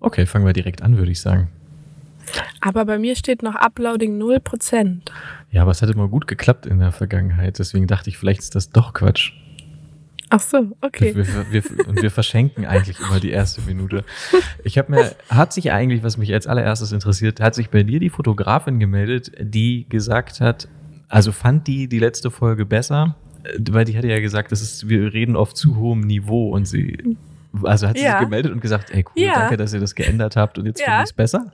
Okay, fangen wir direkt an, würde ich sagen. Aber bei mir steht noch Uploading 0%. Ja, aber es hat immer gut geklappt in der Vergangenheit. Deswegen dachte ich, vielleicht ist das doch Quatsch. Ach so, okay. Wir, wir, wir, und wir verschenken eigentlich immer die erste Minute. Ich habe mir, hat sich eigentlich, was mich als allererstes interessiert, hat sich bei dir die Fotografin gemeldet, die gesagt hat, also fand die die letzte Folge besser, weil die hatte ja gesagt, das ist, wir reden auf zu hohem Niveau und sie, also hat sie Ja. sich gemeldet und gesagt, ey cool, Ja. danke, dass ihr das geändert habt und jetzt Ja. finde ich es besser.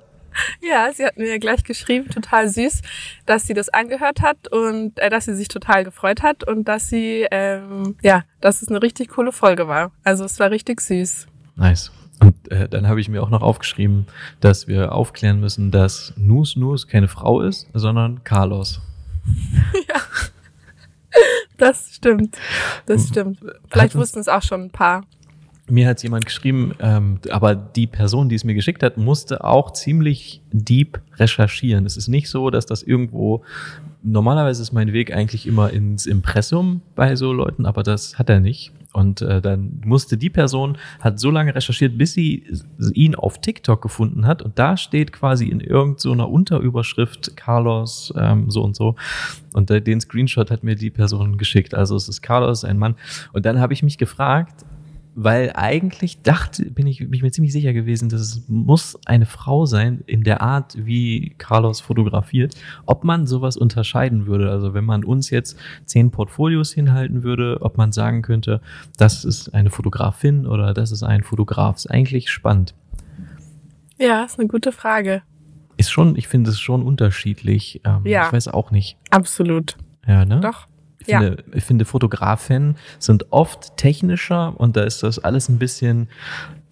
Ja, sie hat mir gleich geschrieben, total süß, dass sie das angehört hat und äh, dass sie sich total gefreut hat und dass sie, ähm, ja, dass es eine richtig coole Folge war. Also es war richtig süß. Nice. Und äh, dann habe ich mir auch noch aufgeschrieben, dass wir aufklären müssen, dass Nus Nus keine Frau ist, sondern Carlos. Das stimmt. Das stimmt. Vielleicht wussten es auch schon ein paar. Mir hat jemand geschrieben, ähm, aber die Person, die es mir geschickt hat, musste auch ziemlich deep recherchieren. Es ist nicht so, dass das irgendwo, normalerweise ist mein Weg eigentlich immer ins Impressum bei so Leuten, aber das hat er nicht. Und äh, dann musste die Person, hat so lange recherchiert, bis sie ihn auf TikTok gefunden hat. Und da steht quasi in irgendeiner so Unterüberschrift Carlos ähm, so und so. Und äh, den Screenshot hat mir die Person geschickt. Also es ist Carlos, ein Mann. Und dann habe ich mich gefragt, weil eigentlich dachte, bin ich, bin ich mir ziemlich sicher gewesen, dass es muss eine Frau sein in der Art, wie Carlos fotografiert, ob man sowas unterscheiden würde. Also wenn man uns jetzt zehn Portfolios hinhalten würde, ob man sagen könnte, das ist eine Fotografin oder das ist ein Fotograf. Ist eigentlich spannend. Ja, ist eine gute Frage. Ist schon, ich finde es schon unterschiedlich. Ähm, Ja. Ich weiß auch nicht. Absolut. Ja, ne? Doch. Ich finde, ich finde, Fotografen sind oft technischer und da ist das alles ein bisschen,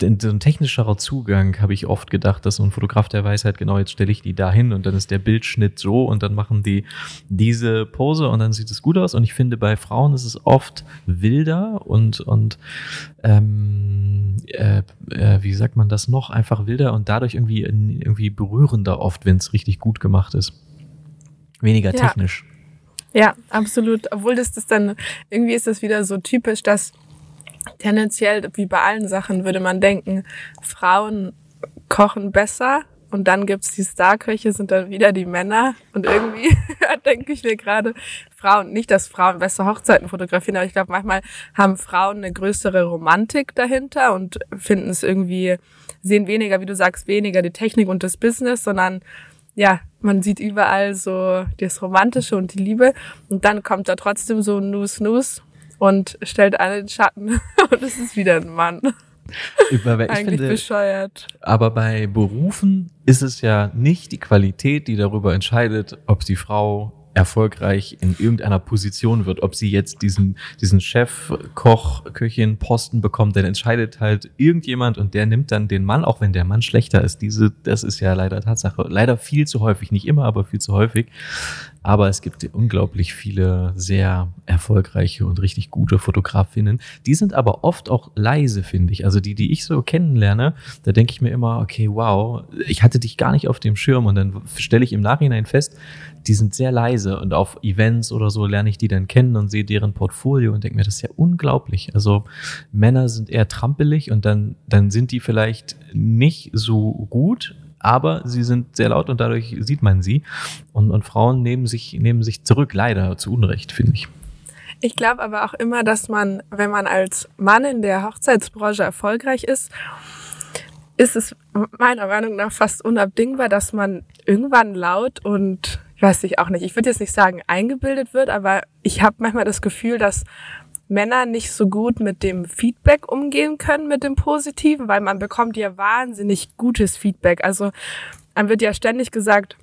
denn so ein technischerer Zugang, habe ich oft gedacht, dass so ein Fotograf, der weiß halt genau, jetzt stelle ich die da hin und dann ist der Bildschnitt so und dann machen die diese Pose und dann sieht es gut aus. Und ich finde, bei Frauen ist es oft wilder und, und ähm, äh, äh, wie sagt man das noch, einfach wilder und dadurch irgendwie, irgendwie berührender oft, wenn es richtig gut gemacht ist. Weniger Ja. technisch. Ja, absolut. Obwohl das das dann, irgendwie ist das wieder so typisch, dass tendenziell, wie bei allen Sachen, würde man denken, Frauen kochen besser und dann gibt's die Starköche, sind dann wieder die Männer. Und irgendwie denke ich mir gerade, Frauen, nicht, dass Frauen besser Hochzeiten fotografieren, aber ich glaube, manchmal haben Frauen eine größere Romantik dahinter und finden es irgendwie, sehen weniger, wie du sagst, weniger die Technik und das Business, sondern ja, man sieht überall so das Romantische und die Liebe. Und dann kommt da trotzdem so ein Nus Nus und stellt alle in Schatten. Und es ist wieder ein Mann. Aber ich Eigentlich finde, bescheuert. aber bei Berufen ist es ja nicht die Qualität, die darüber entscheidet, ob die Frau erfolgreich in irgendeiner Position wird, ob sie jetzt diesen, diesen Chef, Koch, Köchin, Posten bekommt, dann entscheidet halt irgendjemand und der nimmt dann den Mann, auch wenn der Mann schlechter ist. Diese, das ist ja leider Tatsache. Leider viel zu häufig, nicht immer, aber viel zu häufig. Aber es gibt unglaublich viele sehr erfolgreiche und richtig gute Fotografinnen. Die sind aber oft auch leise, finde ich. Also die, die ich so kennenlerne, da denke ich mir immer, okay, wow, ich hatte dich gar nicht auf dem Schirm und dann stelle ich im Nachhinein fest, die sind sehr leise und auf Events oder so lerne ich die dann kennen und sehe deren Portfolio und denke mir, das ist ja unglaublich. Also Männer sind eher trampelig und dann, dann sind die vielleicht nicht so gut, aber sie sind sehr laut und dadurch sieht man sie. Und, und Frauen nehmen sich, nehmen sich zurück, leider zu Unrecht, finde ich. Ich glaube aber auch immer, dass man, wenn man als Mann in der Hochzeitsbranche erfolgreich ist, ist es meiner Meinung nach fast unabdingbar, dass man irgendwann laut und ich weiß nicht auch nicht, ich würde jetzt nicht sagen eingebildet wird, aber ich habe manchmal das Gefühl, dass Männer nicht so gut mit dem Feedback umgehen können, mit dem Positiven, weil man bekommt ja wahnsinnig gutes Feedback. Also einem wird ja ständig gesagt,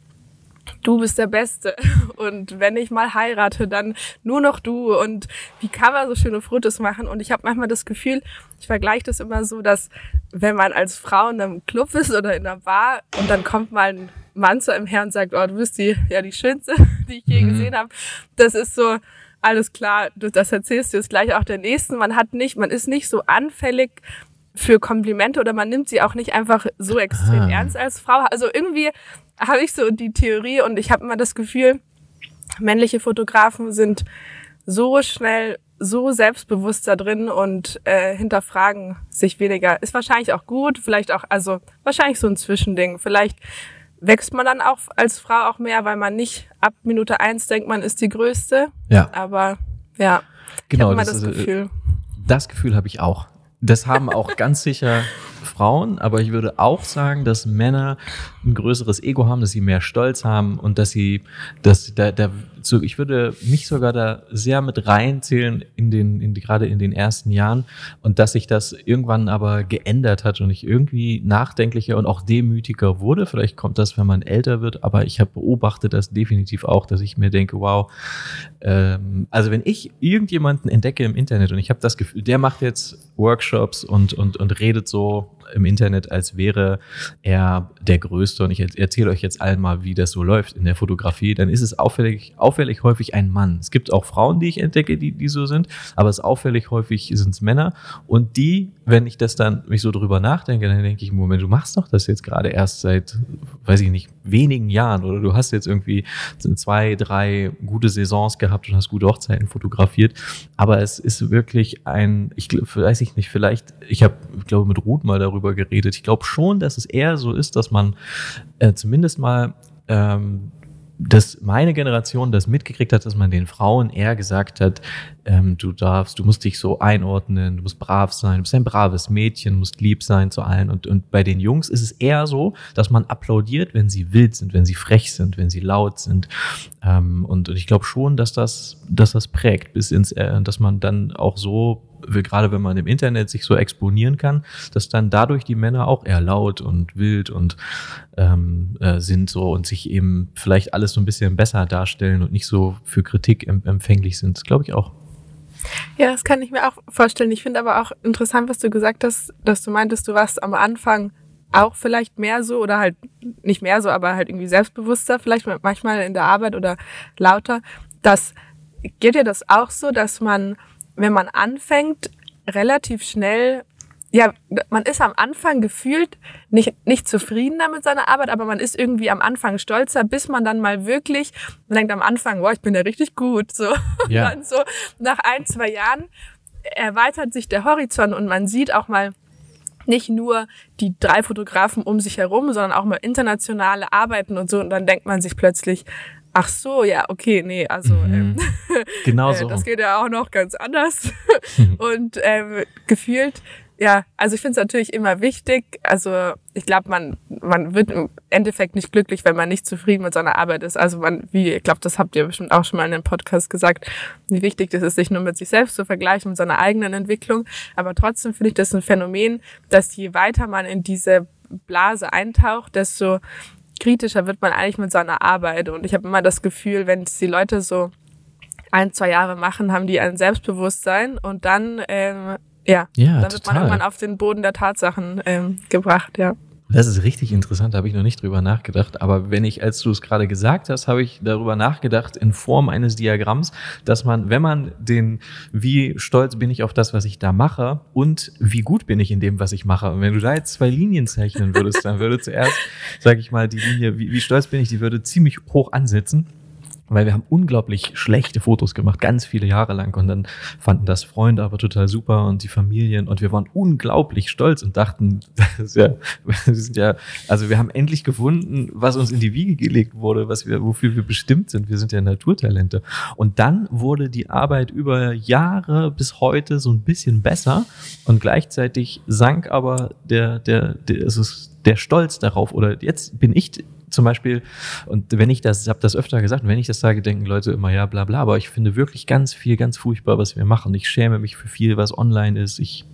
du bist der Beste und wenn ich mal heirate, dann nur noch du und wie kann man so schöne Fotos machen und ich habe manchmal das Gefühl, ich vergleiche das immer so, dass wenn man als Frau in einem Club ist oder in einer Bar und dann kommt mal ein Mann zu einem Herrn und sagt, oh, du bist die, ja, die schönste, die ich je Mhm. gesehen habe, das ist so, alles klar, das erzählst du jetzt gleich auch der Nächsten. Man hat nicht, man ist nicht so anfällig für Komplimente oder man nimmt sie auch nicht einfach so extrem Ah. ernst als Frau. Also irgendwie habe ich so die Theorie und ich habe immer das Gefühl, männliche Fotografen sind so schnell so selbstbewusst da drin und äh, hinterfragen sich weniger. Ist wahrscheinlich auch gut, vielleicht auch, also wahrscheinlich so ein Zwischending. Vielleicht wächst man dann auch als Frau auch mehr, weil man nicht ab Minute eins denkt, man ist die Größte. Ja. Aber ja, genau, ich habe immer das das, äh, Gefühl. Das Gefühl habe ich auch. Das haben auch ganz sicher Frauen, aber ich würde auch sagen, dass Männer ein größeres Ego haben, dass sie mehr Stolz haben und dass sie, dass da, da so, ich würde mich sogar da sehr mit reinzählen in den, in gerade in den ersten Jahren und dass sich das irgendwann aber geändert hat und ich irgendwie nachdenklicher und auch demütiger wurde. Vielleicht kommt das, wenn man älter wird, aber ich habe beobachtet das definitiv auch, dass ich mir denke, wow, ähm, also wenn ich irgendjemanden entdecke im Internet und ich habe das Gefühl, der macht jetzt Workshops und, und, und redet so im Internet, als wäre er der Größte und ich erzähle euch jetzt allen mal, wie das so läuft in der Fotografie, dann ist es auffällig, auffällig häufig ein Mann. Es gibt auch Frauen, die ich entdecke, die, die so sind, aber es ist auffällig häufig sind es Männer und die, wenn ich das dann mich so drüber nachdenke, dann denke ich, Moment, du machst doch das jetzt gerade erst seit, weiß ich nicht, wenigen Jahren oder du hast jetzt irgendwie zwei, drei gute Saisons gehabt und hast gute Hochzeiten fotografiert, aber es ist wirklich ein, ich weiß ich nicht, vielleicht, ich habe, glaube, mit Ruth mal darüber geredet. Ich glaube schon, dass es eher so ist, dass man äh, zumindest mal ähm, dass meine Generation das mitgekriegt hat, dass man den Frauen eher gesagt hat, ähm, du darfst, du musst dich so einordnen, du musst brav sein, du bist ein braves Mädchen, musst lieb sein zu allen. Und, und bei den Jungs ist es eher so, dass man applaudiert, wenn sie wild sind, wenn sie frech sind, wenn sie laut sind. Ähm, und, und ich glaube schon, dass das, dass das prägt, bis ins, äh, dass man dann auch so gerade wenn man im Internet sich so exponieren kann, dass dann dadurch die Männer auch eher laut und wild und ähm, äh, sind so und sich eben vielleicht alles so ein bisschen besser darstellen und nicht so für Kritik empfänglich sind. Glaube ich auch. Ja, das kann ich mir auch vorstellen. Ich finde aber auch interessant, was du gesagt hast, dass du meintest, du warst am Anfang auch vielleicht mehr so oder halt nicht mehr so, aber halt irgendwie selbstbewusster, vielleicht manchmal in der Arbeit oder lauter. Das geht dir das auch so, dass man wenn man anfängt, relativ schnell, ja, man ist am Anfang gefühlt nicht, nicht zufriedener mit seiner Arbeit, aber man ist irgendwie am Anfang stolzer, bis man dann mal wirklich, man denkt am Anfang, boah, ich bin ja richtig gut, so. Ja. Und dann so nach ein, zwei Jahren erweitert sich der Horizont und man sieht auch mal, nicht nur die drei Fotografen um sich herum, sondern auch mal internationale Arbeiten und so. Und dann denkt man sich plötzlich, Ach so, ja, okay, nee, also mhm. ähm, genau so. das geht ja auch noch ganz anders. und ähm, gefühlt, ja, also ich finde es natürlich immer wichtig. Also ich glaube, man man wird im Endeffekt nicht glücklich, wenn man nicht zufrieden mit seiner Arbeit ist. Also man, wie ich glaube, das habt ihr bestimmt auch schon mal in einem Podcast gesagt, wie wichtig das ist, sich nur mit sich selbst zu vergleichen, mit seiner eigenen Entwicklung. Aber trotzdem finde ich das ein Phänomen, dass je weiter man in diese Blase eintaucht, desto kritischer wird man eigentlich mit seiner Arbeit. Und ich habe immer das Gefühl, wenn die Leute so ein, zwei Jahre machen, haben die ein Selbstbewusstsein und dann, ähm, ja, ja dann wird man irgendwann auf den Boden der Tatsachen ähm, gebracht, ja. Das ist richtig interessant, da habe ich noch nicht drüber nachgedacht. Aber wenn ich, als du es gerade gesagt hast, habe ich darüber nachgedacht in Form eines Diagramms, dass man, wenn man den, wie stolz bin ich auf das, was ich da mache und wie gut bin ich in dem, was ich mache. Und wenn du da jetzt zwei Linien zeichnen würdest, dann würde zuerst, sage ich mal, die Linie, wie, wie stolz bin ich, die würde ziemlich hoch ansetzen weil wir haben unglaublich schlechte Fotos gemacht, ganz viele Jahre lang und dann fanden das Freunde aber total super und die Familien und wir waren unglaublich stolz und dachten, das ja, wir sind ja, also wir haben endlich gefunden, was uns in die Wiege gelegt wurde, was wir, wofür wir bestimmt sind. Wir sind ja Naturtalente. Und dann wurde die Arbeit über Jahre bis heute so ein bisschen besser und gleichzeitig sank aber der, der, der, ist der Stolz darauf oder jetzt bin ich zum Beispiel, und wenn ich das, ich habe das öfter gesagt, wenn ich das sage, denken Leute immer, ja, bla bla, aber ich finde wirklich ganz viel, ganz furchtbar, was wir machen. Ich schäme mich für viel, was online ist. Ich,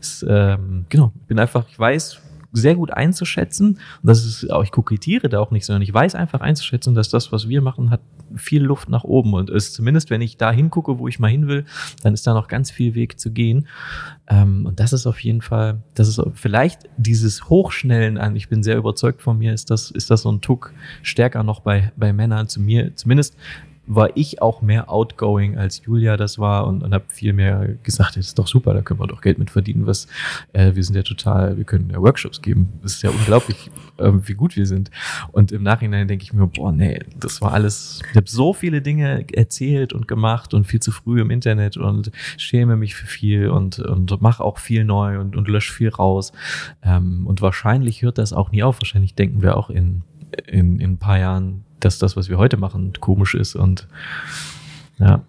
es, ähm, genau, bin einfach, ich weiß, sehr gut einzuschätzen. Und das ist auch, ich kokettiere da auch nicht, sondern ich weiß einfach einzuschätzen, dass das, was wir machen, hat viel Luft nach oben. Und ist zumindest, wenn ich da hingucke, wo ich mal hin will, dann ist da noch ganz viel Weg zu gehen. Ähm, und das ist auf jeden Fall, das ist vielleicht dieses Hochschnellen an, ich bin sehr überzeugt von mir, ist das, ist das so ein Tuck stärker noch bei, bei Männern zu mir, zumindest war ich auch mehr outgoing als Julia das war und, und habe viel mehr gesagt, das ist doch super, da können wir doch Geld mit verdienen. Was, äh, wir sind ja total, wir können ja Workshops geben. Das ist ja unglaublich, äh, wie gut wir sind. Und im Nachhinein denke ich mir, boah, nee, das war alles, ich habe so viele Dinge erzählt und gemacht und viel zu früh im Internet und schäme mich für viel und, und mache auch viel neu und, und lösche viel raus. Ähm, und wahrscheinlich hört das auch nie auf. Wahrscheinlich denken wir auch in, in, in ein paar Jahren, dass das, was wir heute machen, komisch ist und ja.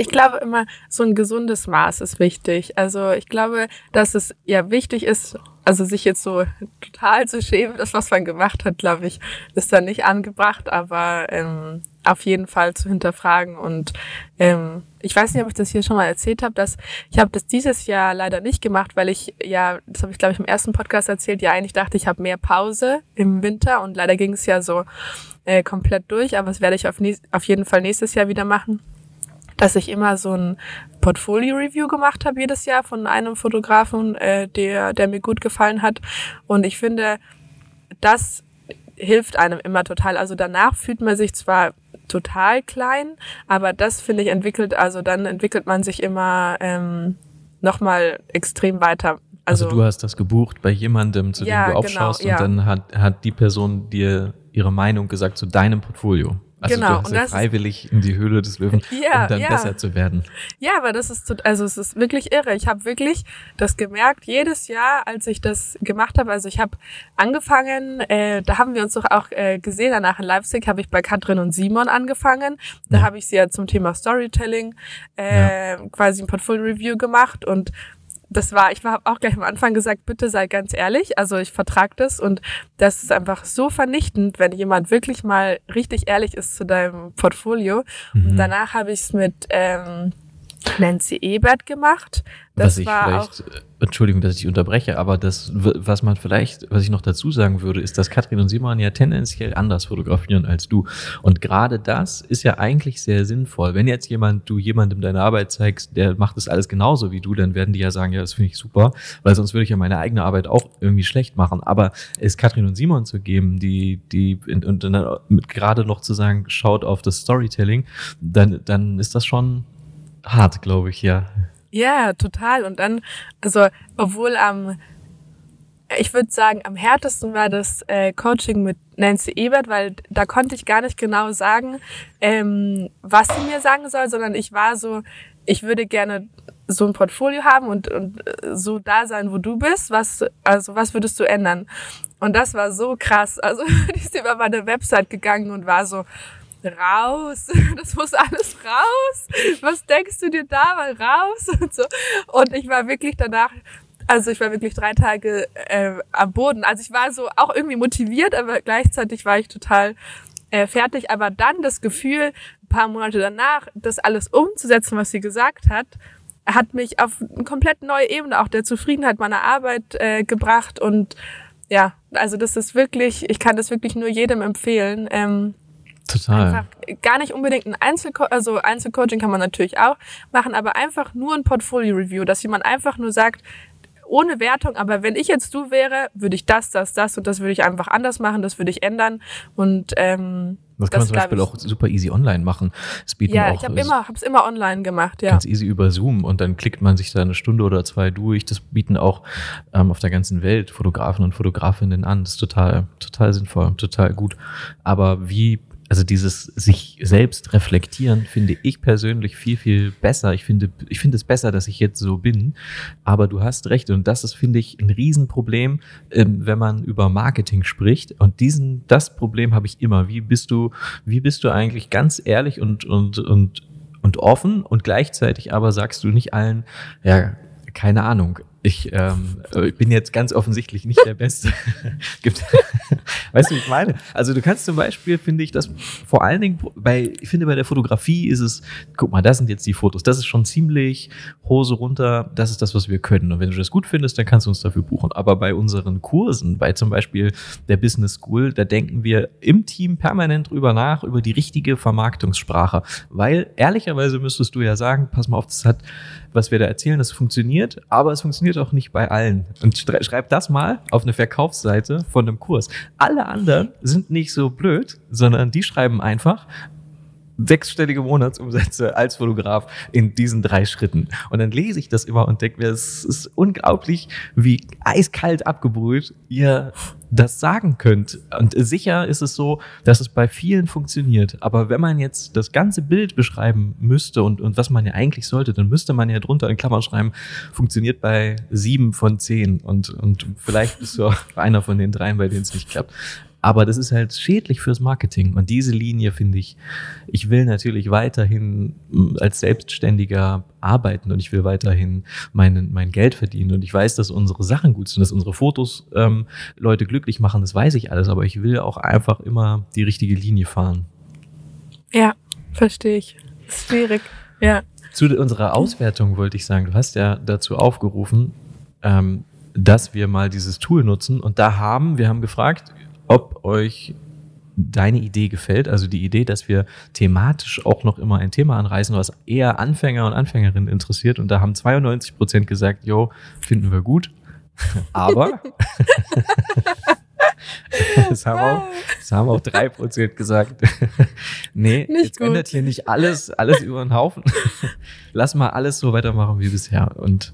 Ich glaube immer, so ein gesundes Maß ist wichtig. Also ich glaube, dass es ja wichtig ist, also sich jetzt so total zu schämen, das, was man gemacht hat, glaube ich, ist da nicht angebracht, aber ähm, auf jeden Fall zu hinterfragen. Und ähm, ich weiß nicht, ob ich das hier schon mal erzählt habe, dass ich habe das dieses Jahr leider nicht gemacht, weil ich ja, das habe ich glaube ich im ersten Podcast erzählt, ja eigentlich dachte, ich habe mehr Pause im Winter und leider ging es ja so äh, komplett durch, aber das werde ich auf, auf jeden Fall nächstes Jahr wieder machen dass ich immer so ein Portfolio-Review gemacht habe jedes Jahr von einem Fotografen, äh, der, der mir gut gefallen hat. Und ich finde, das hilft einem immer total. Also danach fühlt man sich zwar total klein, aber das finde ich entwickelt, also dann entwickelt man sich immer ähm, nochmal extrem weiter. Also, also, du hast das gebucht bei jemandem, zu ja, dem du aufschaust genau, ja. und dann hat, hat die Person dir ihre Meinung gesagt zu deinem Portfolio. Also genau. du hast ja freiwillig in die Höhle des Löwen, ja, um dann ja. besser zu werden. Ja, aber das ist also es ist wirklich irre. Ich habe wirklich das gemerkt jedes Jahr, als ich das gemacht habe. Also ich habe angefangen, äh, da haben wir uns doch auch äh, gesehen. Danach in Leipzig habe ich bei Katrin und Simon angefangen. Da ja. habe ich sie ja zum Thema Storytelling äh, quasi ein Portfolio Review gemacht und das war, ich habe auch gleich am Anfang gesagt, bitte sei ganz ehrlich. Also ich vertrag das und das ist einfach so vernichtend, wenn jemand wirklich mal richtig ehrlich ist zu deinem Portfolio. Mhm. Und danach habe ich es mit ähm, Nancy Ebert gemacht. Das was ich vielleicht, auch, Entschuldigung, dass ich unterbreche, aber das, was man vielleicht, was ich noch dazu sagen würde, ist, dass Katrin und Simon ja tendenziell anders fotografieren als du. Und gerade das ist ja eigentlich sehr sinnvoll. Wenn jetzt jemand, du jemandem deine Arbeit zeigst, der macht das alles genauso wie du, dann werden die ja sagen, ja, das finde ich super, weil sonst würde ich ja meine eigene Arbeit auch irgendwie schlecht machen. Aber es Katrin und Simon zu geben, die, die, und dann gerade noch zu sagen, schaut auf das Storytelling, dann, dann ist das schon hart, glaube ich, ja. Ja, total. Und dann, also, obwohl am, ich würde sagen, am härtesten war das äh, Coaching mit Nancy Ebert, weil da konnte ich gar nicht genau sagen, ähm, was sie mir sagen soll, sondern ich war so, ich würde gerne so ein Portfolio haben und, und äh, so da sein, wo du bist. Was, also was würdest du ändern? Und das war so krass. Also die ist über meine Website gegangen und war so, raus, das muss alles raus. Was denkst du dir da mal raus und so. Und ich war wirklich danach, also ich war wirklich drei Tage äh, am Boden. Also ich war so auch irgendwie motiviert, aber gleichzeitig war ich total äh, fertig. Aber dann das Gefühl, ein paar Monate danach, das alles umzusetzen, was sie gesagt hat, hat mich auf eine komplett neue Ebene auch der Zufriedenheit meiner Arbeit äh, gebracht. Und ja, also das ist wirklich, ich kann das wirklich nur jedem empfehlen. Ähm, Total. Einfach gar nicht unbedingt ein Einzelco also Einzelcoaching kann man natürlich auch machen, aber einfach nur ein Portfolio-Review, dass jemand einfach nur sagt, ohne Wertung, aber wenn ich jetzt du wäre, würde ich das, das, das und das würde ich einfach anders machen, das würde ich ändern und ähm, das kann das man zum Beispiel auch super easy online machen. Es bieten ja, auch, ich habe immer, hab's immer online gemacht, ja. Ganz easy über Zoom und dann klickt man sich da eine Stunde oder zwei durch. Das bieten auch ähm, auf der ganzen Welt Fotografen und Fotografinnen an. Das ist total, total sinnvoll, total gut. Aber wie also dieses sich selbst reflektieren finde ich persönlich viel, viel besser. Ich finde, ich finde es besser, dass ich jetzt so bin. Aber du hast recht. Und das ist, finde ich, ein Riesenproblem, ähm, wenn man über Marketing spricht. Und diesen, das Problem habe ich immer. Wie bist du, wie bist du eigentlich ganz ehrlich und, und, und, und offen und gleichzeitig aber sagst du nicht allen, ja, keine Ahnung, ich ähm, äh, bin jetzt ganz offensichtlich nicht der Beste. Weißt du, wie ich meine? Also du kannst zum Beispiel, finde ich, das vor allen Dingen bei, ich finde bei der Fotografie ist es, guck mal, das sind jetzt die Fotos, das ist schon ziemlich Hose runter, das ist das, was wir können. Und wenn du das gut findest, dann kannst du uns dafür buchen. Aber bei unseren Kursen, bei zum Beispiel der Business School, da denken wir im Team permanent drüber nach, über die richtige Vermarktungssprache. Weil ehrlicherweise müsstest du ja sagen, pass mal auf, das hat, was wir da erzählen, das funktioniert, aber es funktioniert auch nicht bei allen. Und schreib das mal auf eine Verkaufsseite von einem Kurs. Alle anderen sind nicht so blöd, sondern die schreiben einfach, sechsstellige Monatsumsätze als Fotograf in diesen drei Schritten. Und dann lese ich das immer und denke mir, es ist unglaublich, wie eiskalt abgebrüht ihr das sagen könnt. Und sicher ist es so, dass es bei vielen funktioniert. Aber wenn man jetzt das ganze Bild beschreiben müsste und, und was man ja eigentlich sollte, dann müsste man ja drunter in Klammern schreiben, funktioniert bei sieben von zehn. Und, und vielleicht bist du auch einer von den dreien, bei denen es nicht klappt. Aber das ist halt schädlich fürs Marketing. Und diese Linie finde ich, ich will natürlich weiterhin mm, als Selbstständiger arbeiten und ich will weiterhin mein, mein Geld verdienen. Und ich weiß, dass unsere Sachen gut sind, dass unsere Fotos ähm, Leute glücklich machen, das weiß ich alles. Aber ich will auch einfach immer die richtige Linie fahren. Ja, verstehe ich. Ist schwierig. Ja. Zu unserer Auswertung wollte ich sagen, du hast ja dazu aufgerufen, ähm, dass wir mal dieses Tool nutzen. Und da haben, wir haben gefragt, ob euch deine Idee gefällt, also die Idee, dass wir thematisch auch noch immer ein Thema anreißen, was eher Anfänger und Anfängerinnen interessiert. Und da haben 92 Prozent gesagt, jo, finden wir gut. Aber das haben auch, das haben auch drei Prozent gesagt. nee, nicht jetzt gut. ändert hier nicht alles, alles über den Haufen. Lass mal alles so weitermachen wie bisher. Und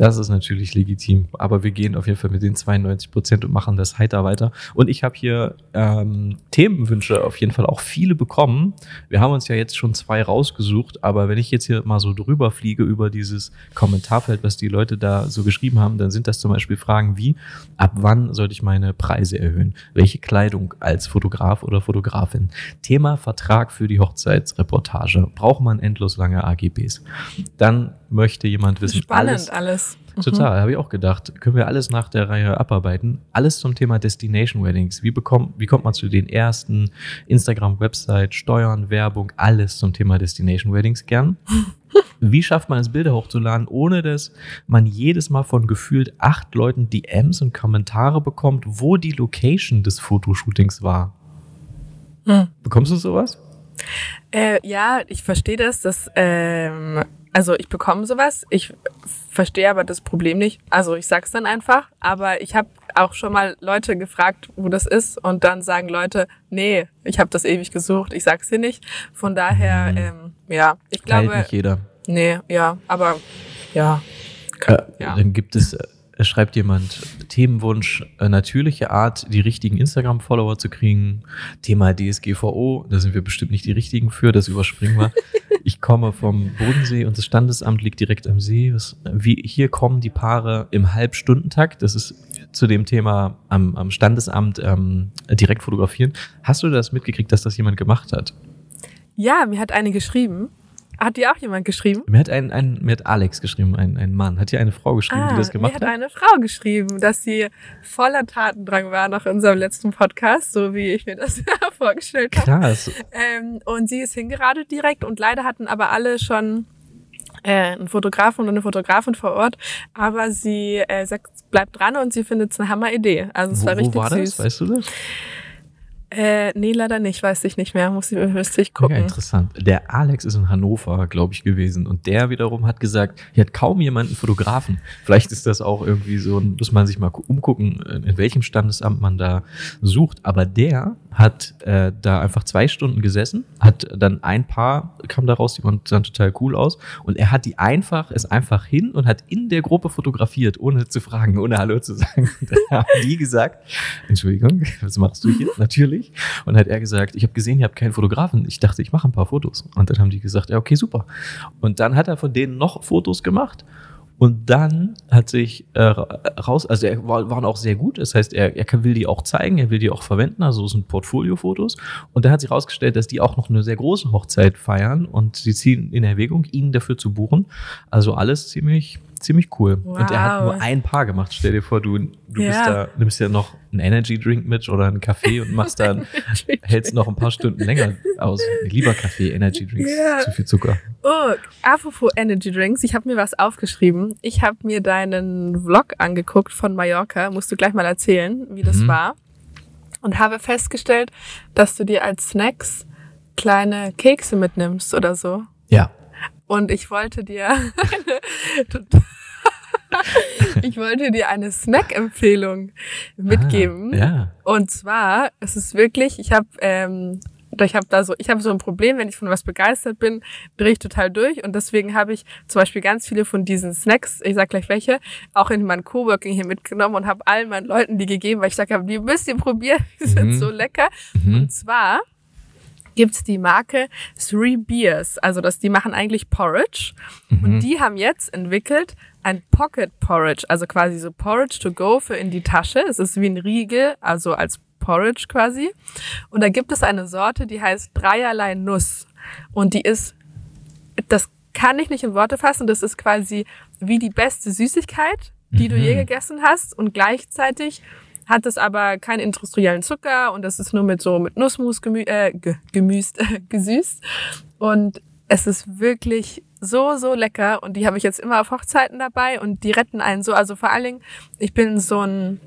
das ist natürlich legitim. Aber wir gehen auf jeden Fall mit den 92 Prozent und machen das heiter weiter. Und ich habe hier ähm, Themenwünsche auf jeden Fall auch viele bekommen. Wir haben uns ja jetzt schon zwei rausgesucht, aber wenn ich jetzt hier mal so drüber fliege über dieses Kommentarfeld, was die Leute da so geschrieben haben, dann sind das zum Beispiel Fragen wie, ab wann sollte ich meine Preise erhöhen? Welche Kleidung als Fotograf oder Fotografin? Thema Vertrag für die Hochzeitsreportage. Braucht man endlos lange AGBs? Dann möchte jemand wissen, Spannend alles, alles Total, mhm. habe ich auch gedacht. Können wir alles nach der Reihe abarbeiten. Alles zum Thema Destination Weddings. Wie, bekommt, wie kommt man zu den ersten? Instagram, Website, Steuern, Werbung, alles zum Thema Destination Weddings gern. Wie schafft man es, Bilder hochzuladen, ohne dass man jedes Mal von gefühlt acht Leuten DMs und Kommentare bekommt, wo die Location des Fotoshootings war? Hm. Bekommst du sowas? Äh, ja, ich verstehe das, dass ähm, also ich bekomme sowas, ich verstehe aber das Problem nicht. Also ich sag's dann einfach, aber ich habe auch schon mal Leute gefragt, wo das ist und dann sagen Leute, nee, ich habe das ewig gesucht, ich sag's dir nicht. Von daher, mhm. ähm, ja, ich glaube. Teilt nicht jeder. Nee, ja, aber ja. Kann, äh, ja. Dann gibt es äh, es schreibt jemand, Themenwunsch, äh, natürliche Art, die richtigen Instagram-Follower zu kriegen. Thema DSGVO, da sind wir bestimmt nicht die richtigen für, das überspringen wir. Ich komme vom Bodensee und das Standesamt liegt direkt am See. wie, hier kommen die Paare im Halbstundentakt. Das ist zu dem Thema am, am Standesamt ähm, direkt fotografieren. Hast du das mitgekriegt, dass das jemand gemacht hat? Ja, mir hat eine geschrieben. Hat dir auch jemand geschrieben? Mir hat, ein, ein, mir hat Alex geschrieben, ein, ein Mann. Hat dir eine Frau geschrieben, ah, die das gemacht hat? Mir hat eine Frau geschrieben, dass sie voller Tatendrang war nach unserem letzten Podcast, so wie ich mir das vorgestellt habe. Krass. Ähm, und sie ist hingeradelt direkt und leider hatten aber alle schon äh, einen Fotografen und eine Fotografin vor Ort, aber sie äh, sagt, bleibt dran und sie findet es eine Hammer-Idee. Also es wo, war richtig wo war süß. das? Weißt du das? Äh, nee, leider nicht, weiß ich nicht mehr, muss ich, müsste ich gucken. Ja, interessant. Der Alex ist in Hannover, glaube ich, gewesen und der wiederum hat gesagt, hier hat kaum jemanden Fotografen. Vielleicht ist das auch irgendwie so, muss man sich mal umgucken, in welchem Standesamt man da sucht. Aber der hat äh, da einfach zwei Stunden gesessen, hat dann ein Paar, kam da raus, die sahen total cool aus und er hat die einfach, ist einfach hin und hat in der Gruppe fotografiert, ohne zu fragen, ohne Hallo zu sagen. da haben die gesagt, Entschuldigung, was machst du hier? Natürlich ich. Und hat er gesagt, ich habe gesehen, ihr habt keinen Fotografen. Ich dachte, ich mache ein paar Fotos. Und dann haben die gesagt, ja, okay, super. Und dann hat er von denen noch Fotos gemacht. Und dann hat sich äh, raus, also er war, waren auch sehr gut. Das heißt, er, er will die auch zeigen, er will die auch verwenden. Also es sind Portfolio-Fotos. Und dann hat sich herausgestellt, dass die auch noch eine sehr große Hochzeit feiern und sie ziehen in Erwägung, ihn dafür zu buchen. Also alles ziemlich ziemlich cool. Wow. Und er hat nur ein Paar gemacht. Stell dir vor, du, du ja. bist da, nimmst ja noch einen Energy Drink mit oder einen Kaffee und machst dann, hältst noch ein paar Stunden länger aus. Lieber Kaffee, Energy Drinks, ja. zu viel Zucker. Oh, apropos Energy Drinks, ich habe mir was aufgeschrieben. Ich habe mir deinen Vlog angeguckt von Mallorca. Musst du gleich mal erzählen, wie das mhm. war. Und habe festgestellt, dass du dir als Snacks kleine Kekse mitnimmst oder so. Ja. Und ich wollte dir eine, ich wollte dir eine Snack-Empfehlung mitgeben. Ah, ja. Und zwar, es ist wirklich, ich habe ähm, ich habe da so, ich habe so ein Problem, wenn ich von was begeistert bin, drehe ich total durch. Und deswegen habe ich zum Beispiel ganz viele von diesen Snacks, ich sag gleich welche, auch in mein Coworking hier mitgenommen und habe allen meinen Leuten die gegeben, weil ich sage, die müsst ihr probieren, die sind Mhm. so lecker. Mhm. Und zwar gibt's die Marke Three Beers. Also das, die machen eigentlich Porridge. Mhm. Und die haben jetzt entwickelt ein Pocket Porridge, also quasi so Porridge to go für in die Tasche. Es ist wie ein Riegel, also als Porridge quasi. Und da gibt es eine Sorte, die heißt Dreierlei Nuss. Und die ist, das kann ich nicht in Worte fassen, das ist quasi wie die beste Süßigkeit, die du je Mhm. gegessen hast. Und gleichzeitig hat es aber keinen industriellen Zucker und das ist nur mit so mit Nussmus gemü äh, ge gemüst, gesüßt. Und es ist wirklich so, so lecker und die habe ich jetzt immer auf Hochzeiten dabei und die retten einen so. Also vor allen Dingen, ich bin so ein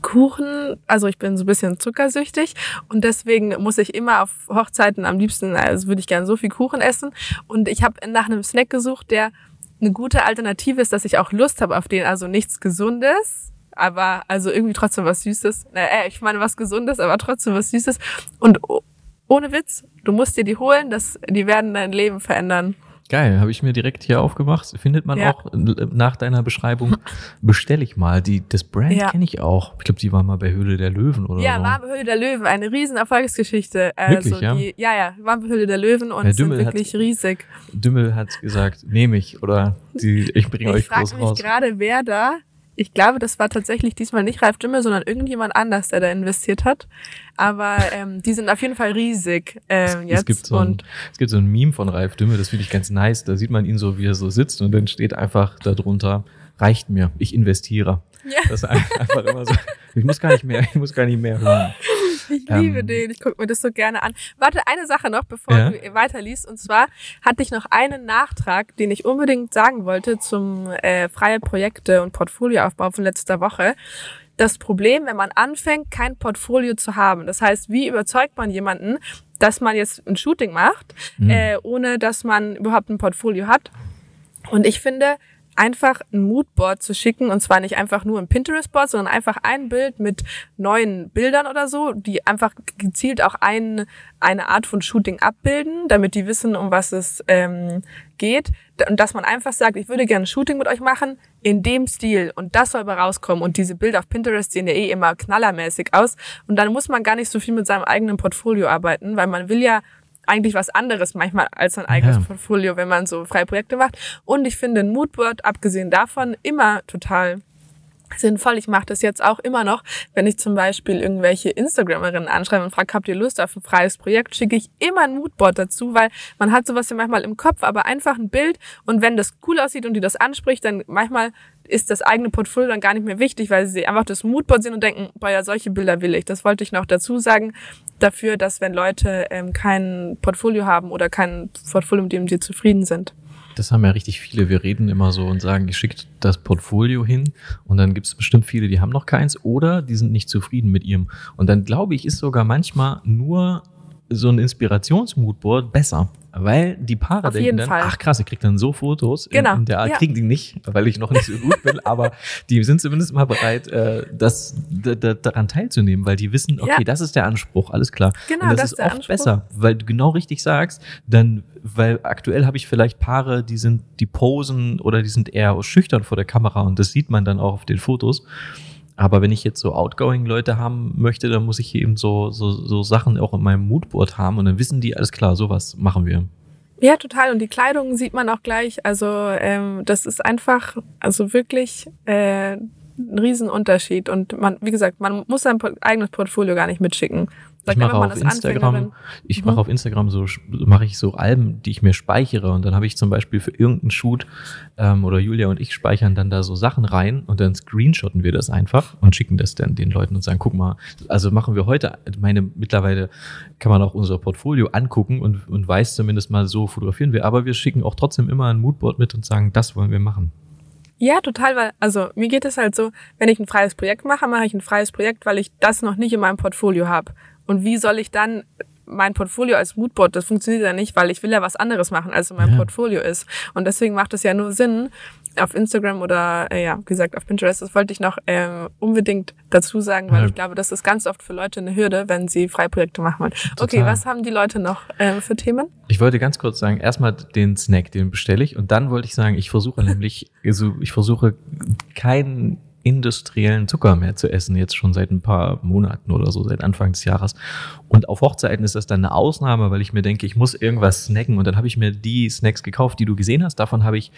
Kuchen, also ich bin so ein bisschen zuckersüchtig und deswegen muss ich immer auf Hochzeiten am liebsten, also würde ich gerne so viel Kuchen essen und ich habe nach einem Snack gesucht, der eine gute Alternative ist, dass ich auch Lust habe auf den, also nichts Gesundes, aber also irgendwie trotzdem was Süßes. Na, äh, ich meine was Gesundes, aber trotzdem was Süßes und oh, ohne Witz, du musst dir die holen, das, die werden dein Leben verändern. Geil, habe ich mir direkt hier aufgemacht. Findet man Ja. auch äh, nach deiner Beschreibung. Bestelle ich mal. Die, das Brand Ja. kenne ich auch. Ich glaube, die war mal bei Höhle der Löwen oder Ja, so. Warme Höhle der Löwen, eine riesen Erfolgsgeschichte. Also Wirklich, ja? Die, ja, ja, Warme Höhle der Löwen und sind Dümmel hat- wirklich riesig. Dümmel hat gesagt, nehme ich oder die, ich bringe Ich euch frage groß mich raus. gerade, wer da. Ich glaube, das war tatsächlich diesmal nicht Ralf Dümmel, sondern irgendjemand anders, der da investiert hat. Aber ähm, die sind auf jeden Fall riesig ähm, jetzt. Es gibt, so ein, und es gibt so ein Meme von Ralf Dümmel, das finde ich ganz nice. Da sieht man ihn so, wie er so sitzt und dann steht einfach darunter, reicht mir, ich investiere. Ja. Das ist einfach immer so, ich muss gar nicht mehr, ich muss gar nicht mehr hören. ich liebe ähm, den, ich gucke mir das so gerne an. Warte, eine Sache noch, bevor Ja. du weiterliest. Und zwar hatte ich noch einen Nachtrag, den ich unbedingt sagen wollte zum äh, freie Projekte und Portfolioaufbau von letzter Woche. Das Problem, wenn man anfängt, kein Portfolio zu haben. Das heißt, wie überzeugt man jemanden, dass man jetzt ein Shooting macht, Mhm. äh, ohne dass man überhaupt ein Portfolio hat? Und ich finde, einfach ein Moodboard zu schicken, und zwar nicht einfach nur ein Pinterest-Board, sondern einfach ein Bild mit neuen Bildern oder so, die einfach gezielt auch ein, eine Art von Shooting abbilden, damit die wissen, um was es ähm, geht. Und dass man einfach sagt, ich würde gerne ein Shooting mit euch machen, in dem Stil. Und das soll aber rauskommen. Und diese Bilder auf Pinterest sehen ja eh immer knallermäßig aus. Und dann muss man gar nicht so viel mit seinem eigenen Portfolio arbeiten, weil man will ja eigentlich was anderes manchmal als sein eigenes Ja. Portfolio, wenn man so freie Projekte macht. Und ich finde ein Moodboard, abgesehen davon, immer total sinnvoll. Ich mache das jetzt auch immer noch, wenn ich zum Beispiel irgendwelche Instagramerinnen anschreibe und frage, habt ihr Lust auf ein freies Projekt, schicke ich immer ein Moodboard dazu, weil man hat sowas ja manchmal im Kopf, aber einfach ein Bild und wenn das cool aussieht und die das anspricht, dann manchmal ist das eigene Portfolio dann gar nicht mehr wichtig, weil sie einfach das Moodboard sehen und denken, boah, ja, solche Bilder will ich. Das wollte ich noch dazu sagen, dafür, dass wenn Leute ähm, kein Portfolio haben oder kein Portfolio, mit dem sie zufrieden sind. Das haben ja richtig viele. Wir reden immer so und sagen, ihr schickt das Portfolio hin und dann gibt es bestimmt viele, die haben noch keins oder die sind nicht zufrieden mit ihrem. Und dann glaube ich, ist sogar manchmal nur so ein Inspirationsmoodboard besser. Weil die Paare Auf denken dann, Fall. ach krass, ich krieg dann so Fotos. In- Genau, In, der Art ja. kriegen die nicht, weil ich noch nicht so gut bin, aber die sind zumindest mal bereit, äh, das, daran teilzunehmen, weil die wissen, okay, Ja. das ist der Anspruch, alles klar. Genau, Und das, das ist ist oft Anspruch. besser, weil du genau richtig sagst, dann, weil aktuell habe ich vielleicht Paare, die sind, die posen oder die sind eher schüchtern vor der Kamera und das sieht man dann auch auf den Fotos. Aber wenn ich jetzt so outgoing Leute haben möchte, dann muss ich eben so, so, so Sachen auch in meinem Moodboard haben und dann wissen die, alles klar, sowas machen wir. Ja, total. Und die Kleidung sieht man auch gleich. Also ähm, das ist einfach, also wirklich äh, ein Riesenunterschied. Und man, wie gesagt, man muss sein eigenes Portfolio gar nicht mitschicken. Ich Sagt mache auf Instagram, Anfängerin. ich Mhm. mache auf Instagram so, mache ich so Alben, die ich mir speichere und dann habe ich zum Beispiel für irgendeinen Shoot ähm, oder Julia und ich speichern dann da so Sachen rein und dann screenshotten wir das einfach und schicken das dann den Leuten und sagen, guck mal, also machen wir heute, meine, mittlerweile kann man auch unser Portfolio angucken und, und weiß zumindest mal, so fotografieren wir, aber wir schicken auch trotzdem immer ein Moodboard mit und sagen, das wollen wir machen. Ja, total, weil, also mir geht es halt so, wenn ich ein freies Projekt mache, mache ich ein freies Projekt, weil ich das noch nicht in meinem Portfolio habe. Und wie soll ich dann mein Portfolio als Moodboard, das funktioniert ja nicht, weil ich will ja was anderes machen, als in meinem Ja. Portfolio ist. Und deswegen macht es ja nur Sinn, auf Instagram oder äh, ja, wie gesagt, auf Pinterest. Das wollte ich noch ähm, unbedingt dazu sagen, weil Ja. ich glaube, das ist ganz oft für Leute eine Hürde, wenn sie Freiprojekte machen wollen. Okay, Total. was haben die Leute noch ähm, für Themen? Ich wollte ganz kurz sagen, erstmal den Snack, den bestelle ich. Und dann wollte ich sagen, ich versuche nämlich, also ich versuche keinen industriellen Zucker mehr zu essen, jetzt schon seit ein paar Monaten oder so, seit Anfang des Jahres. Und auf Hochzeiten ist das dann eine Ausnahme, weil ich mir denke, ich muss irgendwas snacken. Und dann habe ich mir die Snacks gekauft, die du gesehen hast. Davon habe ich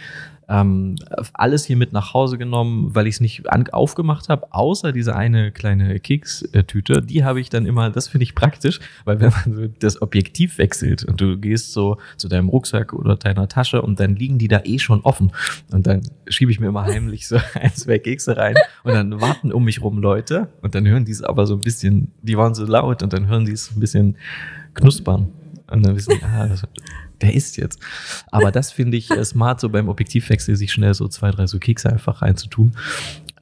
ähm, alles hier mit nach Hause genommen, weil ich es nicht aufgemacht habe, außer diese eine kleine Kekstüte. Die habe ich dann immer, das finde ich praktisch, weil wenn man das Objektiv wechselt und du gehst so zu deinem Rucksack oder deiner Tasche und dann liegen die da eh schon offen. Und dann schiebe ich mir immer heimlich so ein, zwei Kekse rein und dann warten um mich rum Leute und dann hören die es aber so ein bisschen, die waren so laut und dann hören die es ein bisschen knuspern. Und dann wissen die, ah, der ist jetzt. Aber das finde ich äh, smart, so beim Objektivwechsel sich schnell so zwei, drei so Kekse einfach reinzutun.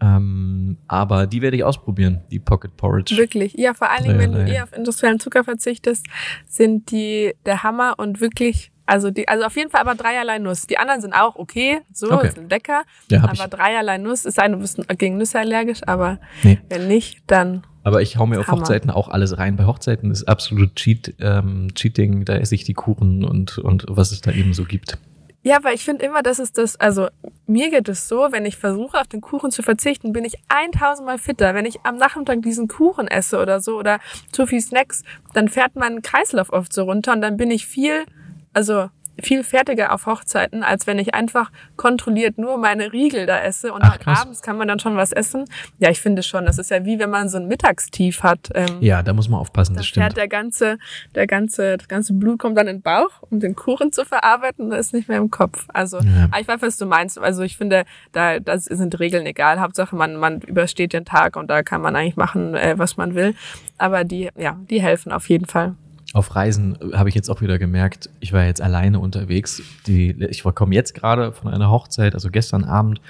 Ähm, aber die werde ich ausprobieren, die Pocket Porridge. Wirklich. Ja, vor allen Dingen, wenn du Dreierlei. eh auf industriellen Zucker verzichtest, sind die der Hammer und wirklich, also die, also auf jeden Fall aber dreierlei Nuss. Die anderen sind auch okay, so, Okay. sind lecker. Ja, aber ich. dreierlei Nuss, ist ein, du bist gegen Nüsse allergisch, aber Nee. wenn nicht, dann Aber ich hau mir auf Hammer. Hochzeiten auch alles rein. Bei Hochzeiten ist absolut Cheat, ähm, Cheating, da esse ich die Kuchen und, und was es da eben so gibt. Ja, aber ich finde immer, dass es das, also mir geht es so, wenn ich versuche, auf den Kuchen zu verzichten, bin ich 1000 Mal fitter. Wenn ich am Nachmittag diesen Kuchen esse oder so oder zu viel Snacks, dann fährt mein Kreislauf oft so runter und dann bin ich viel, also viel fertiger auf Hochzeiten, als wenn ich einfach kontrolliert nur meine Riegel da esse und Ach, abends kann man dann schon was essen. Ja, ich finde schon, das ist ja wie wenn man so ein Mittagstief hat. Ähm, Ja, da muss man aufpassen, da das stimmt. der ganze, der ganze, das ganze Blut kommt dann in den Bauch, um den Kuchen zu verarbeiten, und ist nicht mehr im Kopf. Also, Ja. aber ich weiß, was du meinst. Also ich finde, da, das sind Regeln egal. Hauptsache, man, man übersteht den Tag und da kann man eigentlich machen, äh, was man will. Aber die, ja, die helfen auf jeden Fall. Auf Reisen habe ich jetzt auch wieder gemerkt, ich war jetzt alleine unterwegs. Die, ich komme jetzt gerade von einer Hochzeit, also gestern Abend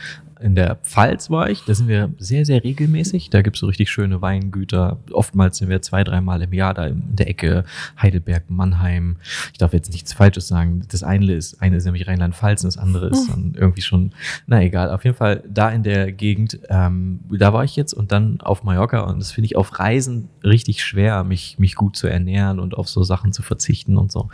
in der Pfalz war ich. Da sind wir sehr, sehr regelmäßig. Da gibt's so richtig schöne Weingüter. Oftmals sind wir zwei, dreimal im Jahr da in der Ecke Heidelberg, Mannheim. Ich darf jetzt nichts Falsches sagen. Das eine ist, eine ist nämlich Rheinland-Pfalz und das andere ist dann irgendwie schon, na egal. Auf jeden Fall da in der Gegend, ähm, da war ich jetzt und dann auf Mallorca und das finde ich auf Reisen richtig schwer, mich, mich gut zu ernähren und auf so Sachen zu verzichten und so.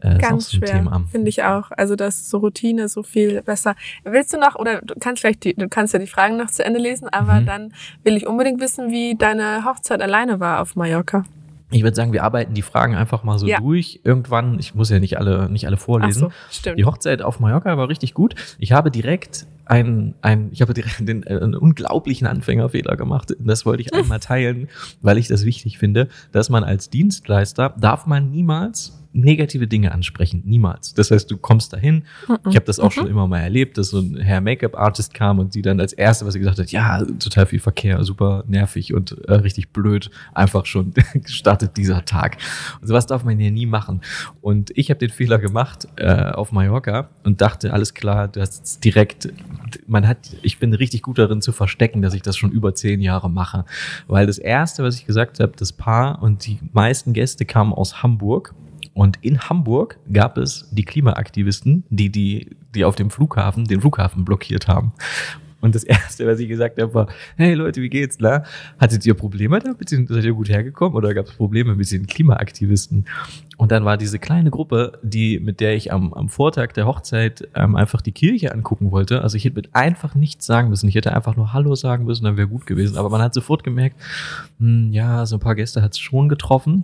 Äh, Ganz so schwer, finde ich auch. Also das so Routine so viel besser. Willst du noch, oder du kannst vielleicht die, du kannst ja die Fragen noch zu Ende lesen, aber Mhm. dann will ich unbedingt wissen, wie deine Hochzeit alleine war auf Mallorca. Ich würde sagen, wir arbeiten die Fragen einfach mal so Ja. durch. Irgendwann, ich muss ja nicht alle, nicht alle Ach vorlesen. so, stimmt. Die Hochzeit auf Mallorca war richtig gut. Ich habe direkt ein, ein, ich habe direkt den, äh, einen unglaublichen Anfängerfehler gemacht. Das wollte ich einmal teilen, weil ich das wichtig finde, dass man als Dienstleister darf man niemals negative Dinge ansprechen. Niemals. Das heißt, du kommst dahin. Ich habe das auch schon immer mal erlebt, dass so ein Herr Make-up-Artist kam und sie dann als erste, was sie gesagt hat, ja, total viel Verkehr, super nervig und äh, richtig blöd. Einfach schon gestartet dieser Tag. Und sowas darf man ja nie machen. Und ich habe den Fehler gemacht äh, auf Mallorca und dachte, alles klar, du hast es direkt, man hat, ich bin richtig gut darin zu verstecken, dass ich das schon über zehn Jahre mache. Weil das erste, was ich gesagt habe, das Paar und die meisten Gäste kamen aus Hamburg. Und in Hamburg gab es die Klimaaktivisten, die, die, die auf dem Flughafen den Flughafen blockiert haben. Und das Erste, was ich gesagt habe, war, hey Leute, wie geht's, na? Hattet ihr Probleme damit? Seid ihr gut hergekommen? Oder gab es Probleme mit den Klimaaktivisten? Und dann war diese kleine Gruppe, die, mit der ich am, am Vortag der Hochzeit ähm, einfach die Kirche angucken wollte. Also ich hätte mit einfach nichts sagen müssen. Ich hätte einfach nur Hallo sagen müssen, dann wäre gut gewesen. Aber man hat sofort gemerkt, hm, ja, so ein paar Gäste hat es schon getroffen.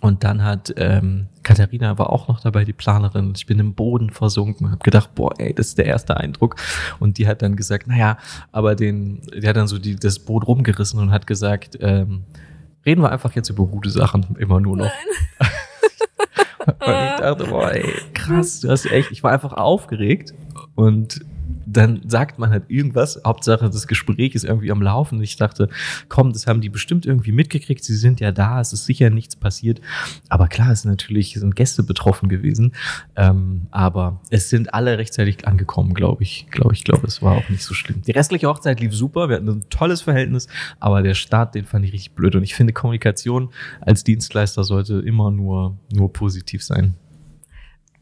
Und dann hat ähm, Katharina war auch noch dabei, die Planerin. Ich bin im Boden versunken, habe gedacht, boah, ey, das ist der erste Eindruck. Und die hat dann gesagt, naja, aber den, die hat dann so die, das Boot rumgerissen und hat gesagt, ähm, reden wir einfach jetzt über gute Sachen immer nur noch. Und ich dachte, boah, ey, krass, du hast echt, ich war einfach aufgeregt und dann sagt man halt irgendwas, Hauptsache das Gespräch ist irgendwie am Laufen. Ich dachte, komm, das haben die bestimmt irgendwie mitgekriegt, sie sind ja da, es ist sicher nichts passiert. Aber klar, es sind natürlich sind Gäste betroffen gewesen. Ähm, aber es sind alle rechtzeitig angekommen, glaube ich. Glaube ich, glaube, es war auch nicht so schlimm. Die restliche Hochzeit lief super, wir hatten ein tolles Verhältnis, aber der Start, den fand ich richtig blöd. Und ich finde, Kommunikation als Dienstleister sollte immer nur, nur positiv sein.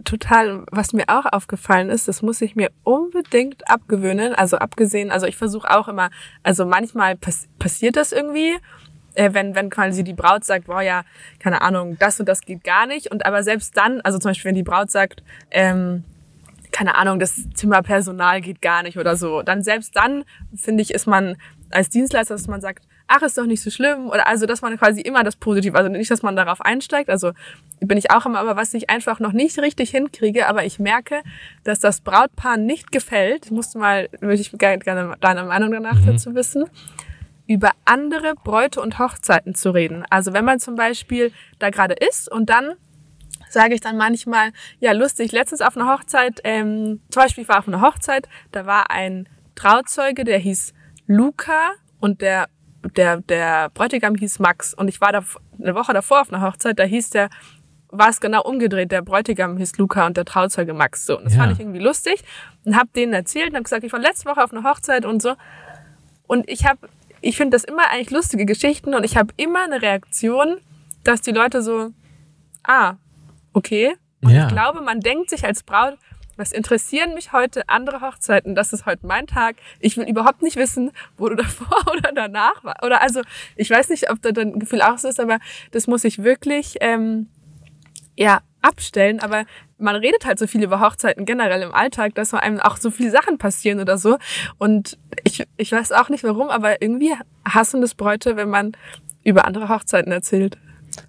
Total, was mir auch aufgefallen ist, das muss ich mir unbedingt abgewöhnen. Also abgesehen, also ich versuche auch immer, also manchmal pass passiert das irgendwie, äh, wenn, wenn quasi die Braut sagt, boah ja, keine Ahnung, das und das geht gar nicht. Und aber selbst dann, also zum Beispiel, wenn die Braut sagt, ähm, keine Ahnung, das Zimmerpersonal geht gar nicht oder so, dann selbst dann, finde ich, ist man als Dienstleister, dass man sagt, ach, ist doch nicht so schlimm. Oder also, dass man quasi immer das Positive, also nicht, dass man darauf einsteigt. Also bin ich auch immer, aber was ich einfach noch nicht richtig hinkriege, aber ich merke, dass das Brautpaar nicht gefällt. Ich musste mal, würde ich gerne deine Meinung danach mhm. dazu wissen über andere Bräute und Hochzeiten zu reden. Also wenn man zum Beispiel da gerade ist und dann sage ich dann manchmal, ja lustig, letztens auf einer Hochzeit, ähm, zum Beispiel ich war auf einer Hochzeit, da war ein Trauzeuge, der hieß Luca und der der, der Bräutigam hieß Max und ich war da eine Woche davor auf einer Hochzeit, da hieß der, war es genau umgedreht, der Bräutigam hieß Luca und der Trauzeuge Max. So, und das ja. fand ich irgendwie lustig und habe denen erzählt und habe gesagt, ich war letzte Woche auf einer Hochzeit und so. Und ich habe, ich finde das immer eigentlich lustige Geschichten und ich habe immer eine Reaktion, dass die Leute so, ah, okay. Und ja. ich glaube, man denkt sich als Braut, was interessieren mich heute andere Hochzeiten? Das ist heute mein Tag. Ich will überhaupt nicht wissen, wo du davor oder danach war. Oder also, ich weiß nicht, ob da dein Gefühl auch so ist, aber das muss ich wirklich ähm, ja abstellen. Aber man redet halt so viel über Hochzeiten generell im Alltag, dass man einem auch so viele Sachen passieren oder so. Und ich, ich weiß auch nicht warum, aber irgendwie hassen das Bräute, wenn man über andere Hochzeiten erzählt.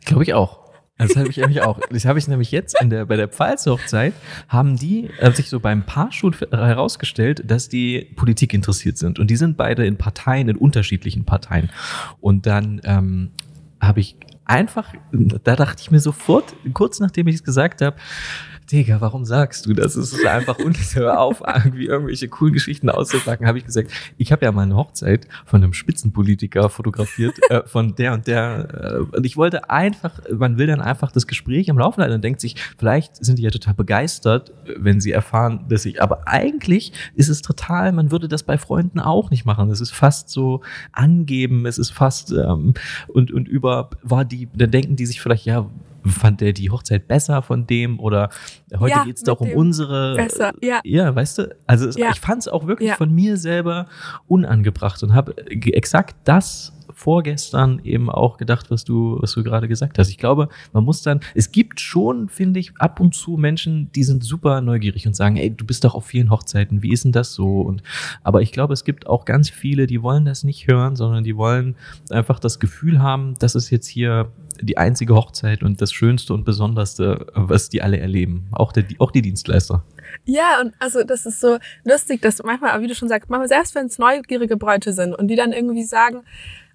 Glaube ich auch. Das habe ich nämlich auch. Das habe ich nämlich jetzt in der, bei der Pfalzhochzeit haben die äh, sich so beim Paarshoot herausgestellt, dass die Politik interessiert sind. Und die sind beide in Parteien, in unterschiedlichen Parteien. Und dann ähm, habe ich einfach, da dachte ich mir sofort, kurz nachdem ich es gesagt habe, Digga, warum sagst du das? Es ist einfach unnötig, auf, irgendwie irgendwelche coolen Geschichten auszupacken. Habe ich gesagt, ich habe ja mal eine Hochzeit von einem Spitzenpolitiker fotografiert, äh, von der und der. Äh, und ich wollte einfach, man will dann einfach das Gespräch am Laufen halten und denkt sich, vielleicht sind die ja total begeistert, wenn sie erfahren, dass ich, aber eigentlich ist es total, man würde das bei Freunden auch nicht machen. Es ist fast so angeben, es ist fast, ähm, und, und über, war die, dann denken die sich vielleicht, ja, fand der die Hochzeit besser von dem oder heute ja, geht's doch um unsere. Besser, ja. Ja, weißt du, also ja. ich fand es auch wirklich ja. von mir selber unangebracht und habe exakt das vorgestern eben auch gedacht, was du, was du gerade gesagt hast. Ich glaube, man muss dann, es gibt schon, finde ich, ab und zu Menschen, die sind super neugierig und sagen, ey, du bist doch auf vielen Hochzeiten, wie ist denn das so? Und, aber ich glaube, es gibt auch ganz viele, die wollen das nicht hören, sondern die wollen einfach das Gefühl haben, das ist jetzt hier die einzige Hochzeit und das Schönste und Besonderste, was die alle erleben. Auch, der, auch die Dienstleister. Ja, und also das ist so lustig, dass manchmal, wie du schon sagst, manchmal selbst wenn es neugierige Bräute sind und die dann irgendwie sagen,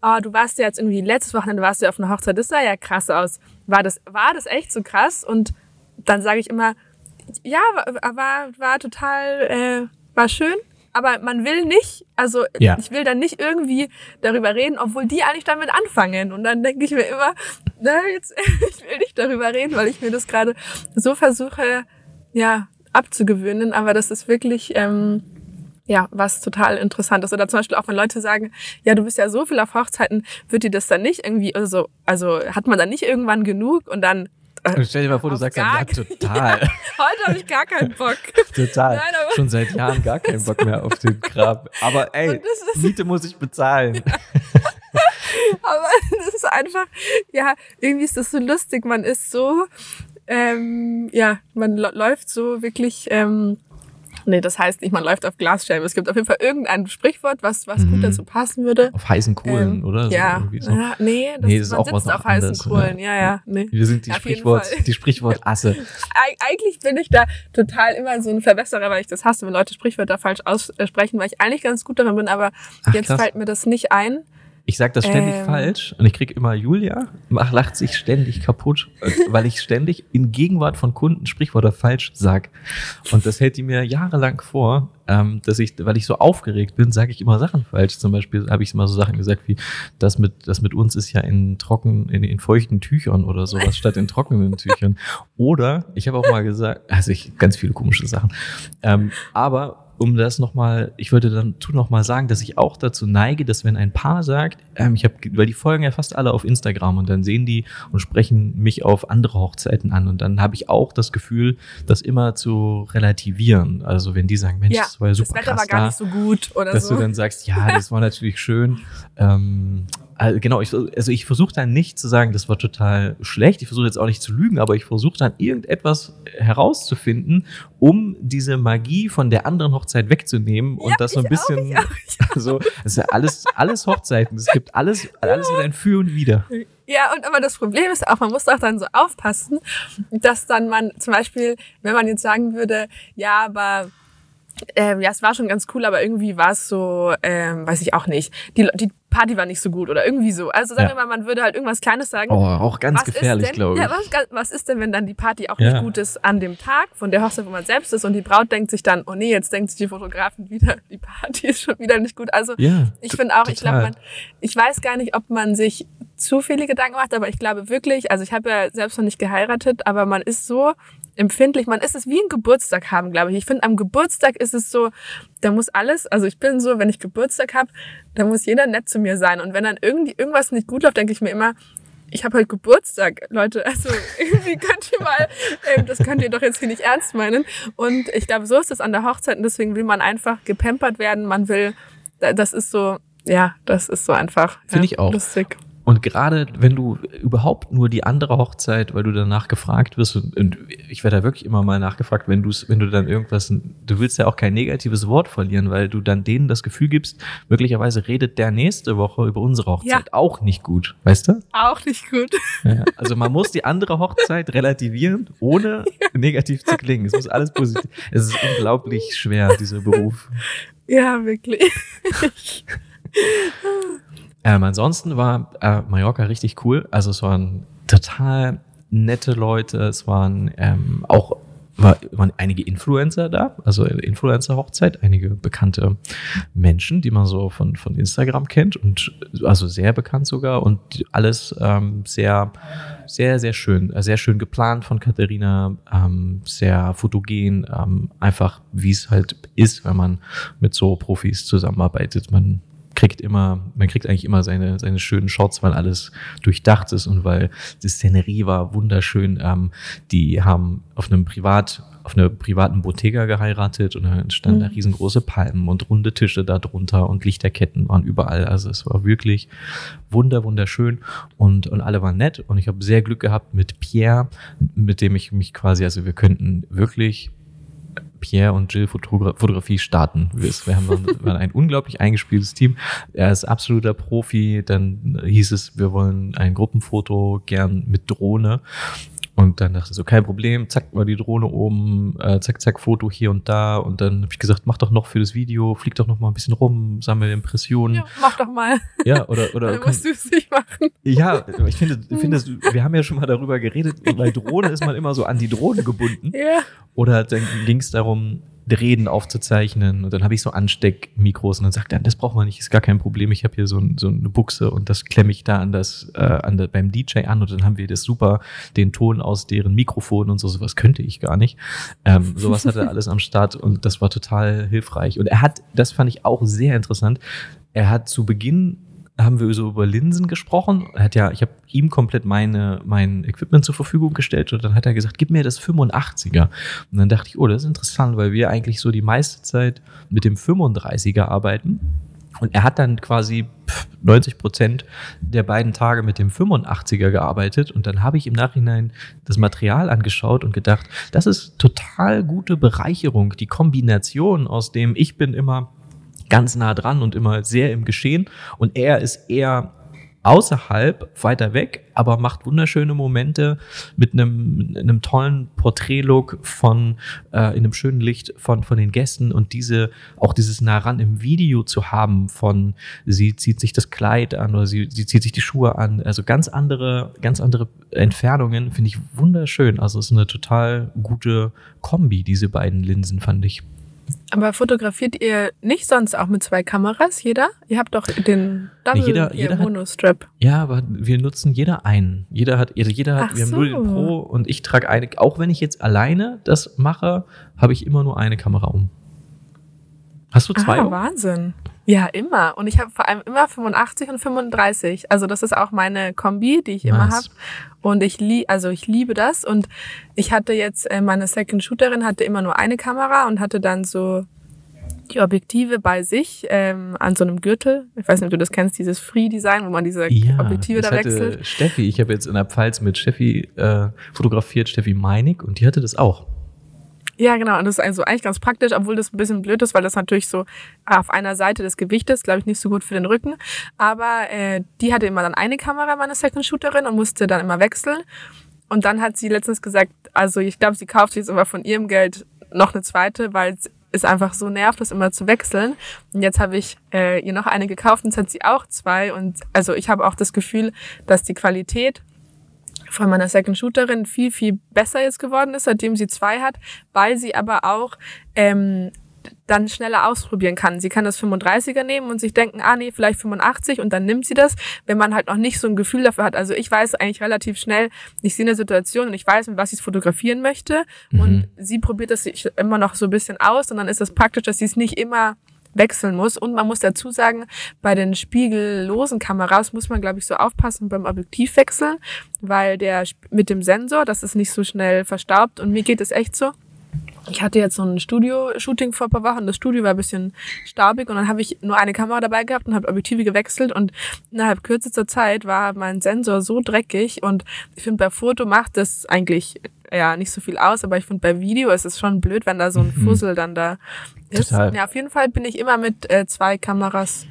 oh, du warst ja jetzt irgendwie letztes Wochenende warst du ja auf einer Hochzeit, das sah ja krass aus. War das, war das echt so krass? Und dann sage ich immer, ja, war, war total, äh, war schön, aber man will nicht, also ja. ich will dann nicht irgendwie darüber reden, obwohl die eigentlich damit anfangen. Und dann denke ich mir immer, na, jetzt, ich will nicht darüber reden, weil ich mir das gerade so versuche, ja, abzugewöhnen. Aber das ist wirklich, ähm, ja, was total interessant ist. Oder zum Beispiel auch, wenn Leute sagen, ja, du bist ja so viel auf Hochzeiten, wird dir das dann nicht irgendwie, also, also hat man dann nicht irgendwann genug und dann äh, Stell dir mal vor, du sagst dann, ja, total. Ja, heute habe ich gar keinen Bock. total. Nein, Schon seit Jahren gar keinen Bock mehr auf den Grab. Aber ey, Miete muss ich bezahlen. aber das ist einfach, ja, irgendwie ist das so lustig. Man ist so, ähm, ja, man läuft so wirklich ähm, Nee, das heißt nicht, man läuft auf Glasscherben. Es gibt auf jeden Fall irgendein Sprichwort, was, was mhm. gut dazu passen würde. Auf heißen Kohlen, ähm, oder? So ja. So. ja. Nee, das, nee, das ist auch was auf heißen Kohlen. Ja, ja. ja nee. Wir sind die Sprichwort, die Sprichwortasse. eigentlich bin ich da total immer so ein Verbesserer, weil ich das hasse, wenn Leute Sprichwörter falsch aussprechen, weil ich eigentlich ganz gut darin bin, aber Ach, jetzt krass. fällt mir das nicht ein. Ich sag das ständig ähm. falsch und ich krieg immer Julia, mach, lacht sich ständig kaputt, weil ich ständig in Gegenwart von Kunden Sprichwörter falsch sag. Und das hält die mir jahrelang vor, ähm, dass ich, weil ich so aufgeregt bin, sage ich immer Sachen falsch. Zum Beispiel habe ich immer so Sachen gesagt wie, das mit, das mit uns ist ja in trocken, in, in feuchten Tüchern oder sowas statt in trockenen Tüchern. Oder ich habe auch mal gesagt, also ich ganz viele komische Sachen. Ähm, aber um das nochmal, ich würde dann tu noch mal sagen, dass ich auch dazu neige, dass wenn ein Paar sagt, ähm, ich habe, weil die folgen ja fast alle auf Instagram und dann sehen die und sprechen mich auf andere Hochzeiten an und dann habe ich auch das Gefühl, das immer zu relativieren. Also wenn die sagen, Mensch, Ja, das war ja super das Wetter krass war gar da, nicht so gut oder dass so. du dann sagst, ja, das war natürlich schön. Ähm, also genau, ich, also ich versuche dann nicht zu sagen, das war total schlecht. Ich versuche jetzt auch nicht zu lügen, aber ich versuche dann irgendetwas herauszufinden, um diese Magie von der anderen Hochzeit wegzunehmen und das so ein ich auch, bisschen ich auch, so, das ist ja alles, alles Hochzeiten. Es gibt alles, alles mit ein Für und Wider. Ja, und aber das Problem ist auch, man muss auch dann so aufpassen, dass dann man zum Beispiel, wenn man jetzt sagen würde, ja, aber ähm, ja, es war schon ganz cool, aber irgendwie war es so, ähm, weiß ich auch nicht, die, die Party war nicht so gut oder irgendwie so. Also sagen Ja. wir mal, man würde halt irgendwas Kleines sagen. Oh, auch ganz was gefährlich, denn, glaube ich. Ja, was, was ist denn, wenn dann die Party auch Ja. nicht gut ist an dem Tag von der Hochzeit, wo man selbst ist und die Braut denkt sich dann, oh nee, jetzt denkt sich die Fotografin wieder, die Party ist schon wieder nicht gut. Also ja, ich finde auch, ich glaube, total. man, ich weiß gar nicht, ob man sich zu viele Gedanken macht, aber ich glaube wirklich, also ich habe ja selbst noch nicht geheiratet, aber man ist so empfindlich, man ist es wie ein Geburtstag haben, glaube ich. Ich finde, am Geburtstag ist es so, da muss alles, also ich bin so, wenn ich Geburtstag habe, da muss jeder nett zu mir sein. Und wenn dann irgendwie irgendwas nicht gut läuft, denke ich mir immer, ich habe halt Geburtstag, Leute. Also irgendwie könnt ihr mal, ähm, das könnt ihr doch jetzt hier nicht ernst meinen. Und ich glaube, so ist es an der Hochzeit und deswegen will man einfach gepampert werden. Man will, da- das ist so, ja, das ist so einfach. Finde ja, ich auch. Lustig. Und gerade wenn du überhaupt nur die andere Hochzeit, weil du danach gefragt wirst, und, und ich werde da wirklich immer mal nachgefragt, wenn du wenn du dann irgendwas, du willst ja auch kein negatives Wort verlieren, weil du dann denen das Gefühl gibst, möglicherweise redet der nächste Woche über unsere Hochzeit auch nicht gut, weißt du? Auch nicht gut. Ja, also man muss die andere Hochzeit relativieren, ohne negativ zu klingen. Es muss alles positiv. Es ist unglaublich schwer, dieser Beruf. Ja, wirklich. Ähm, ansonsten war äh, Mallorca richtig cool. Also es waren total nette Leute. Es waren ähm, auch war, waren einige Influencer da, also Influencer-Hochzeit, einige bekannte Menschen, die man so von, von Instagram kennt und also sehr bekannt sogar und alles ähm, sehr, sehr, sehr schön, äh, sehr schön geplant von Katharina, ähm, sehr fotogen, ähm, einfach wie es halt ist, wenn man mit so Profis zusammenarbeitet. Man kriegt immer, man kriegt eigentlich immer seine, seine schönen Shots, weil alles durchdacht ist und weil die Szenerie war wunderschön. Ähm, die haben auf einem Privat, auf einer privaten Bottega geheiratet und dann standen da Mhm. riesengroße Palmen und runde Tische da drunter und Lichterketten waren überall. Also es war wirklich wunder, wunderschön und, und alle waren nett und ich habe sehr Glück gehabt mit Pierre, mit dem ich mich quasi, also wir könnten wirklich Pierre und Jill Fotogra Fotografie starten. Wir, wir haben waren ein unglaublich eingespieltes Team. Er ist absoluter Profi. Dann hieß es, wir wollen ein Gruppenfoto gern mit Drohne. Und dann dachte ich so, kein Problem, zack, war die Drohne oben, äh, zack, zack, Foto hier und da. Und dann habe ich gesagt, mach doch noch für das Video, flieg doch noch mal ein bisschen rum, sammel Impressionen. Ja, mach doch mal. Ja, oder, oder Dann musst du es nicht machen. ja, ich finde, finde, wir haben ja schon mal darüber geredet, weil Drohne ist man immer so an die Drohne gebunden. Ja. Oder dann ging es darum, Reden aufzuzeichnen und dann habe ich so Ansteckmikros und dann sagt er, das braucht man nicht, ist gar kein Problem. Ich habe hier so, ein, so eine Buchse und das klemme ich da an das äh, an der, beim DJ an und dann haben wir das super, den Ton aus deren Mikrofon und so, sowas könnte ich gar nicht. Ähm, sowas hat er alles am Start und das war total hilfreich. Und er hat, das fand ich auch sehr interessant, er hat zu Beginn haben wir so über Linsen gesprochen. Er hat ja, ich habe ihm komplett meine, mein Equipment zur Verfügung gestellt und dann hat er gesagt, gib mir das 85er. Und dann dachte ich, oh, das ist interessant, weil wir eigentlich so die meiste Zeit mit dem 35er arbeiten. Und er hat dann quasi pff, 90 Prozent der beiden Tage mit dem 85er gearbeitet. Und dann habe ich im Nachhinein das Material angeschaut und gedacht, das ist total gute Bereicherung. Die Kombination aus dem, ich bin immer ganz nah dran und immer sehr im Geschehen und er ist eher außerhalb, weiter weg, aber macht wunderschöne Momente mit einem, einem tollen Porträtlook von, äh, in einem schönen Licht von, von den Gästen und diese, auch dieses nah ran im Video zu haben von, sie zieht sich das Kleid an oder sie, sie zieht sich die Schuhe an, also ganz andere, ganz andere Entfernungen finde ich wunderschön. Also es ist eine total gute Kombi, diese beiden Linsen, fand ich. Aber fotografiert ihr nicht sonst auch mit zwei Kameras, jeder? Ihr habt doch den Double Nee, jeder- jeder hat- Monostrap. Ja, aber wir nutzen jeder einen. Jeder hat, also jeder hat, Ach wir haben nur so. den Pro und ich trage eine. Auch wenn ich jetzt alleine das mache, habe ich immer nur eine Kamera um. Hast du zwei? Ah, Wahnsinn. Ja, immer. Und ich habe vor allem immer 85 und 35. Also das ist auch meine Kombi, die ich immer Nice. habe. Und ich lieb, also ich liebe das. Und ich hatte jetzt, äh, meine Second Shooterin hatte immer nur eine Kamera und hatte dann so die Objektive bei sich ähm, an so einem Gürtel. Ich weiß nicht, ob du das kennst, dieses Free-Design, wo man diese Objektive das da wechselt. Steffi, ich habe jetzt in der Pfalz mit Steffi äh, fotografiert, Steffi Meinig, und die hatte das auch. Ja, genau. Und das ist also eigentlich ganz praktisch, obwohl das ein bisschen blöd ist, weil das natürlich so auf einer Seite des Gewichtes, glaube ich, nicht so gut für den Rücken. Aber äh, die hatte immer dann eine Kamera, meine Second Shooterin, und musste dann immer wechseln. Und dann hat sie letztens gesagt, also ich glaube, sie kauft jetzt aber von ihrem Geld noch eine zweite, weil es einfach so nervt, das immer zu wechseln. Und jetzt habe ich äh, ihr noch eine gekauft und jetzt hat sie auch zwei. Und also ich habe auch das Gefühl, dass die Qualität von meiner Second Shooterin viel, viel besser jetzt geworden ist, seitdem sie zwei hat, weil sie aber auch ähm, dann schneller ausprobieren kann. Sie kann das 35er nehmen und sich denken, ah nee, vielleicht 85 und dann nimmt sie das, wenn man halt noch nicht so ein Gefühl dafür hat. Also ich weiß eigentlich relativ schnell, ich sehe eine Situation und ich weiß, mit was ich fotografieren möchte und sie probiert das sich immer noch so ein bisschen aus und dann ist es praktisch, dass sie es nicht immer wechseln muss. Und man muss dazu sagen, bei den spiegellosen Kameras muss man, glaube ich, so aufpassen beim Objektivwechseln, weil der mit dem Sensor, das ist nicht so schnell verstaubt. Und mir geht es echt so. Ich hatte jetzt so ein Studio-Shooting vor ein paar Wochen. Das Studio war ein bisschen staubig und dann habe ich nur eine Kamera dabei gehabt und habe Objektive gewechselt und innerhalb kürzester Zeit war mein Sensor so dreckig und ich finde, bei Foto macht das eigentlich ja nicht so viel aus, aber ich finde, bei Video ist es schon blöd, wenn da so ein Fussel dann da ist. Total. Ja, auf jeden Fall bin ich immer mit äh, zwei Kameras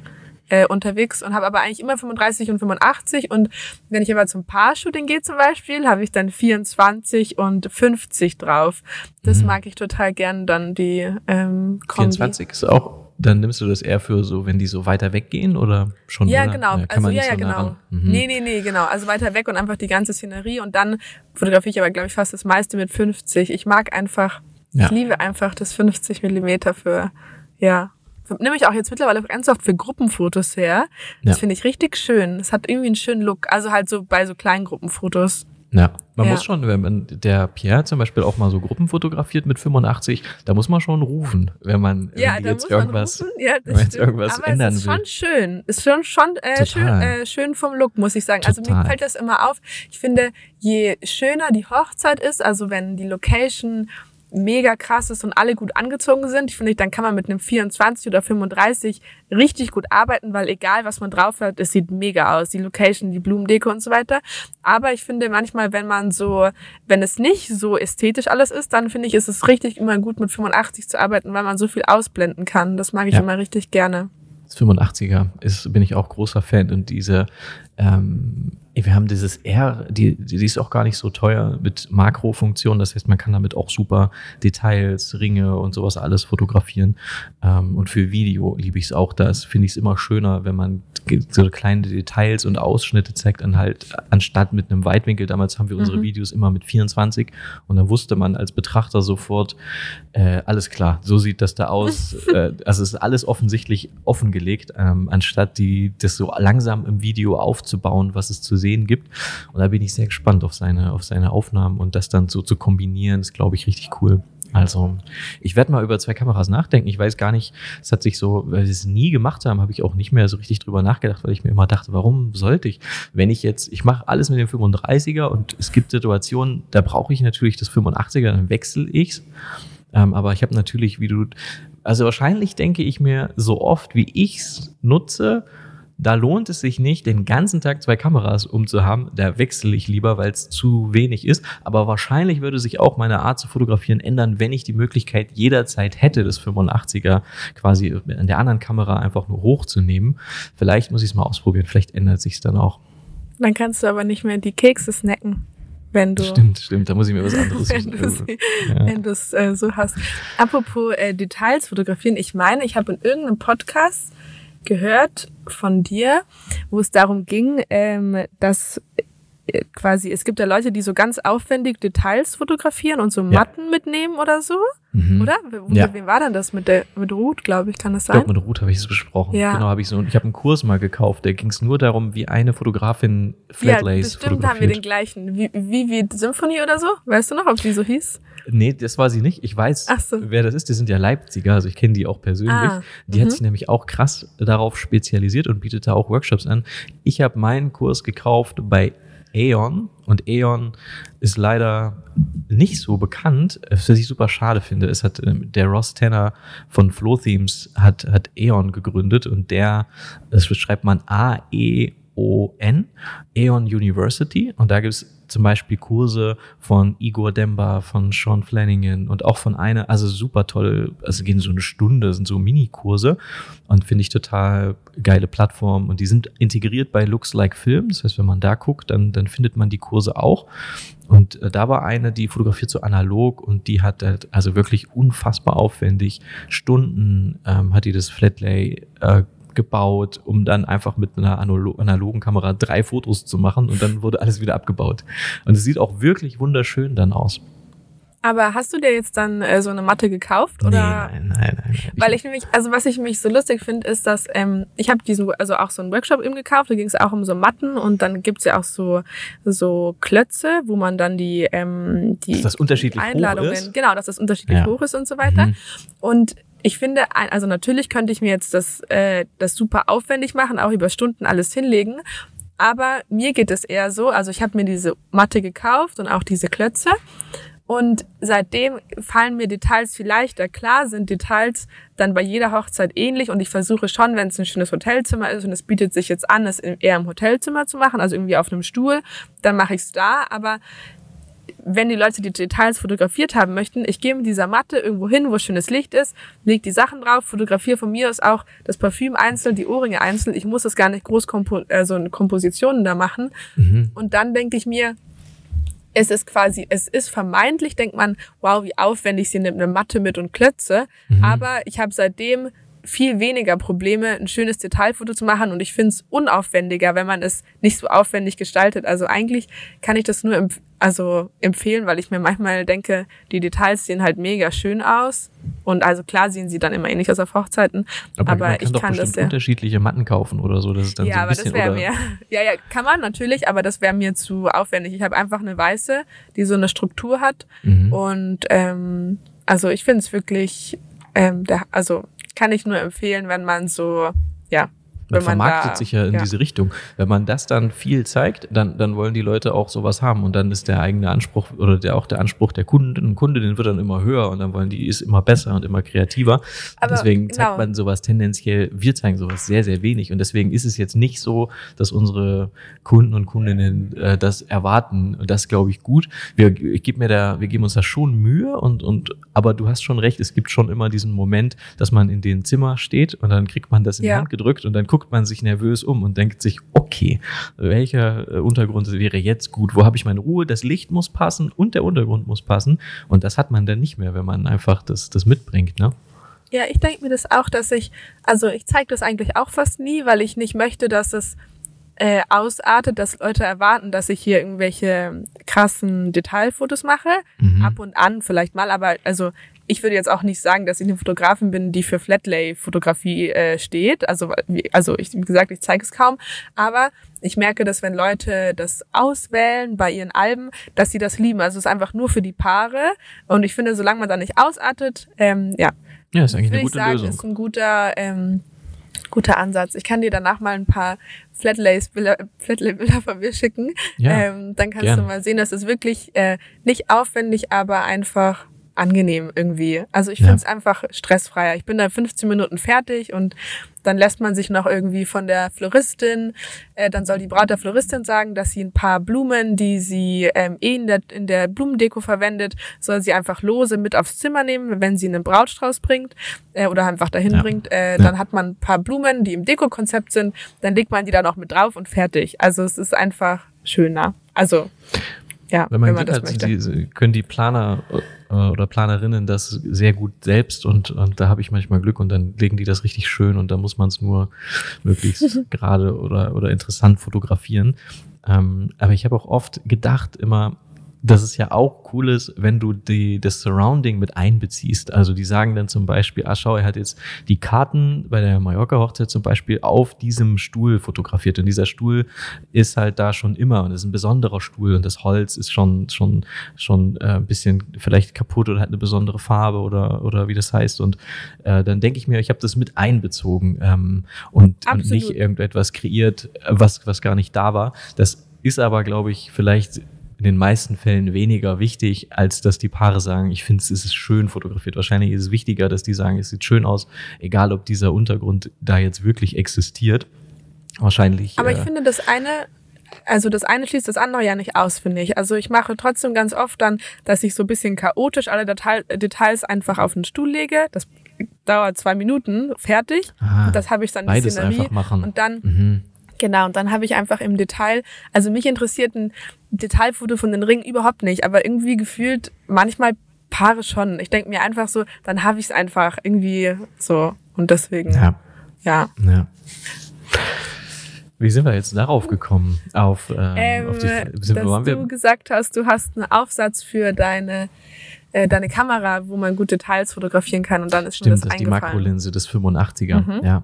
äh, unterwegs und habe aber eigentlich immer 35 und 85 und wenn ich aber zum Paar-Shooting gehe zum Beispiel, habe ich dann 24 und 50 drauf. Das Mhm. mag ich total gern dann die ähm, Kombi. 24 ist auch, dann nimmst du das eher für so, wenn die so weiter weggehen oder schon Ja, oder? genau. Kann also ja, ja, so genau. Mhm. Nee, nee, nee, genau. Also weiter weg und einfach die ganze Szenerie und dann fotografiere ich aber, glaube ich, fast das meiste mit 50. Ich mag einfach, Ja. ich liebe einfach das 50 Millimeter für, ja. Nehme ich auch jetzt mittlerweile ganz oft für Gruppenfotos her. Das Ja. finde ich richtig schön. Es hat irgendwie einen schönen Look. Also halt so bei so kleinen Gruppenfotos. Ja, man Ja. muss schon, wenn man, der Pierre zum Beispiel auch mal so Gruppen fotografiert mit 85, da muss man schon rufen, wenn man Ja, jetzt muss man irgendwas, rufen. Ja, wenn man jetzt irgendwas Aber ändern es ist will. schon schön. Ist schon, schon äh, schön, Total. äh, schön vom Look, muss ich sagen. Also mir Total. fällt das immer auf. Ich finde, je schöner die Hochzeit ist, also wenn die Location mega krass ist und alle gut angezogen sind, ich finde, dann kann man mit einem 24 oder 35 richtig gut arbeiten, weil egal was man drauf hat, es sieht mega aus. Die Location, die Blumendeko und so weiter. Aber ich finde manchmal, wenn man so, wenn es nicht so ästhetisch alles ist, dann finde ich, ist es richtig immer gut mit 85 zu arbeiten, weil man so viel ausblenden kann. Das mag ich Ja. immer richtig gerne. Das 85er ist, bin ich auch großer Fan und diese, ähm, wir haben dieses R, die, die ist auch gar nicht so teuer mit Makrofunktion. Das heißt, man kann damit auch super Details, Ringe und sowas alles fotografieren. Ähm, und für Video liebe ich es auch. Da finde ich es immer schöner, wenn man so kleine Details und Ausschnitte zeigt, dann halt anstatt mit einem Weitwinkel. Damals haben wir unsere Mhm. Videos immer mit 24 und dann wusste man als Betrachter sofort, äh, alles klar, so sieht das da aus. äh, also es ist alles offensichtlich offengelegt, ähm, anstatt die das so langsam im Video aufzubauen, was es zu sehen gibt. Und da bin ich sehr gespannt auf seine, auf seine Aufnahmen und das dann so zu kombinieren, ist, glaube ich, richtig cool. Also, ich werde mal über zwei Kameras nachdenken. Ich weiß gar nicht, es hat sich so, weil wir es nie gemacht haben, habe ich auch nicht mehr so richtig drüber nachgedacht, weil ich mir immer dachte, warum sollte ich? Wenn ich jetzt, ich mache alles mit dem 35er und es gibt Situationen, da brauche ich natürlich das 85er, dann wechsle ich's. Ähm, aber ich habe natürlich, wie du, also wahrscheinlich denke ich mir, so oft wie ich's nutze, da lohnt es sich nicht, den ganzen Tag zwei Kameras umzuhaben. Da wechsle ich lieber, weil es zu wenig ist. Aber wahrscheinlich würde sich auch meine Art zu fotografieren ändern, wenn ich die Möglichkeit jederzeit hätte, das 85er quasi an der anderen Kamera einfach nur hochzunehmen. Vielleicht muss ich es mal ausprobieren. Vielleicht ändert sich dann auch. Dann kannst du aber nicht mehr die Kekse snacken, wenn du, Stimmt, stimmt. Da muss ich mir was anderes wenn du sie, ja. wenn du es äh, so hast. Apropos äh, Details fotografieren, ich meine, ich habe in irgendeinem Podcast gehört von dir, wo es darum ging, ähm, dass äh, quasi, es gibt ja Leute, die so ganz aufwendig Details fotografieren und so Matten mitnehmen oder so, Mhm. oder? Mit Ja. wem war denn das? Mit der mit Ruth, glaube ich, kann das Ich sein? glaube, mit Ruth habe ich es besprochen. Ja. Genau, habe ich so. Ich habe einen Kurs mal gekauft. Da ging es nur darum, wie eine Fotografin ja, Flatlays bestimmt haben wir den fotografiert. gleichen. Wie, wie, wie Symphony oder so? Weißt du noch, ob die so hieß? Nee, das war sie nicht. Ich weiß, so. wer das ist. Die sind ja Leipziger, also ich kenne die auch persönlich. Ah, die hat mhm. sich nämlich auch krass darauf spezialisiert und bietet da auch Workshops an. Ich habe meinen Kurs gekauft bei Aeon und Aeon ist leider nicht so bekannt, was ich super schade finde. Es hat ähm, der Ross Tanner von Flow Themes hat, hat Aeon gegründet und der, das schreibt man A-E-O-N, Aeon University und da gibt es zum Beispiel Kurse von Igor Demba, von Sean Flanagan und auch von einer, also super toll, also gehen so eine Stunde, sind so Mini-Kurse und finde ich total geile Plattform und die sind integriert bei Looks Like Film, das heißt, wenn man da guckt, dann, dann findet man die Kurse auch. Und äh, da war eine, die fotografiert so analog und die hat halt also wirklich unfassbar aufwendig Stunden ähm, hat die das Flatlay äh, gebaut, um dann einfach mit einer analo analogen Kamera drei Fotos zu machen und dann wurde alles wieder abgebaut. Und es sieht auch wirklich wunderschön dann aus. Aber hast du dir jetzt dann äh, so eine Matte gekauft? Oder? Nee, nein, nein, nein. nein. Weil ich nämlich, also was ich mich so lustig finde, ist, dass ähm, ich habe diesen, also auch so einen Workshop eben gekauft, da ging es auch um so Matten und dann gibt's ja auch so so Klötze, wo man dann die ähm, die Dass das unterschiedlich hoch Einladungen, ist? genau, dass das unterschiedlich Ja. hoch ist und so weiter. Mhm. Und ich finde, also natürlich könnte ich mir jetzt das, äh, das super aufwendig machen, auch über Stunden alles hinlegen. Aber mir geht es eher so, also ich habe mir diese Matte gekauft und auch diese Klötze. Und seitdem fallen mir Details viel leichter. Klar sind Details dann bei jeder Hochzeit ähnlich und ich versuche schon, wenn es ein schönes Hotelzimmer ist und es bietet sich jetzt an, es eher im Hotelzimmer zu machen, also irgendwie auf einem Stuhl, dann mache ich es da. Aber wenn die Leute die Details fotografiert haben möchten, ich gehe mit dieser Matte irgendwo hin, wo schönes Licht ist, leg die Sachen drauf, fotografiere von mir aus auch das Parfüm einzeln, die Ohrringe einzeln. Ich muss das gar nicht groß kompo also in Kompositionen da machen. Mhm. Und dann denke ich mir, es ist quasi, es ist vermeintlich, denkt man, wow, wie aufwendig sie nimmt eine Matte mit und Klötze. Mhm. Aber ich habe seitdem viel weniger Probleme, ein schönes Detailfoto zu machen und ich finde es unaufwendiger, wenn man es nicht so aufwendig gestaltet. Also eigentlich kann ich das nur also empfehlen, weil ich mir manchmal denke, die Details sehen halt mega schön aus und also klar sehen sie dann immer ähnlich aus auf Hochzeiten, aber, Aber, man kann ich doch kann das bestimmt ja. unterschiedliche Matten kaufen oder so. Das ist dann Ja, so ein aber bisschen das wäre mir. Ja, ja, kann man natürlich, aber das wäre mir zu aufwendig. Ich habe einfach eine weiße, die so eine Struktur hat. Mhm. Und ähm, also ich finde es wirklich, ähm, der, also kann ich nur empfehlen, wenn man so, ja, Man vermarktet da, sich ja in diese Richtung. Wenn man das dann viel zeigt, dann, dann wollen die Leute auch sowas haben. Und dann ist der eigene Anspruch oder der, auch der Anspruch der Kunden und Kundinnen wird dann immer höher und dann wollen die, ist immer besser und immer kreativer. Aber deswegen zeigt genau. man sowas tendenziell, wir zeigen sowas sehr, sehr wenig. Und deswegen ist es jetzt nicht so, dass unsere Kunden und Kundinnen äh, das erwarten. Und das glaube ich gut. Wir, ich geb mir da, wir geben uns da schon Mühe und, und, aber du hast schon recht, es gibt schon immer diesen Moment, dass man in den Zimmer steht und dann kriegt man das in die Ja. Hand gedrückt und dann guckt man sich nervös um und denkt sich, okay, welcher äh, Untergrund wäre jetzt gut? Wo habe ich meine Ruhe? Das Licht muss passen und der Untergrund muss passen. Und das hat man dann nicht mehr, wenn man einfach das, das mitbringt, ne? Ja, ich denke mir das auch, dass ich, also ich zeige das eigentlich auch fast nie, weil ich nicht möchte, dass es äh, ausartet, dass Leute erwarten, dass ich hier irgendwelche krassen Detailfotos mache. Mhm. Ab und an vielleicht mal, aber also ich würde jetzt auch nicht sagen, dass ich eine Fotografin bin, die für Flatlay-Fotografie äh, steht. Also, wie- also ich, wie gesagt, ich zeige es kaum. Aber ich merke, dass wenn Leute das auswählen bei ihren Alben, dass sie das lieben. Also es ist einfach nur für die Paare. Und ich finde, solange man da nicht ausartet, ähm, ja, Ja, ist eigentlich würde eine ich gute sagen, Lösung. ist ein guter, ähm, guter Ansatz. Ich kann dir danach mal ein paar Flatlays-Bilder Flatlay-Bilder von mir schicken. Ja, ähm, dann kannst gerne. du mal sehen, das ist wirklich äh, nicht aufwendig, aber einfach angenehm irgendwie. Also ich Ja. finde es einfach stressfreier. Ich bin da 15 Minuten fertig und dann lässt man sich noch irgendwie von der Floristin, äh, dann soll die Braut der Floristin sagen, dass sie ein paar Blumen, die sie ähm, eh in der, in der Blumendeko verwendet, soll sie einfach lose mit aufs Zimmer nehmen, wenn sie einen Brautstrauß bringt äh, oder einfach dahin Ja. bringt. Äh, Ja. Dann hat man ein paar Blumen, die im Dekokonzept sind, dann legt man die da noch mit drauf und fertig. Also es ist einfach schöner. Also ja, Wenn man, wenn man das hat, möchte. die, können die Planer äh, oder Planerinnen das sehr gut selbst und, und da habe ich manchmal Glück und dann legen die das richtig schön und da muss man es nur möglichst gerade oder, oder interessant fotografieren. Ähm, aber ich habe auch oft gedacht immer, dass es ja auch cool ist, wenn du die, das Surrounding mit einbeziehst. Also die sagen dann zum Beispiel, ah schau, er hat jetzt die Karten bei der Mallorca-Hochzeit zum Beispiel auf diesem Stuhl fotografiert. Und dieser Stuhl ist halt da schon immer und ist ein besonderer Stuhl und das Holz ist schon, schon, schon äh, ein bisschen vielleicht kaputt oder hat eine besondere Farbe oder, oder wie das heißt. Und äh, dann denke ich mir, ich habe das mit einbezogen ähm, und, und nicht irgendetwas kreiert, was, was gar nicht da war. Das ist aber, glaube ich, vielleicht in den meisten Fällen weniger wichtig, als dass die Paare sagen, ich finde es ist schön fotografiert. Wahrscheinlich ist es wichtiger, dass die sagen, es sieht schön aus, egal ob dieser Untergrund da jetzt wirklich existiert. Wahrscheinlich. Aber ich äh, finde, das eine also das eine schließt das andere ja nicht aus, finde ich. Also ich mache trotzdem ganz oft dann, dass ich so ein bisschen chaotisch alle Detail, Details einfach auf den Stuhl lege. Das dauert zwei Minuten, fertig. Ah, und das habe ich dann die Szenerie. Einfach machen. Und dann mhm. Genau, und dann habe ich einfach im Detail, also mich interessiert ein Detailfoto von den Ringen überhaupt nicht, aber irgendwie gefühlt manchmal Paare schon. Ich denke mir einfach so, dann habe ich es einfach irgendwie so und deswegen. Ja. Ja. ja. Wie sind wir jetzt darauf gekommen? Auf, ähm, ähm, auf die, dass du gesagt hast, du hast einen Aufsatz für deine äh, deine Kamera, wo man gut Details fotografieren kann und dann ist Stimmt, schon das, das ist die Makrolinse des 85er. Mhm. Ja.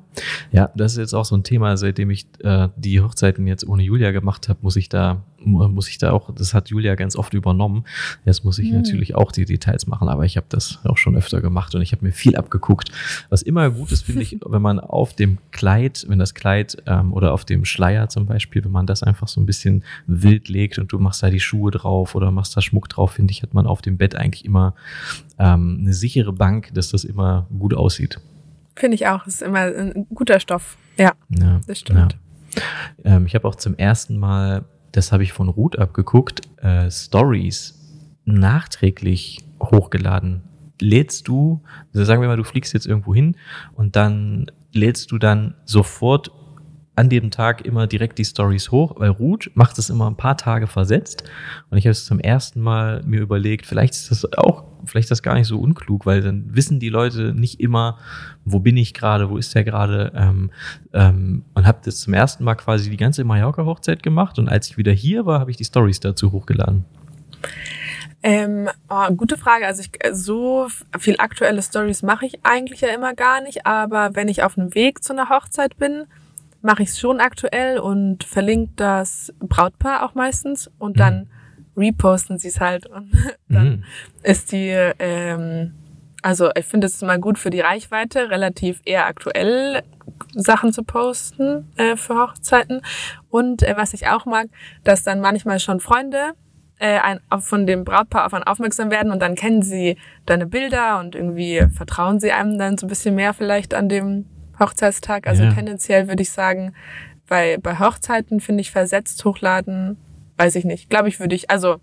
ja, das ist jetzt auch so ein Thema, seitdem ich äh, die Hochzeiten jetzt ohne Julia gemacht habe, muss ich da muss ich da auch, das hat Julia ganz oft übernommen. Jetzt muss ich mhm. natürlich auch die Details machen, aber ich habe das auch schon öfter gemacht und ich habe mir viel abgeguckt. Was immer gut ist, finde ich, wenn man auf dem Kleid, wenn das Kleid ähm, oder auf dem Schleier zum Beispiel, wenn man das einfach so ein bisschen wild legt und du machst da die Schuhe drauf oder machst da Schmuck drauf, finde ich, hat man auf dem Bett eigentlich immer ähm, eine sichere Bank, dass das immer gut aussieht. Finde ich auch, das ist immer ein guter Stoff. Ja, ja das stimmt. Ja. Ähm, ich habe auch zum ersten Mal das habe ich von Ruth abgeguckt, äh, Stories nachträglich hochgeladen. Lädst du, also sagen wir mal, du fliegst jetzt irgendwo hin und dann lädst du dann sofort an dem Tag immer direkt die Stories hoch, weil Ruth macht es immer ein paar Tage versetzt. Und ich habe es zum ersten Mal mir überlegt, vielleicht ist das auch, vielleicht ist das gar nicht so unklug, weil dann wissen die Leute nicht immer, wo bin ich gerade, wo ist der gerade. Ähm, ähm, und habe das zum ersten Mal quasi die ganze Mallorca-Hochzeit gemacht. Und als ich wieder hier war, habe ich die Stories dazu hochgeladen. Ähm, oh, gute Frage. Also ich, so viel aktuelle Stories mache ich eigentlich ja immer gar nicht, aber wenn ich auf dem Weg zu einer Hochzeit bin, mache ich es schon aktuell und verlinke das Brautpaar auch meistens und mhm. dann reposten sie es halt und dann mhm. ist die, ähm, also ich finde es ist immer gut für die Reichweite, relativ eher aktuell Sachen zu posten äh, für Hochzeiten und äh, was ich auch mag, dass dann manchmal schon Freunde äh, ein, von dem Brautpaar auf einen aufmerksam werden und dann kennen sie deine Bilder und irgendwie vertrauen sie einem dann so ein bisschen mehr vielleicht an dem Hochzeitstag. Also ja. tendenziell würde ich sagen, bei, bei Hochzeiten finde ich versetzt hochladen, weiß ich nicht. Glaube ich, würde ich, also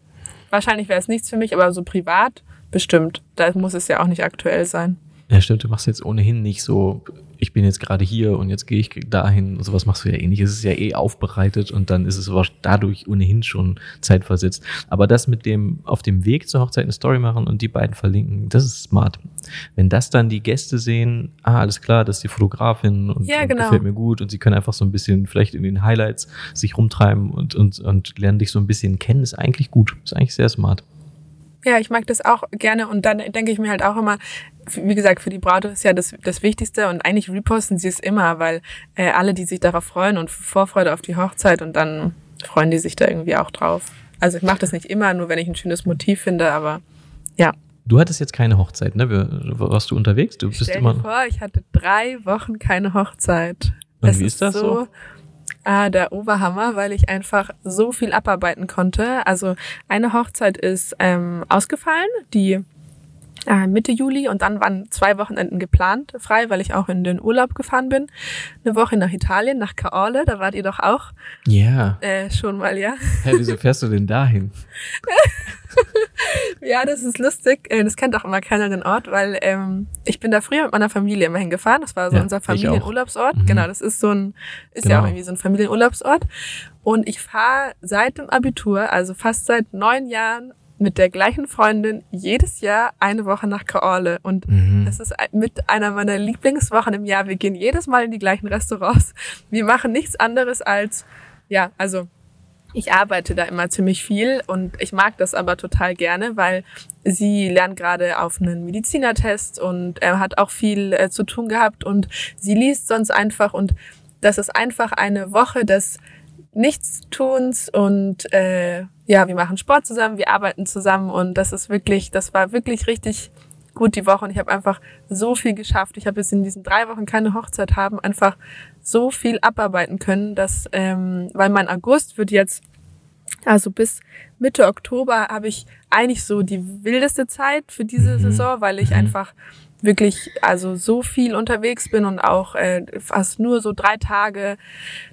wahrscheinlich wäre es nichts für mich, aber so privat bestimmt. Da muss es ja auch nicht aktuell sein. Ja, stimmt, du machst jetzt ohnehin nicht so ich bin jetzt gerade hier und jetzt gehe ich dahin und sowas machst du ja eh nicht. Es ist ja eh aufbereitet und dann ist es dadurch ohnehin schon zeitversetzt. Aber das mit dem auf dem Weg zur Hochzeit eine Story machen und die beiden verlinken, das ist smart. Wenn das dann die Gäste sehen, ah, alles klar, das ist die Fotografin und, ja, genau. und gefällt mir gut und sie können einfach so ein bisschen vielleicht in den Highlights sich rumtreiben und, und, und lernen dich so ein bisschen kennen, ist eigentlich gut. Ist eigentlich sehr smart. Ja, ich mag das auch gerne und dann denke ich mir halt auch immer, wie gesagt, für die Braut ist ja das, das Wichtigste und eigentlich reposten sie es immer, weil äh, alle, die sich darauf freuen und Vorfreude auf die Hochzeit und dann freuen die sich da irgendwie auch drauf. Also ich mache das nicht immer, nur wenn ich ein schönes Motiv finde, aber ja. Du hattest jetzt keine Hochzeit, ne? Warst du unterwegs? Du bist Stell dir vor, ich hatte drei Wochen keine Hochzeit. Und das wie ist das so? so? Ah, der Oberhammer, weil ich einfach so viel abarbeiten konnte. Also eine Hochzeit ist ähm, ausgefallen, die äh, Mitte Juli und dann waren zwei Wochenenden geplant frei, weil ich auch in den Urlaub gefahren bin. Eine Woche nach Italien, nach Caorle, da wart ihr doch auch. Ja. Äh, schon mal, ja. Hä, wieso fährst du denn dahin? ja, das ist lustig. Äh, das kennt auch immer keiner den Ort, weil ähm, ich bin da früher mit meiner Familie immer hingefahren. Das war so ja, unser Familienurlaubsort. Mhm. Genau, das ist so ein, ist genau. ja auch irgendwie so ein Familienurlaubsort. Und ich fahre seit dem Abitur, also fast seit neun Jahren, mit der gleichen Freundin jedes Jahr eine Woche nach Kaorle. Und mhm. das ist mit einer meiner Lieblingswochen im Jahr. Wir gehen jedes Mal in die gleichen Restaurants. Wir machen nichts anderes als, ja, also ich arbeite da immer ziemlich viel und ich mag das aber total gerne, weil sie lernt gerade auf einen Medizinertest und er hat auch viel äh, zu tun gehabt und sie liest sonst einfach und das ist einfach eine Woche des Nichtstuns und äh, ja, wir machen Sport zusammen, wir arbeiten zusammen und das ist wirklich, das war wirklich richtig gut die Woche und ich habe einfach so viel geschafft. Ich habe jetzt in diesen drei Wochen keine Hochzeit haben, einfach so viel abarbeiten können, dass, ähm, weil mein August wird jetzt, also bis Mitte Oktober habe ich eigentlich so die wildeste Zeit für diese mhm. Saison, weil ich mhm. einfach wirklich also so viel unterwegs bin und auch äh, fast nur so drei Tage,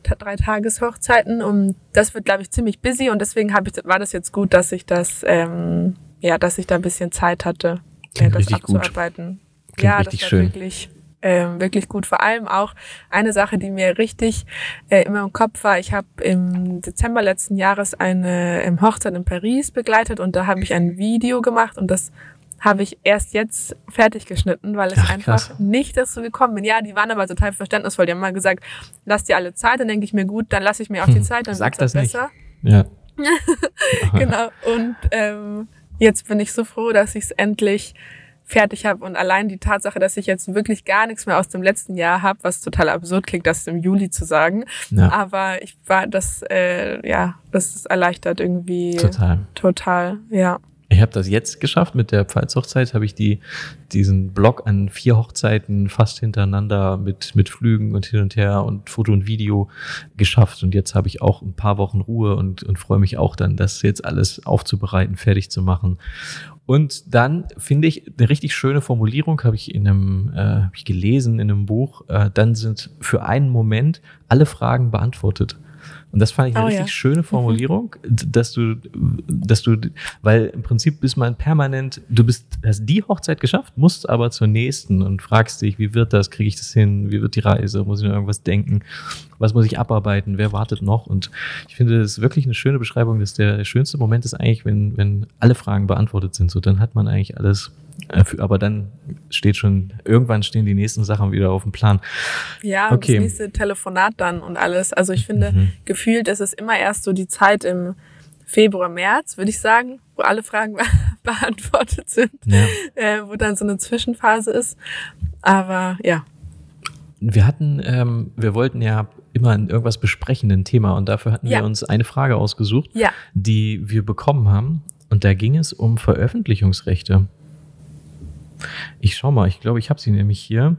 drei Tageshochzeiten und das wird glaube ich ziemlich busy und deswegen habe ich war das jetzt gut, dass ich das ähm, ja, dass ich da ein bisschen Zeit hatte, äh, das abzuarbeiten. Gut. ja, das war schön. wirklich äh, wirklich gut. Vor allem auch eine Sache, die mir richtig äh, immer im Kopf war. Ich habe im Dezember letzten Jahres eine im Hochzeit in Paris begleitet und da habe ich ein Video gemacht und das habe ich erst jetzt fertig geschnitten, weil es Ach, einfach krass. nicht dazu gekommen bin. Ja, die waren aber total verständnisvoll. Die haben mal gesagt, lass dir alle Zeit. Dann denke ich mir, gut, dann lasse ich mir auch die hm, Zeit, dann Sag das besser. Nicht. Ja. genau. Und ähm, jetzt bin ich so froh, dass ich es endlich fertig habe und allein die Tatsache, dass ich jetzt wirklich gar nichts mehr aus dem letzten Jahr habe, was total absurd klingt, das im Juli zu sagen, ja. aber ich war das äh, ja, das ist erleichtert irgendwie total, total, ja. Ich habe das jetzt geschafft mit der Pfalz-Hochzeit, habe ich die, diesen Blog an vier Hochzeiten fast hintereinander mit, mit Flügen und hin und her und Foto und Video geschafft. Und jetzt habe ich auch ein paar Wochen Ruhe und, und freue mich auch dann, das jetzt alles aufzubereiten, fertig zu machen. Und dann finde ich eine richtig schöne Formulierung, habe ich in einem, äh, ich gelesen in einem Buch, äh, dann sind für einen Moment alle Fragen beantwortet. Und das fand ich eine oh, richtig ja. schöne mhm. Formulierung, dass du, dass du, weil im Prinzip bist man permanent, du bist, hast die Hochzeit geschafft, musst aber zur nächsten und fragst dich, wie wird das, kriege ich das hin, wie wird die Reise, muss ich noch irgendwas denken, was muss ich abarbeiten, wer wartet noch? Und ich finde, das ist wirklich eine schöne Beschreibung, dass der schönste Moment ist eigentlich, wenn, wenn alle Fragen beantwortet sind. So, dann hat man eigentlich alles äh, aber dann steht schon, irgendwann stehen die nächsten Sachen wieder auf dem Plan. Ja, okay. das nächste Telefonat dann und alles. Also ich finde, mhm. gefühlt ist es immer erst so die Zeit im Februar, März, würde ich sagen, wo alle Fragen beantwortet sind, ja. äh, wo dann so eine Zwischenphase ist. Aber ja. Wir hatten, ähm, wir wollten ja immer ein irgendwas besprechen, ein Thema, und dafür hatten ja. wir uns eine Frage ausgesucht, ja. die wir bekommen haben. Und da ging es um Veröffentlichungsrechte. Ich schau mal, ich glaube, ich habe sie nämlich hier.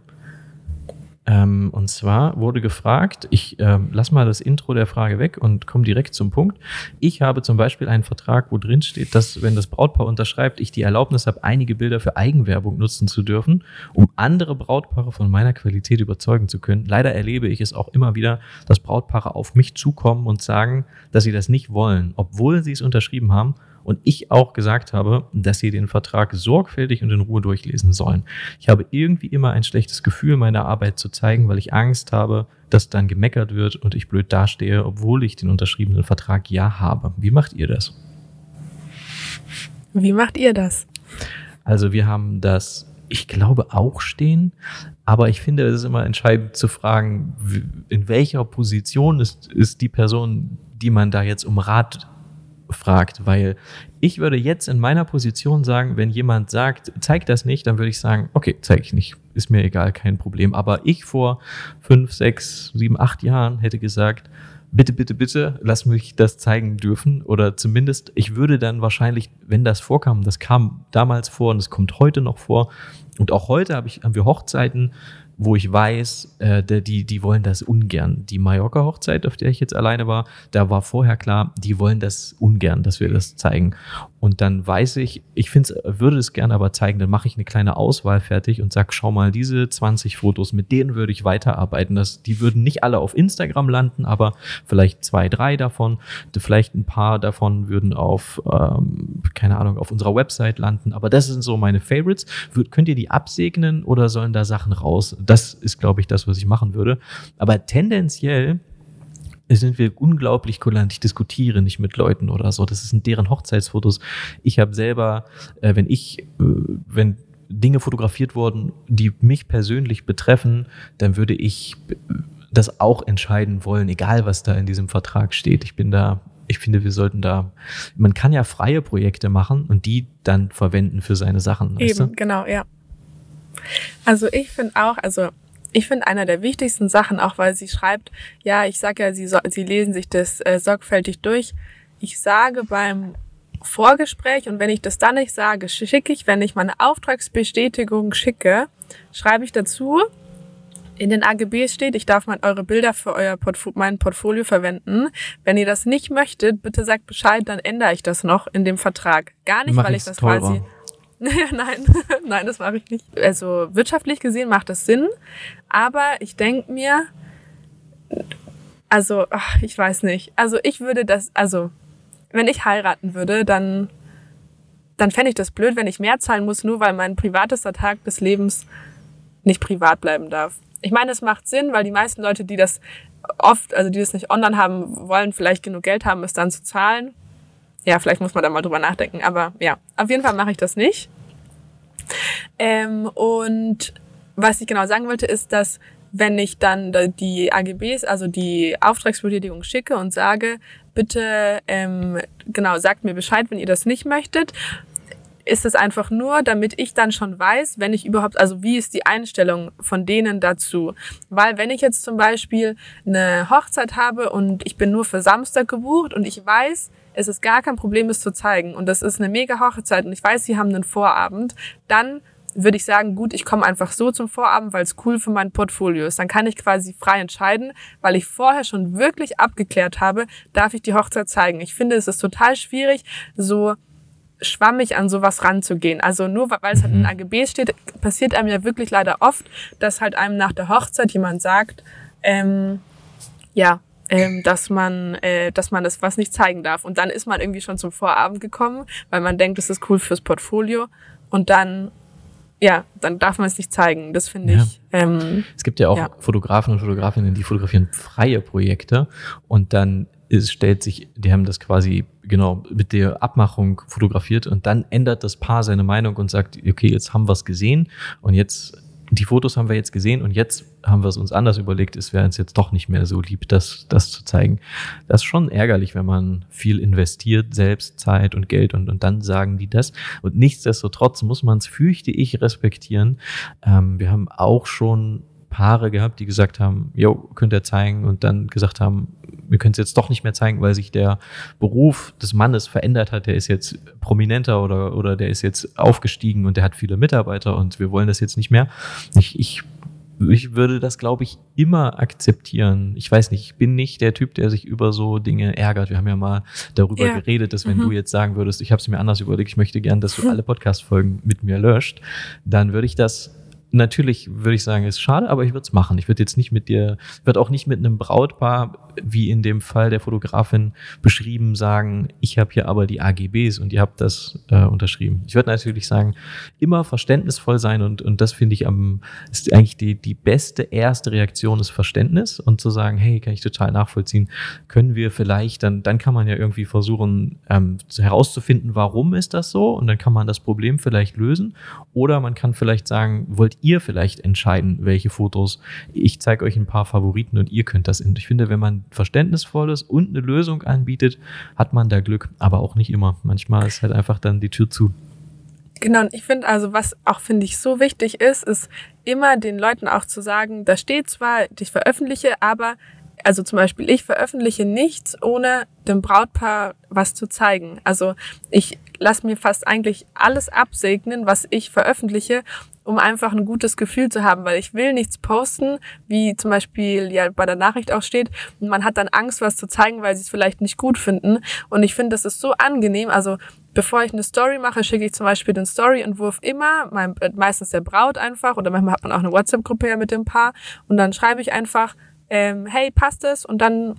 Ähm, und zwar wurde gefragt, ich äh, lass mal das Intro der Frage weg und komme direkt zum Punkt. Ich habe zum Beispiel einen Vertrag, wo drin steht, dass wenn das Brautpaar unterschreibt, ich die Erlaubnis habe, einige Bilder für Eigenwerbung nutzen zu dürfen, um andere Brautpaare von meiner Qualität überzeugen zu können. Leider erlebe ich es auch immer wieder, dass Brautpaare auf mich zukommen und sagen, dass sie das nicht wollen, obwohl sie es unterschrieben haben und ich auch gesagt habe, dass sie den Vertrag sorgfältig und in Ruhe durchlesen sollen. Ich habe irgendwie immer ein schlechtes Gefühl, meine Arbeit zu zeigen, weil ich Angst habe, dass dann gemeckert wird und ich blöd dastehe, obwohl ich den unterschriebenen Vertrag ja habe. Wie macht ihr das? Wie macht ihr das? Also wir haben das, ich glaube, auch stehen, aber ich finde, es ist immer entscheidend zu fragen, in welcher Position ist, ist die Person, die man da jetzt um Rat fragt, weil ich würde jetzt in meiner Position sagen, wenn jemand sagt, zeig das nicht, dann würde ich sagen, okay, zeige ich nicht, ist mir egal, kein Problem. Aber ich vor fünf, sechs, sieben, acht Jahren hätte gesagt, bitte, bitte, bitte, lass mich das zeigen dürfen. Oder zumindest, ich würde dann wahrscheinlich, wenn das vorkam, das kam damals vor und es kommt heute noch vor. Und auch heute habe ich, haben wir Hochzeiten, wo ich weiß, äh, die, die wollen das ungern. Die Mallorca-Hochzeit, auf der ich jetzt alleine war, da war vorher klar, die wollen das ungern, dass wir das zeigen. Und dann weiß ich, ich finde würde es gerne aber zeigen, dann mache ich eine kleine Auswahl fertig und sag, schau mal, diese 20 Fotos, mit denen würde ich weiterarbeiten. Das, die würden nicht alle auf Instagram landen, aber vielleicht zwei, drei davon, vielleicht ein paar davon würden auf, ähm, keine Ahnung, auf unserer Website landen. Aber das sind so meine Favorites. Wür könnt ihr die absegnen oder sollen da Sachen raus? Das ist, glaube ich, das, was ich machen würde. Aber tendenziell sind wir unglaublich kulant. Ich diskutiere nicht mit Leuten oder so. Das sind deren Hochzeitsfotos. Ich habe selber, äh, wenn ich, äh, wenn Dinge fotografiert wurden, die mich persönlich betreffen, dann würde ich das auch entscheiden wollen, egal was da in diesem Vertrag steht. Ich bin da ich finde, wir sollten da, man kann ja freie Projekte machen und die dann verwenden für seine Sachen. Eben, du? genau, ja. Also ich finde auch, also ich finde einer der wichtigsten Sachen, auch weil sie schreibt, ja, ich sage ja, sie, so, sie lesen sich das äh, sorgfältig durch. Ich sage beim Vorgespräch und wenn ich das dann nicht sage, schicke ich, wenn ich meine Auftragsbestätigung schicke, schreibe ich dazu, in den AGBs steht, ich darf mal eure Bilder für euer Portfo mein Portfolio verwenden. Wenn ihr das nicht möchtet, bitte sagt Bescheid, dann ändere ich das noch in dem Vertrag. Gar nicht, weil ich das teurer. quasi. nein, nein, das mache ich nicht. Also wirtschaftlich gesehen macht das Sinn, aber ich denke mir, also ach, ich weiß nicht. Also ich würde das, also wenn ich heiraten würde, dann dann fände ich das blöd, wenn ich mehr zahlen muss, nur weil mein privatester Tag des Lebens nicht privat bleiben darf. Ich meine, es macht Sinn, weil die meisten Leute, die das oft, also die das nicht online haben wollen, vielleicht genug Geld haben, es dann zu zahlen. Ja, vielleicht muss man da mal drüber nachdenken. Aber ja, auf jeden Fall mache ich das nicht. Ähm, und was ich genau sagen wollte, ist, dass wenn ich dann die AGBs, also die Auftragsbestätigung schicke und sage, bitte ähm, genau sagt mir Bescheid, wenn ihr das nicht möchtet, ist es einfach nur, damit ich dann schon weiß, wenn ich überhaupt, also wie ist die Einstellung von denen dazu? Weil wenn ich jetzt zum Beispiel eine Hochzeit habe und ich bin nur für Samstag gebucht und ich weiß, es ist gar kein Problem, es zu zeigen und das ist eine mega Hochzeit und ich weiß, sie haben einen Vorabend, dann würde ich sagen, gut, ich komme einfach so zum Vorabend, weil es cool für mein Portfolio ist. Dann kann ich quasi frei entscheiden, weil ich vorher schon wirklich abgeklärt habe, darf ich die Hochzeit zeigen. Ich finde, es ist total schwierig, so schwammig an sowas ranzugehen. Also nur weil es halt in mhm. AGB steht, passiert einem ja wirklich leider oft, dass halt einem nach der Hochzeit jemand sagt, ähm, ja, ähm, dass man, äh, dass man das was nicht zeigen darf. Und dann ist man irgendwie schon zum Vorabend gekommen, weil man denkt, das ist cool fürs Portfolio. Und dann ja, dann darf man es nicht zeigen. Das finde ja. ich. Ähm, es gibt ja auch ja. Fotografen und Fotografinnen, die fotografieren freie Projekte und dann es stellt sich, die haben das quasi genau mit der Abmachung fotografiert und dann ändert das Paar seine Meinung und sagt, okay, jetzt haben wir es gesehen und jetzt die Fotos haben wir jetzt gesehen und jetzt haben wir es uns anders überlegt, es wäre uns jetzt doch nicht mehr so lieb, das, das zu zeigen. Das ist schon ärgerlich, wenn man viel investiert, selbst Zeit und Geld und, und dann sagen die das. Und nichtsdestotrotz muss man es, fürchte ich, respektieren. Ähm, wir haben auch schon Paare gehabt, die gesagt haben, jo, könnt ihr zeigen und dann gesagt haben, wir können es jetzt doch nicht mehr zeigen, weil sich der Beruf des Mannes verändert hat. Der ist jetzt prominenter oder, oder der ist jetzt aufgestiegen und der hat viele Mitarbeiter und wir wollen das jetzt nicht mehr. Ich, ich ich würde das, glaube ich, immer akzeptieren. Ich weiß nicht, ich bin nicht der Typ, der sich über so Dinge ärgert. Wir haben ja mal darüber ja. geredet, dass wenn mhm. du jetzt sagen würdest, ich habe es mir anders überlegt, ich möchte gern, dass du alle Podcast-Folgen mit mir löscht, dann würde ich das natürlich würde ich sagen, ist schade, aber ich würde es machen. Ich würde jetzt nicht mit dir, würde auch nicht mit einem Brautpaar, wie in dem Fall der Fotografin beschrieben, sagen, ich habe hier aber die AGBs und ihr habt das äh, unterschrieben. Ich würde natürlich sagen, immer verständnisvoll sein und, und das finde ich am, ist eigentlich die, die beste erste Reaktion ist Verständnis und zu sagen, hey, kann ich total nachvollziehen, können wir vielleicht, dann, dann kann man ja irgendwie versuchen ähm, herauszufinden, warum ist das so und dann kann man das Problem vielleicht lösen oder man kann vielleicht sagen, wollt ihr vielleicht entscheiden, welche Fotos. Ich zeige euch ein paar Favoriten und ihr könnt das. Ich finde, wenn man verständnisvoll ist und eine Lösung anbietet, hat man da Glück, aber auch nicht immer. Manchmal ist halt einfach dann die Tür zu. Genau, und ich finde also, was auch finde ich so wichtig ist, ist immer den Leuten auch zu sagen, da steht zwar, ich veröffentliche, aber also zum Beispiel, ich veröffentliche nichts, ohne dem Brautpaar was zu zeigen. Also ich lasse mir fast eigentlich alles absegnen, was ich veröffentliche, um einfach ein gutes Gefühl zu haben, weil ich will nichts posten, wie zum Beispiel ja bei der Nachricht auch steht, und man hat dann Angst, was zu zeigen, weil sie es vielleicht nicht gut finden. Und ich finde, das ist so angenehm. Also bevor ich eine Story mache, schicke ich zum Beispiel den Story-Entwurf immer, mein, meistens der Braut einfach, oder manchmal hat man auch eine WhatsApp-Gruppe ja mit dem Paar, und dann schreibe ich einfach, ähm, hey, passt es? Und dann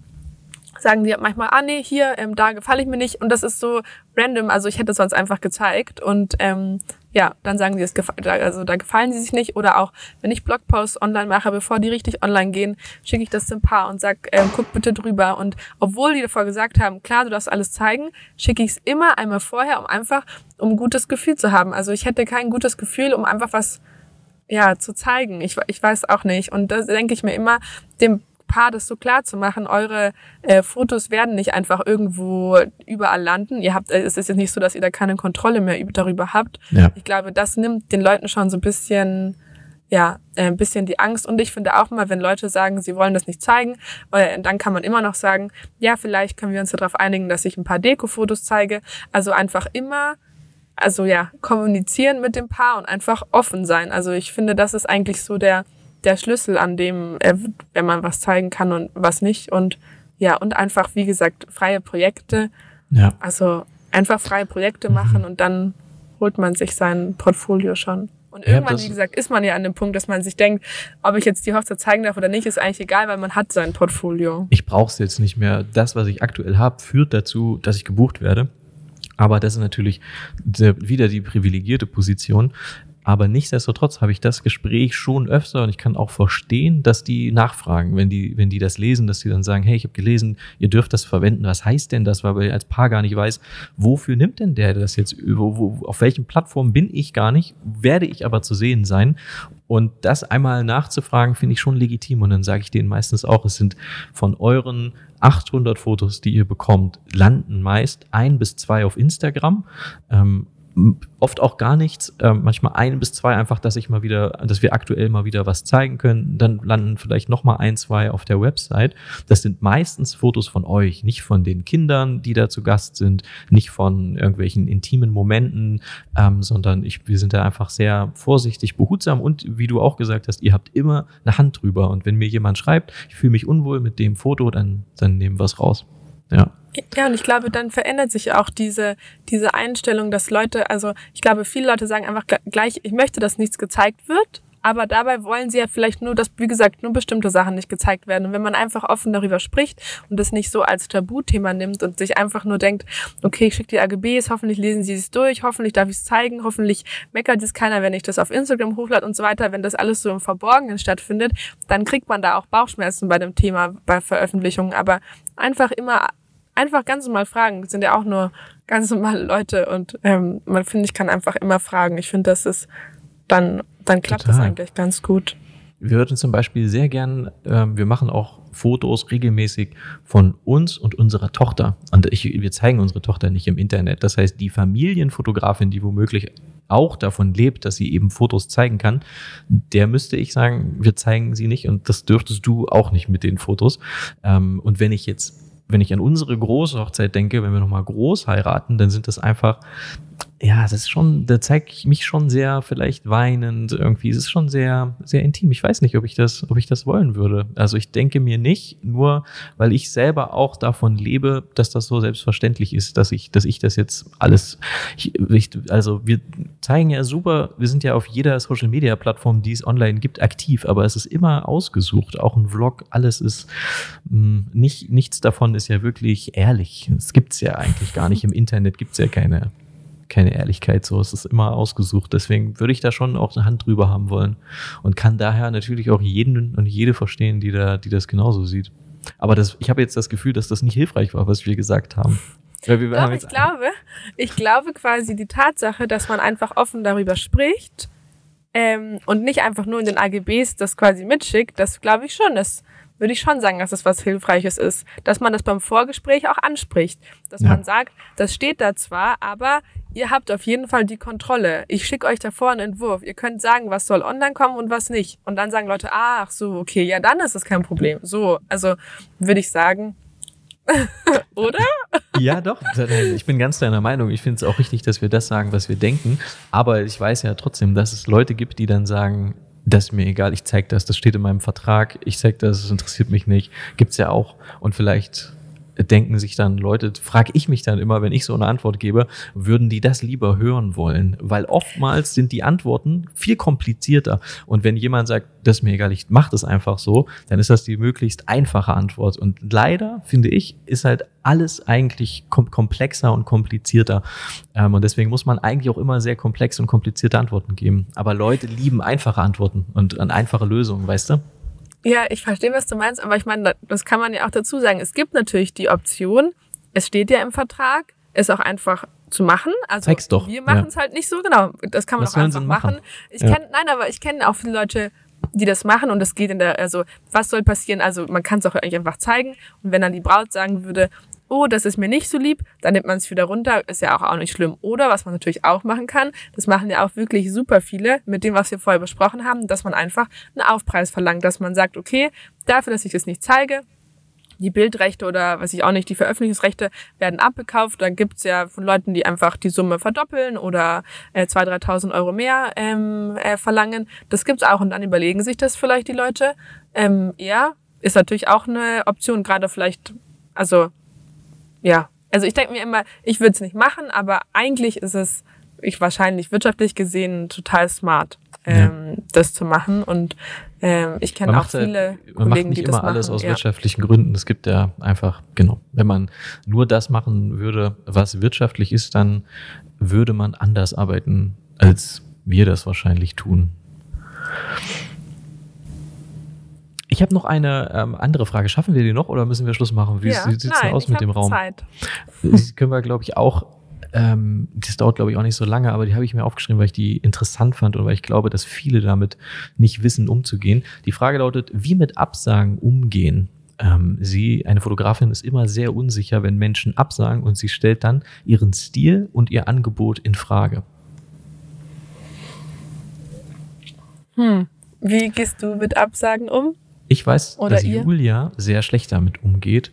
sagen die manchmal, ah nee, hier, ähm, da gefalle ich mir nicht. Und das ist so random, also ich hätte es sonst einfach gezeigt. Und ähm, ja, dann sagen die, es also da gefallen sie sich nicht. Oder auch, wenn ich Blogposts online mache, bevor die richtig online gehen, schicke ich das dem Paar und sag, ähm, guck bitte drüber. Und obwohl die davor gesagt haben, klar, du darfst alles zeigen, schicke ich es immer einmal vorher, um einfach, um ein gutes Gefühl zu haben. Also ich hätte kein gutes Gefühl, um einfach was ja, zu zeigen. Ich, ich weiß auch nicht. Und da denke ich mir immer, dem Paar das so klar zu machen, eure äh, Fotos werden nicht einfach irgendwo überall landen. Ihr habt, äh, es ist jetzt nicht so, dass ihr da keine Kontrolle mehr darüber habt. Ja. Ich glaube, das nimmt den Leuten schon so ein bisschen ja, äh, ein bisschen die Angst. Und ich finde auch mal, wenn Leute sagen, sie wollen das nicht zeigen, äh, dann kann man immer noch sagen, ja, vielleicht können wir uns darauf einigen, dass ich ein paar Deko-Fotos zeige. Also einfach immer, also ja, kommunizieren mit dem Paar und einfach offen sein. Also ich finde, das ist eigentlich so der, der Schlüssel, an dem, äh, wenn man was zeigen kann und was nicht. Und ja, und einfach, wie gesagt, freie Projekte. Ja. Also einfach freie Projekte mhm. machen und dann holt man sich sein Portfolio schon. Und irgendwann, wie gesagt, ist man ja an dem Punkt, dass man sich denkt, ob ich jetzt die Hochzeit zeigen darf oder nicht, ist eigentlich egal, weil man hat sein Portfolio. Ich brauche es jetzt nicht mehr. Das, was ich aktuell habe, führt dazu, dass ich gebucht werde. Aber das ist natürlich wieder die privilegierte Position. Aber nichtsdestotrotz habe ich das Gespräch schon öfter und ich kann auch verstehen, dass die nachfragen, wenn die, wenn die das lesen, dass die dann sagen, hey, ich habe gelesen, ihr dürft das verwenden. Was heißt denn das? Weil ich als Paar gar nicht weiß, wofür nimmt denn der das jetzt? Wo, wo, auf welchen Plattformen bin ich gar nicht? Werde ich aber zu sehen sein? Und das einmal nachzufragen, finde ich schon legitim. Und dann sage ich denen meistens auch, es sind von euren 800 Fotos, die ihr bekommt, landen meist ein bis zwei auf Instagram. Ähm, oft auch gar nichts, äh, manchmal ein bis zwei einfach, dass ich mal wieder, dass wir aktuell mal wieder was zeigen können. Dann landen vielleicht noch mal ein, zwei auf der Website. Das sind meistens Fotos von euch, nicht von den Kindern, die da zu Gast sind, nicht von irgendwelchen intimen Momenten, ähm, sondern ich, wir sind da einfach sehr vorsichtig, behutsam und wie du auch gesagt hast, ihr habt immer eine Hand drüber. Und wenn mir jemand schreibt, ich fühle mich unwohl mit dem Foto, dann, dann nehmen wir es raus. Ja. Ja, und ich glaube, dann verändert sich auch diese, diese Einstellung, dass Leute, also ich glaube, viele Leute sagen einfach gleich, ich möchte, dass nichts gezeigt wird, aber dabei wollen sie ja vielleicht nur, dass, wie gesagt, nur bestimmte Sachen nicht gezeigt werden. Und wenn man einfach offen darüber spricht und das nicht so als Tabuthema nimmt und sich einfach nur denkt, okay, ich schicke die AGBs, hoffentlich lesen sie es durch, hoffentlich darf ich es zeigen, hoffentlich meckert es keiner, wenn ich das auf Instagram hochlade und so weiter, wenn das alles so im Verborgenen stattfindet, dann kriegt man da auch Bauchschmerzen bei dem Thema bei Veröffentlichungen. Aber einfach immer einfach ganz normal fragen. Das sind ja auch nur ganz normale Leute und ähm, man finde, ich kann einfach immer fragen. Ich finde, das ist dann, dann klappt Total. das eigentlich ganz gut. Wir würden zum Beispiel sehr gern, äh, wir machen auch Fotos regelmäßig von uns und unserer Tochter. Und ich, wir zeigen unsere Tochter nicht im Internet. Das heißt, die Familienfotografin, die womöglich auch davon lebt, dass sie eben Fotos zeigen kann, der müsste ich sagen, wir zeigen sie nicht und das dürftest du auch nicht mit den Fotos. Ähm, und wenn ich jetzt wenn ich an unsere große Hochzeit denke, wenn wir nochmal groß heiraten, dann sind das einfach ja, das ist schon, da zeige ich mich schon sehr vielleicht weinend irgendwie. Es ist schon sehr, sehr intim. Ich weiß nicht, ob ich das, ob ich das wollen würde. Also ich denke mir nicht, nur weil ich selber auch davon lebe, dass das so selbstverständlich ist, dass ich, dass ich das jetzt alles, ich, ich, also wir zeigen ja super, wir sind ja auf jeder Social Media Plattform, die es online gibt, aktiv, aber es ist immer ausgesucht. Auch ein Vlog, alles ist, mh, hm, nicht, nichts davon ist ja wirklich ehrlich. Es gibt's ja eigentlich gar nicht. Im Internet gibt's ja keine keine Ehrlichkeit. So ist es immer ausgesucht. Deswegen würde ich da schon auch eine Hand drüber haben wollen und kann daher natürlich auch jeden und jede verstehen, die da, die das genauso sieht. Aber das, ich habe jetzt das Gefühl, dass das nicht hilfreich war, was wir gesagt haben. Weil wir Doch, haben ich glaube, ich glaube quasi die Tatsache, dass man einfach offen darüber spricht ähm, und nicht einfach nur in den AGBs das quasi mitschickt, das glaube ich schon, dass würde ich schon sagen, dass es was Hilfreiches ist, dass man das beim Vorgespräch auch anspricht, dass ja. man sagt, das steht da zwar, aber ihr habt auf jeden Fall die Kontrolle. Ich schicke euch davor einen Entwurf. Ihr könnt sagen, was soll online kommen und was nicht. Und dann sagen Leute, ach so, okay, ja, dann ist das kein Problem. So, also würde ich sagen, oder? Ja, doch. Ich bin ganz deiner Meinung. Ich finde es auch richtig, dass wir das sagen, was wir denken. Aber ich weiß ja trotzdem, dass es Leute gibt, die dann sagen, das ist mir egal, ich zeig das, das steht in meinem Vertrag, ich zeig das, es interessiert mich nicht. Gibt's ja auch. Und vielleicht denken sich dann Leute, frage ich mich dann immer, wenn ich so eine Antwort gebe, würden die das lieber hören wollen? Weil oftmals sind die Antworten viel komplizierter. Und wenn jemand sagt, das ist mir egal, ich mache das einfach so, dann ist das die möglichst einfache Antwort. Und leider, finde ich, ist halt alles eigentlich kom komplexer und komplizierter. Ähm, und deswegen muss man eigentlich auch immer sehr komplexe und komplizierte Antworten geben. Aber Leute lieben einfache Antworten und einfache Lösungen, weißt du? Ja, ich verstehe, was du meinst, aber ich meine, das kann man ja auch dazu sagen. Es gibt natürlich die Option, es steht ja im Vertrag, es auch einfach zu machen. Also Zeig's doch. wir machen es ja. halt nicht so, genau. Das kann man was auch einfach machen. machen. Ich ja. kenne, nein, aber ich kenne auch viele Leute, die das machen und es geht in der, also was soll passieren? Also man kann es auch eigentlich einfach zeigen und wenn dann die Braut sagen würde, oh, das ist mir nicht so lieb, dann nimmt man es wieder runter, ist ja auch, auch nicht schlimm. Oder was man natürlich auch machen kann, das machen ja auch wirklich super viele mit dem, was wir vorher besprochen haben, dass man einfach einen Aufpreis verlangt, dass man sagt, okay, dafür, dass ich das nicht zeige, die Bildrechte oder was ich auch nicht, die Veröffentlichungsrechte werden abgekauft. Dann gibt's ja von Leuten, die einfach die Summe verdoppeln oder äh, 2.000, 3.000 Euro mehr ähm, äh, verlangen. Das gibt's auch und dann überlegen sich das vielleicht die Leute. Ähm, ja, ist natürlich auch eine Option, gerade vielleicht, also ja, also ich denke mir immer, ich würde es nicht machen, aber eigentlich ist es ich wahrscheinlich wirtschaftlich gesehen total smart, ähm, ja. das zu machen. Und ähm, ich kenne auch viele halt, man Kollegen, macht nicht die immer alles aus ja. wirtschaftlichen Gründen. Es gibt ja einfach, genau, wenn man nur das machen würde, was wirtschaftlich ist, dann würde man anders arbeiten, als wir das wahrscheinlich tun. Ich habe noch eine ähm, andere Frage. Schaffen wir die noch oder müssen wir Schluss machen? Wie ja, sieht es aus mit dem Raum? Zeit. Das können wir, glaube ich, auch. Ähm, das dauert, glaube ich, auch nicht so lange, aber die habe ich mir aufgeschrieben, weil ich die interessant fand und weil ich glaube, dass viele damit nicht wissen, umzugehen. Die Frage lautet, wie mit Absagen umgehen? Ähm, sie, eine Fotografin, ist immer sehr unsicher, wenn Menschen absagen und sie stellt dann ihren Stil und ihr Angebot in Frage. Hm. Wie gehst du mit Absagen um? Ich weiß, Oder dass ihr? Julia sehr schlecht damit umgeht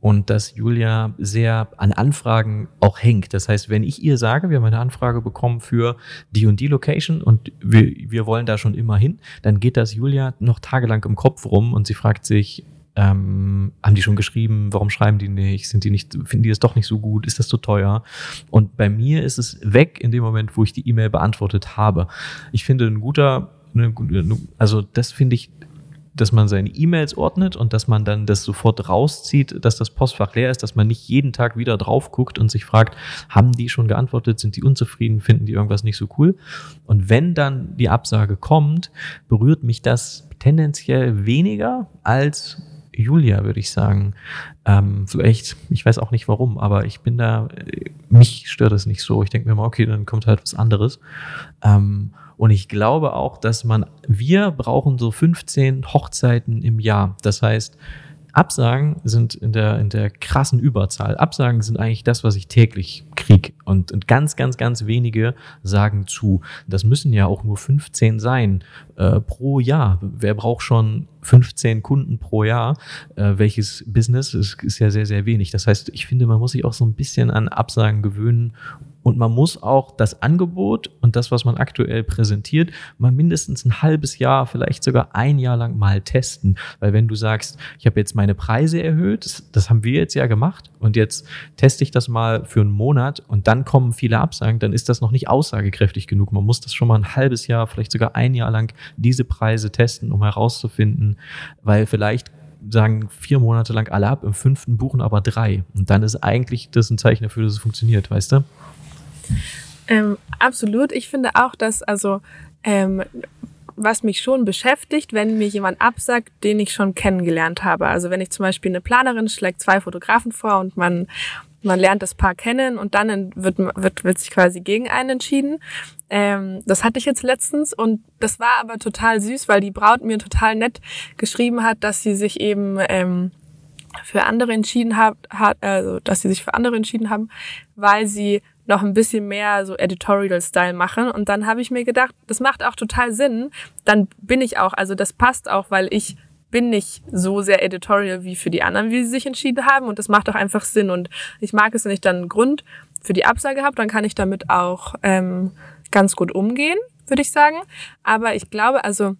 und dass Julia sehr an Anfragen auch hängt. Das heißt, wenn ich ihr sage, wir haben eine Anfrage bekommen für die und die Location und wir, wir wollen da schon immer hin, dann geht das Julia noch tagelang im Kopf rum und sie fragt sich, ähm, haben die schon geschrieben, warum schreiben die nicht, sind die nicht, finden die das doch nicht so gut, ist das zu teuer? Und bei mir ist es weg in dem Moment, wo ich die E-Mail beantwortet habe. Ich finde ein guter, also das finde ich dass man seine E-Mails ordnet und dass man dann das sofort rauszieht, dass das Postfach leer ist, dass man nicht jeden Tag wieder drauf guckt und sich fragt, haben die schon geantwortet, sind die unzufrieden, finden die irgendwas nicht so cool? Und wenn dann die Absage kommt, berührt mich das tendenziell weniger als Julia, würde ich sagen. Ähm, vielleicht, ich weiß auch nicht warum, aber ich bin da, mich stört das nicht so. Ich denke mir mal, okay, dann kommt halt was anderes. Ähm, und ich glaube auch, dass man, wir brauchen so 15 Hochzeiten im Jahr. Das heißt, Absagen sind in der, in der krassen Überzahl. Absagen sind eigentlich das, was ich täglich krieg. Und, und ganz, ganz, ganz wenige sagen zu. Das müssen ja auch nur 15 sein äh, pro Jahr. Wer braucht schon 15 Kunden pro Jahr? Äh, welches Business ist, ist ja sehr, sehr wenig. Das heißt, ich finde, man muss sich auch so ein bisschen an Absagen gewöhnen und man muss auch das Angebot und das, was man aktuell präsentiert, mal mindestens ein halbes Jahr, vielleicht sogar ein Jahr lang mal testen. Weil wenn du sagst, ich habe jetzt meine Preise erhöht, das, das haben wir jetzt ja gemacht und jetzt teste ich das mal für einen Monat und dann kommen viele Absagen, dann ist das noch nicht aussagekräftig genug. Man muss das schon mal ein halbes Jahr, vielleicht sogar ein Jahr lang diese Preise testen, um herauszufinden, weil vielleicht sagen vier Monate lang alle ab, im fünften buchen aber drei. Und dann ist eigentlich das ein Zeichen dafür, dass es funktioniert, weißt du? Ähm, absolut. Ich finde auch, dass also ähm, was mich schon beschäftigt, wenn mir jemand absagt, den ich schon kennengelernt habe. Also wenn ich zum Beispiel eine Planerin schlägt zwei Fotografen vor und man man lernt das Paar kennen und dann wird, wird, wird sich quasi gegen einen entschieden. Ähm, das hatte ich jetzt letztens und das war aber total süß, weil die Braut mir total nett geschrieben hat, dass sie sich eben ähm, für andere entschieden hat, hat, also dass sie sich für andere entschieden haben, weil sie noch ein bisschen mehr so Editorial-Style machen. Und dann habe ich mir gedacht, das macht auch total Sinn. Dann bin ich auch, also das passt auch, weil ich bin nicht so sehr editorial wie für die anderen, wie sie sich entschieden haben. Und das macht auch einfach Sinn. Und ich mag es, wenn ich dann einen Grund für die Absage habe, dann kann ich damit auch ähm, ganz gut umgehen, würde ich sagen. Aber ich glaube, also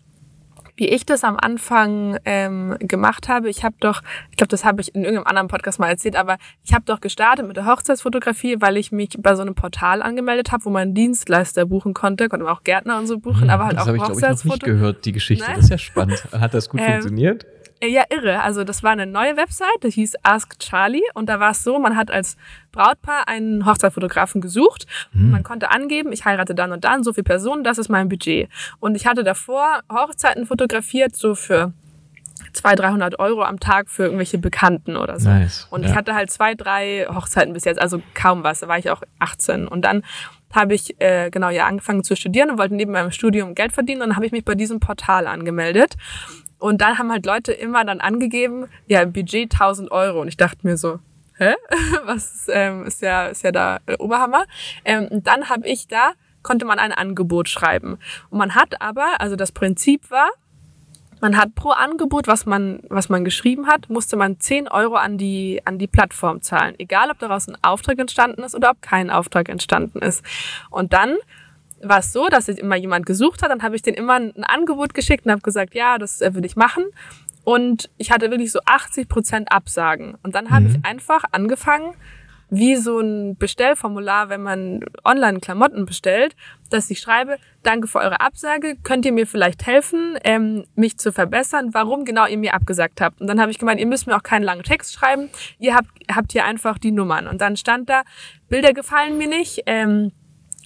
wie ich das am Anfang ähm, gemacht habe. Ich habe doch, ich glaube, das habe ich in irgendeinem anderen Podcast mal erzählt, aber ich habe doch gestartet mit der Hochzeitsfotografie, weil ich mich bei so einem Portal angemeldet habe, wo man Dienstleister buchen konnte, konnte man auch Gärtner und so buchen, hm, aber halt das auch Hochzeitsfoto. Das habe ich, glaube ich, noch nicht gehört, die Geschichte. Nein? Das ist ja spannend. Hat das gut ähm, funktioniert? Ja, irre. Also das war eine neue Website, die hieß Ask Charlie und da war es so, man hat als Brautpaar einen Hochzeitfotografen gesucht mhm. und man konnte angeben, ich heirate dann und dann so viele Personen, das ist mein Budget. Und ich hatte davor Hochzeiten fotografiert, so für 200, 300 Euro am Tag für irgendwelche Bekannten oder so. Nice. Und ja. ich hatte halt zwei, drei Hochzeiten bis jetzt, also kaum was. Da war ich auch 18. Und dann habe ich äh, genau ja angefangen zu studieren und wollte neben meinem Studium Geld verdienen. Und dann habe ich mich bei diesem Portal angemeldet. Und dann haben halt Leute immer dann angegeben, ja, Budget 1000 Euro. Und ich dachte mir so, hä? Was ist, ähm, ist ja ist ja da äh, Oberhammer. Ähm, und dann habe ich da konnte man ein Angebot schreiben. Und man hat aber, also das Prinzip war, man hat pro Angebot, was man, was man geschrieben hat, musste man 10 Euro an die, an die Plattform zahlen. Egal, ob daraus ein Auftrag entstanden ist oder ob kein Auftrag entstanden ist. Und dann war es so, dass sich immer jemand gesucht hat, dann habe ich den immer ein Angebot geschickt und habe gesagt, ja, das äh, würde ich machen. Und ich hatte wirklich so 80 Prozent Absagen. Und dann habe Mhm. ich einfach angefangen, wie so ein Bestellformular, wenn man online Klamotten bestellt, dass ich schreibe, danke für eure Absage, könnt ihr mir vielleicht helfen, ähm, mich zu verbessern, warum genau ihr mir abgesagt habt. Und dann habe ich gemeint, ihr müsst mir auch keinen langen Text schreiben, ihr habt, habt hier einfach die Nummern. Und dann stand da, Bilder gefallen mir nicht, ähm,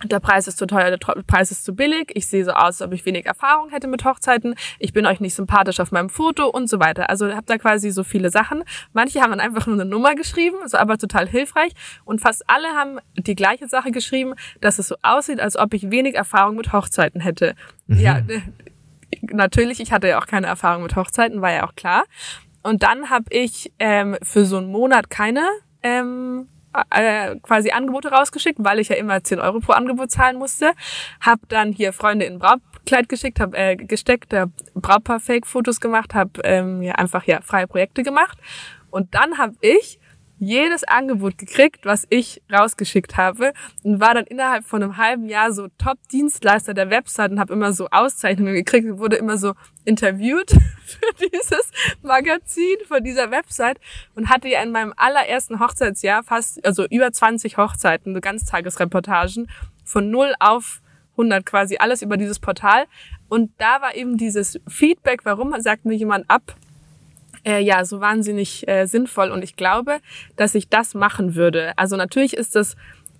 der Preis ist zu teuer, der Preis ist zu billig, ich sehe so aus, als ob ich wenig Erfahrung hätte mit Hochzeiten, ich bin euch nicht sympathisch auf meinem Foto und so weiter. Also habt da quasi so viele Sachen. Manche haben dann einfach nur eine Nummer geschrieben, ist aber total hilfreich und fast alle haben die gleiche Sache geschrieben, dass es so aussieht, als ob ich wenig Erfahrung mit Hochzeiten hätte. Ja, äh, natürlich, ich hatte ja auch keine Erfahrung mit Hochzeiten, war ja auch klar. Und dann habe ich ähm, für so einen Monat keine ähm, äh, quasi Angebote rausgeschickt, weil ich ja immer 10 Euro pro Angebot zahlen musste. Hab dann hier Freunde in Brautkleid geschickt, hab äh, gesteckt, hab Brautpaar-Fake-Fotos gemacht, hab ähm, ja einfach ja freie Projekte gemacht. Und dann habe ich jedes Angebot gekriegt, was ich rausgeschickt habe und war dann innerhalb von einem halben Jahr so Top-Dienstleister der Website und habe immer so Auszeichnungen gekriegt und wurde immer so interviewt für dieses Magazin von dieser Website und hatte ja in meinem allerersten Hochzeitsjahr fast, also über 20 Hochzeiten, so Ganztagesreportagen von null auf 100 quasi alles über dieses Portal. Und da war eben dieses Feedback, warum sagt mir jemand ab, äh, ja, so wahnsinnig äh, sinnvoll. Und ich glaube, dass ich das machen würde. Also natürlich ist das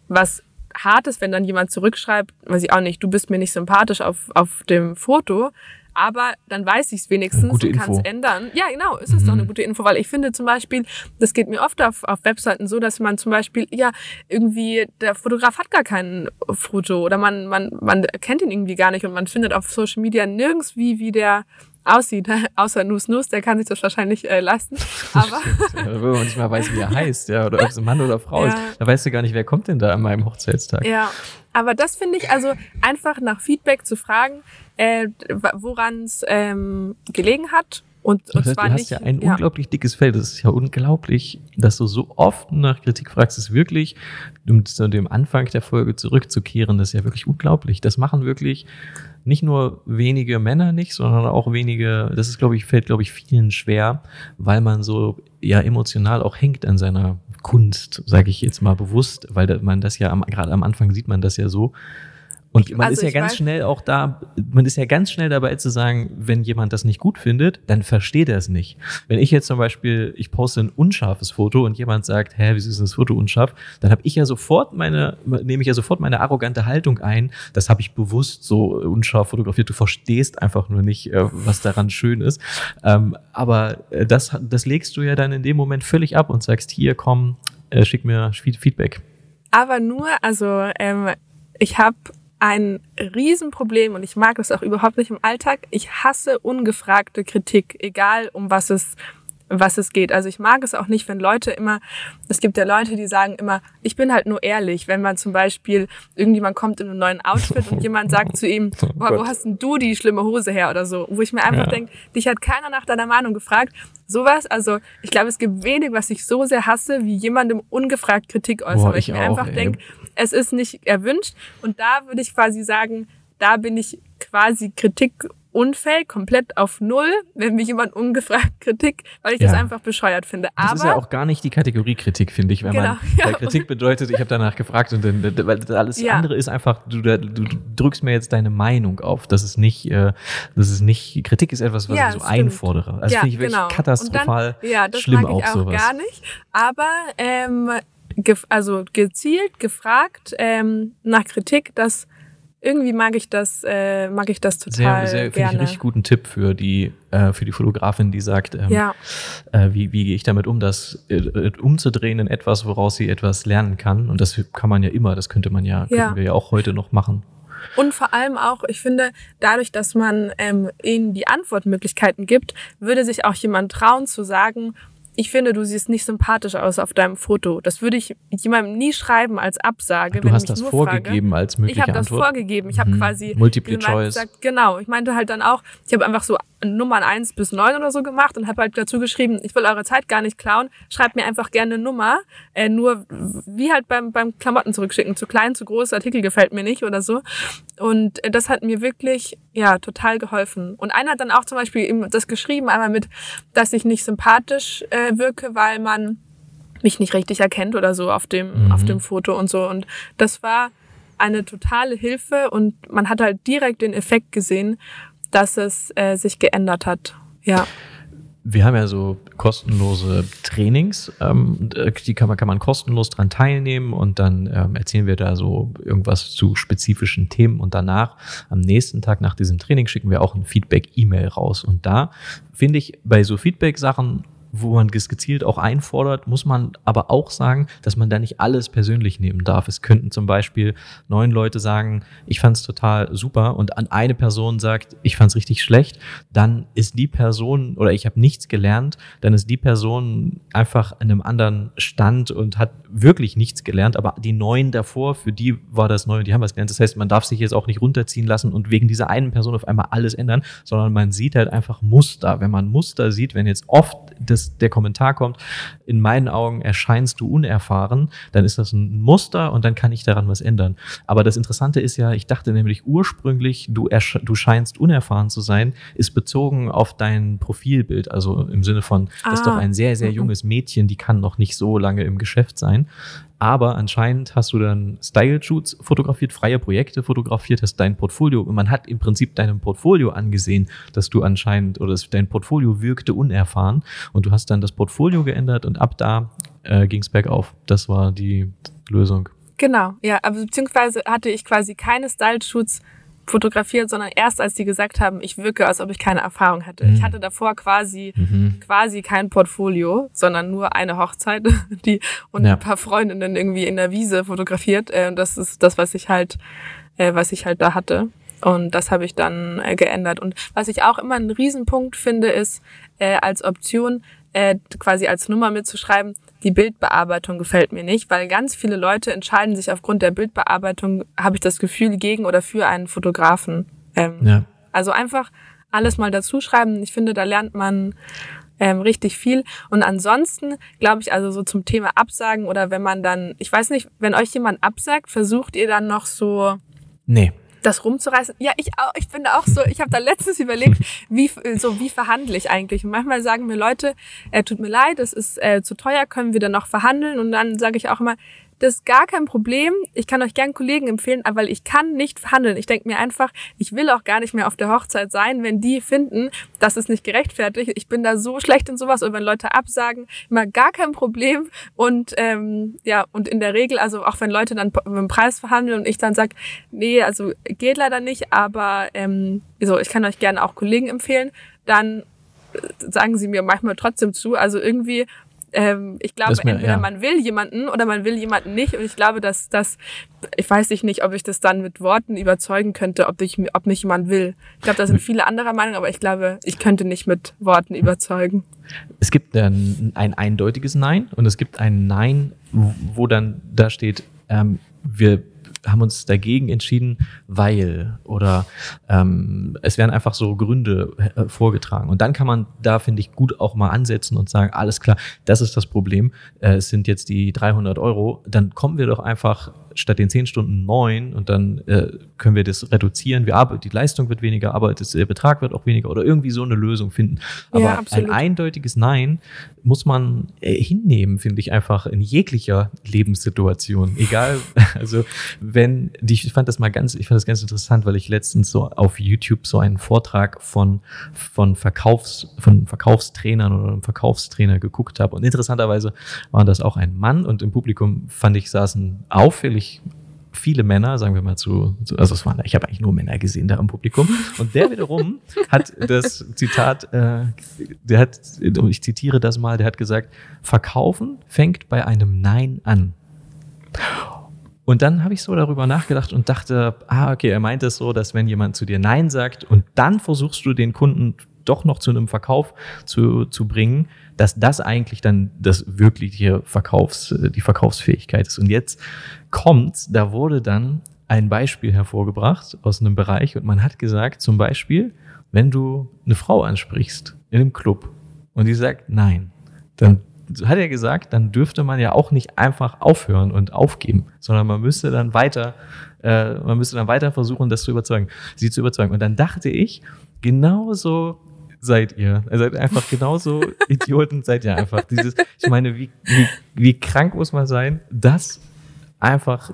was Hartes, wenn dann jemand zurückschreibt, weiß ich auch nicht, du bist mir nicht sympathisch auf, auf dem Foto. Aber dann weiß ich es wenigstens Gute und kann es ändern. Ja, genau, ist es doch eine gute Info, weil ich finde zum Beispiel, das geht mir oft auf, auf Webseiten so, dass man zum Beispiel, ja, irgendwie, der Fotograf hat gar kein Foto oder man, man, man kennt ihn irgendwie gar nicht und man findet auf Social Media nirgends wie, wie der aussieht, außer Nus Nus, der kann sich das wahrscheinlich äh, leisten. Aber Ja, wenn man nicht mal weiß, wie er heißt, ja, oder ob es ein Mann oder Frau Ja. ist, da weißt du gar nicht, wer kommt denn da an meinem Hochzeitstag. Ja, aber das finde ich also einfach nach Feedback zu fragen, äh, woran es ähm, gelegen hat. Und, Das und heißt, zwar du hast nicht. ja ein unglaublich dickes Feld. Das ist ja unglaublich, dass du so oft nach Kritik fragst. Das ist wirklich, um zu dem Anfang der Folge zurückzukehren, das ist ja wirklich unglaublich. Das machen wirklich nicht nur wenige Männer nicht, sondern auch wenige, das ist, glaube ich, fällt, glaube ich, vielen schwer, weil man so ja emotional auch hängt an seiner Kunst, sage ich jetzt mal bewusst, weil man das ja am, gerade am Anfang sieht man das ja so. Und man Also ist ja ganz weiß- schnell auch da, man ist ja ganz schnell dabei zu sagen, wenn jemand das nicht gut findet, dann versteht er es nicht. Wenn ich jetzt zum Beispiel, ich poste ein unscharfes Foto und jemand sagt, hä, wieso ist das Foto unscharf? Dann habe ich ja sofort meine, nehme ich ja sofort meine arrogante Haltung ein. Das habe ich bewusst so unscharf fotografiert. Du verstehst einfach nur nicht, äh, was daran schön ist. Ähm, aber äh, das, das legst du ja dann in dem Moment völlig ab und sagst, hier, komm, äh, schick mir Fe- Feedback. Aber nur, also ähm, ich habe ein Riesenproblem und ich mag das auch überhaupt nicht im Alltag. Ich hasse ungefragte Kritik, egal um was es was es geht. Also ich mag es auch nicht, wenn Leute immer, es gibt ja Leute, die sagen immer, ich bin halt nur ehrlich, wenn man zum Beispiel, irgendjemand kommt in einem neuen Outfit und jemand sagt zu ihm, Oh boah, wo hast denn du die schlimme Hose her oder so, wo ich mir einfach Ja. denke, dich hat keiner nach deiner Meinung gefragt. Sowas, also ich glaube, es gibt wenig, was ich so sehr hasse, wie jemandem ungefragt Kritik äußern, Boah, weil ich, ich mir auch, einfach denke, es ist nicht erwünscht. Und da würde ich quasi sagen, da bin ich quasi kritikunfähig, komplett auf Null, wenn mir jemand ungefragt Kritik, weil ich das Ja. einfach bescheuert finde. Das Aber ist ja auch gar nicht die Kategorie Kritik, finde ich, wenn Genau, man, ja. weil Kritik bedeutet, ich habe danach gefragt und dann, weil das alles Ja. andere ist einfach, du, du, drückst mir jetzt deine Meinung auf. Das ist nicht, äh, das ist nicht, Kritik ist etwas, was ich so das stimmt. einfordere. Also ja, finde ich wirklich genau. katastrophal dann, ja, das schlimm mag ich auch auch sowas. gar nicht. Aber ähm, also gezielt gefragt ähm, nach Kritik, das irgendwie mag ich das, äh, mag ich das total sehr, sehr, gerne. Finde ich einen richtig guten Tipp für die, äh, für die Fotografin, die sagt, ähm, Ja. äh, wie, wie gehe ich damit um, das äh, äh, umzudrehen in etwas, woraus sie etwas lernen kann. Und das kann man ja immer, das könnte man ja, Ja. wir ja auch heute noch machen. Und vor allem auch, ich finde, dadurch, dass man ähm, ihnen die Antwortmöglichkeiten gibt, würde sich auch jemand trauen zu sagen, ich finde, du siehst nicht sympathisch aus auf deinem Foto. Das würde ich jemandem nie schreiben als Absage. Du wenn hast das nur frage. vorgegeben als mögliche Ich habe das vorgegeben. Ich habe Mhm. quasi Multiple Choice. gesagt, genau. Ich meinte halt dann auch, ich habe einfach so Nummern eins bis neun oder so gemacht und habe halt dazu geschrieben, ich will eure Zeit gar nicht klauen. Schreibt mir einfach gerne eine Nummer. Äh, nur wie halt beim, beim Klamotten zurückschicken. Zu klein, zu groß, Artikel gefällt mir nicht oder so. Und äh, das hat mir wirklich, ja, total geholfen. Und einer hat dann auch zum Beispiel eben das geschrieben, einmal mit, dass ich nicht sympathisch äh, wirke, weil man mich nicht richtig erkennt oder so auf dem, Mhm. auf dem Foto und so. Und das war eine totale Hilfe und man hat halt direkt den Effekt gesehen, dass es äh, sich geändert hat. Ja. Wir haben ja so kostenlose Trainings, ähm, äh, die kann man, kann man kostenlos dran teilnehmen und dann ähm, erzählen wir da so irgendwas zu spezifischen Themen und danach, am nächsten Tag nach diesem Training, schicken wir auch ein Feedback-E-Mail raus. Und da finde ich bei so Feedback-Sachen wo man es gezielt auch einfordert, muss man aber auch sagen, dass man da nicht alles persönlich nehmen darf. Es könnten zum Beispiel neun Leute sagen, ich fand es total super und an eine Person sagt, ich fand es richtig schlecht, dann ist die Person oder ich habe nichts gelernt, dann ist die Person einfach in einem anderen Stand und hat wirklich nichts gelernt, aber die neun davor, für die war das neu und die haben was gelernt. Das heißt, man darf sich jetzt auch nicht runterziehen lassen und wegen dieser einen Person auf einmal alles ändern, sondern man sieht halt einfach Muster. Wenn man Muster sieht, wenn jetzt oft das, der Kommentar kommt, in meinen Augen erscheinst du unerfahren, dann ist das ein Muster und dann kann ich daran was ändern. Aber das Interessante ist ja, ich dachte nämlich ursprünglich, du, du scheinst unerfahren zu sein, ist bezogen auf dein Profilbild, also im Sinne von, das ist Ah. doch ein sehr, sehr Mhm. junges Mädchen, die kann noch nicht so lange im Geschäft sein. Aber anscheinend hast du dann Style-Shoots fotografiert, freie Projekte fotografiert, hast dein Portfolio und man hat im Prinzip deinem Portfolio angesehen, dass du anscheinend oder dass dein Portfolio wirkte unerfahren und du hast dann das Portfolio geändert und ab da äh, ging es bergauf. Das war die Lösung. Genau, ja, aber beziehungsweise hatte ich quasi keine Style-Shoots fotografiert, sondern erst als die gesagt haben, ich wirke, als ob ich keine Erfahrung hätte. Ich Mhm. hatte davor quasi Mhm. quasi kein Portfolio, sondern nur eine Hochzeit, die und Ja. ein paar Freundinnen irgendwie in der Wiese fotografiert. Äh, und das ist das, was ich halt, äh, was ich halt da hatte. Und das habe ich dann äh, geändert. Und was ich auch immer einen Riesenpunkt finde, ist äh, als Option äh, quasi als Nummer mitzuschreiben, die Bildbearbeitung gefällt mir nicht, weil ganz viele Leute entscheiden sich aufgrund der Bildbearbeitung, habe ich das Gefühl, gegen oder für einen Fotografen. Ähm, Ja. also einfach alles mal dazu schreiben. Ich finde, da lernt man ähm, richtig viel. Und ansonsten glaube ich, also so zum Thema Absagen oder wenn man dann, ich weiß nicht, wenn euch jemand absagt, versucht ihr dann noch so Nee. Das rumzureißen. Ja, ich auch, ich bin auch so, ich habe da letztens überlegt, wie so wie verhandle ich eigentlich? Und manchmal sagen mir Leute, äh, tut mir leid, das ist äh, zu teuer, können wir dann noch verhandeln? Und dann sage ich auch immer, das ist gar kein Problem. Ich kann euch gern Kollegen empfehlen, aber ich kann nicht verhandeln. Ich denke mir einfach, ich will auch gar nicht mehr auf der Hochzeit sein, wenn die finden, das ist nicht gerechtfertigt. Ich bin da so schlecht in sowas. Und wenn Leute absagen, immer gar kein Problem. Und ähm, ja, und in der Regel, also auch wenn Leute dann mit dem Preis verhandeln und ich dann sag, nee, also geht leider nicht, aber ähm, so, ich kann euch gerne auch Kollegen empfehlen, dann äh, sagen sie mir manchmal trotzdem zu. Also irgendwie ähm, ich glaube, entweder ja. man will jemanden oder man will jemanden nicht. Und ich glaube, dass das, ich weiß ich nicht, ob ich das dann mit Worten überzeugen könnte, ob, ich, ob mich jemand will. Ich glaube, da sind viele anderer Meinung, aber ich glaube, ich könnte nicht mit Worten überzeugen. Es gibt dann ein eindeutiges Nein und es gibt ein Nein, wo dann da steht, ähm, wir haben uns dagegen entschieden, weil oder ähm, es werden einfach so Gründe äh, vorgetragen. Und dann kann man da, finde ich, gut auch mal ansetzen und sagen, alles klar, das ist das Problem, äh, es sind jetzt die 300 Euro, dann kommen wir doch einfach statt den 10 Stunden 9 und dann äh, können wir das reduzieren, wir arbeiten, die Leistung wird weniger, aber das, der Betrag wird auch weniger oder irgendwie so eine Lösung finden. Aber Ja, ein eindeutiges Nein muss man äh, hinnehmen, finde ich einfach in jeglicher Lebenssituation. Egal, also wenn, ich fand das mal ganz, ich fand das ganz interessant, weil ich letztens so auf YouTube so einen Vortrag von, von Verkaufs, von Verkaufstrainern oder einem Verkaufstrainer geguckt habe. Und interessanterweise war das auch ein Mann und im Publikum fand ich saßen auffällig viele Männer, sagen wir mal zu, also es waren, ich habe eigentlich nur Männer gesehen da im Publikum. Und der wiederum hat das Zitat, äh, der hat, ich zitiere das mal, der hat gesagt, Verkaufen fängt bei einem Nein an. Und dann habe ich so darüber nachgedacht und dachte, ah, okay, er meint es so, dass wenn jemand zu dir Nein sagt und dann versuchst du den Kunden doch noch zu einem Verkauf zu, zu bringen, dass das eigentlich dann das wirkliche Verkaufs, die Verkaufsfähigkeit ist. Und jetzt kommt, da wurde dann ein Beispiel hervorgebracht aus einem Bereich und man hat gesagt, zum Beispiel, wenn du eine Frau ansprichst in einem Club und die sagt Nein, dann hat er gesagt, dann dürfte man ja auch nicht einfach aufhören und aufgeben, sondern man müsste dann weiter, äh, man müsste dann weiter versuchen, das zu überzeugen, sie zu überzeugen. Und dann dachte ich, genauso seid ihr. Ihr seid einfach genauso Idioten seid ihr einfach. Dieses, ich meine, wie, wie, wie krank muss man sein, das einfach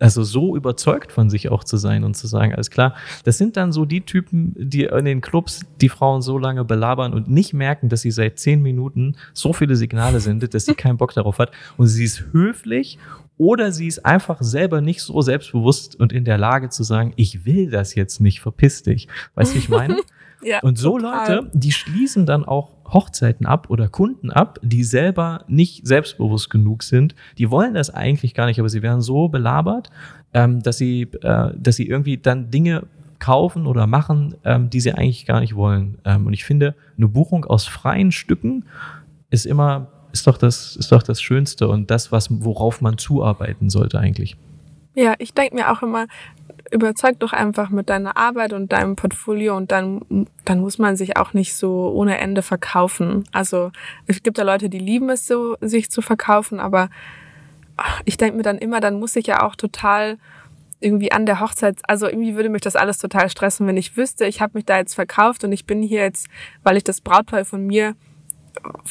also so überzeugt von sich auch zu sein und zu sagen, alles klar, das sind dann so die Typen, die in den Clubs die Frauen so lange belabern und nicht merken, dass sie seit zehn Minuten so viele Signale sendet, dass sie keinen Bock darauf hat und sie ist höflich oder sie ist einfach selber nicht so selbstbewusst und in der Lage zu sagen, ich will das jetzt nicht, verpiss dich. Weißt du, wie ich meine? Ja, und so total. Leute, die schließen dann auch Hochzeiten ab oder Kunden ab, die selber nicht selbstbewusst genug sind. Die wollen das eigentlich gar nicht, aber sie werden so belabert, ähm, dass sie, äh, dass sie irgendwie dann Dinge kaufen oder machen, ähm, die sie eigentlich gar nicht wollen. Ähm, und ich finde, eine Buchung aus freien Stücken ist immer, ist doch das, ist doch das Schönste und das, was, worauf man zuarbeiten sollte eigentlich. Ja, ich denke mir auch immer, überzeug doch einfach mit deiner Arbeit und deinem Portfolio und dann, dann muss man sich auch nicht so ohne Ende verkaufen. Also es gibt ja Leute, die lieben es so, sich zu verkaufen, aber ich denke mir dann immer, dann muss ich ja auch total irgendwie an der Hochzeit, also irgendwie würde mich das alles total stressen, wenn ich wüsste, ich habe mich da jetzt verkauft und ich bin hier jetzt, weil ich das Brautpaar von mir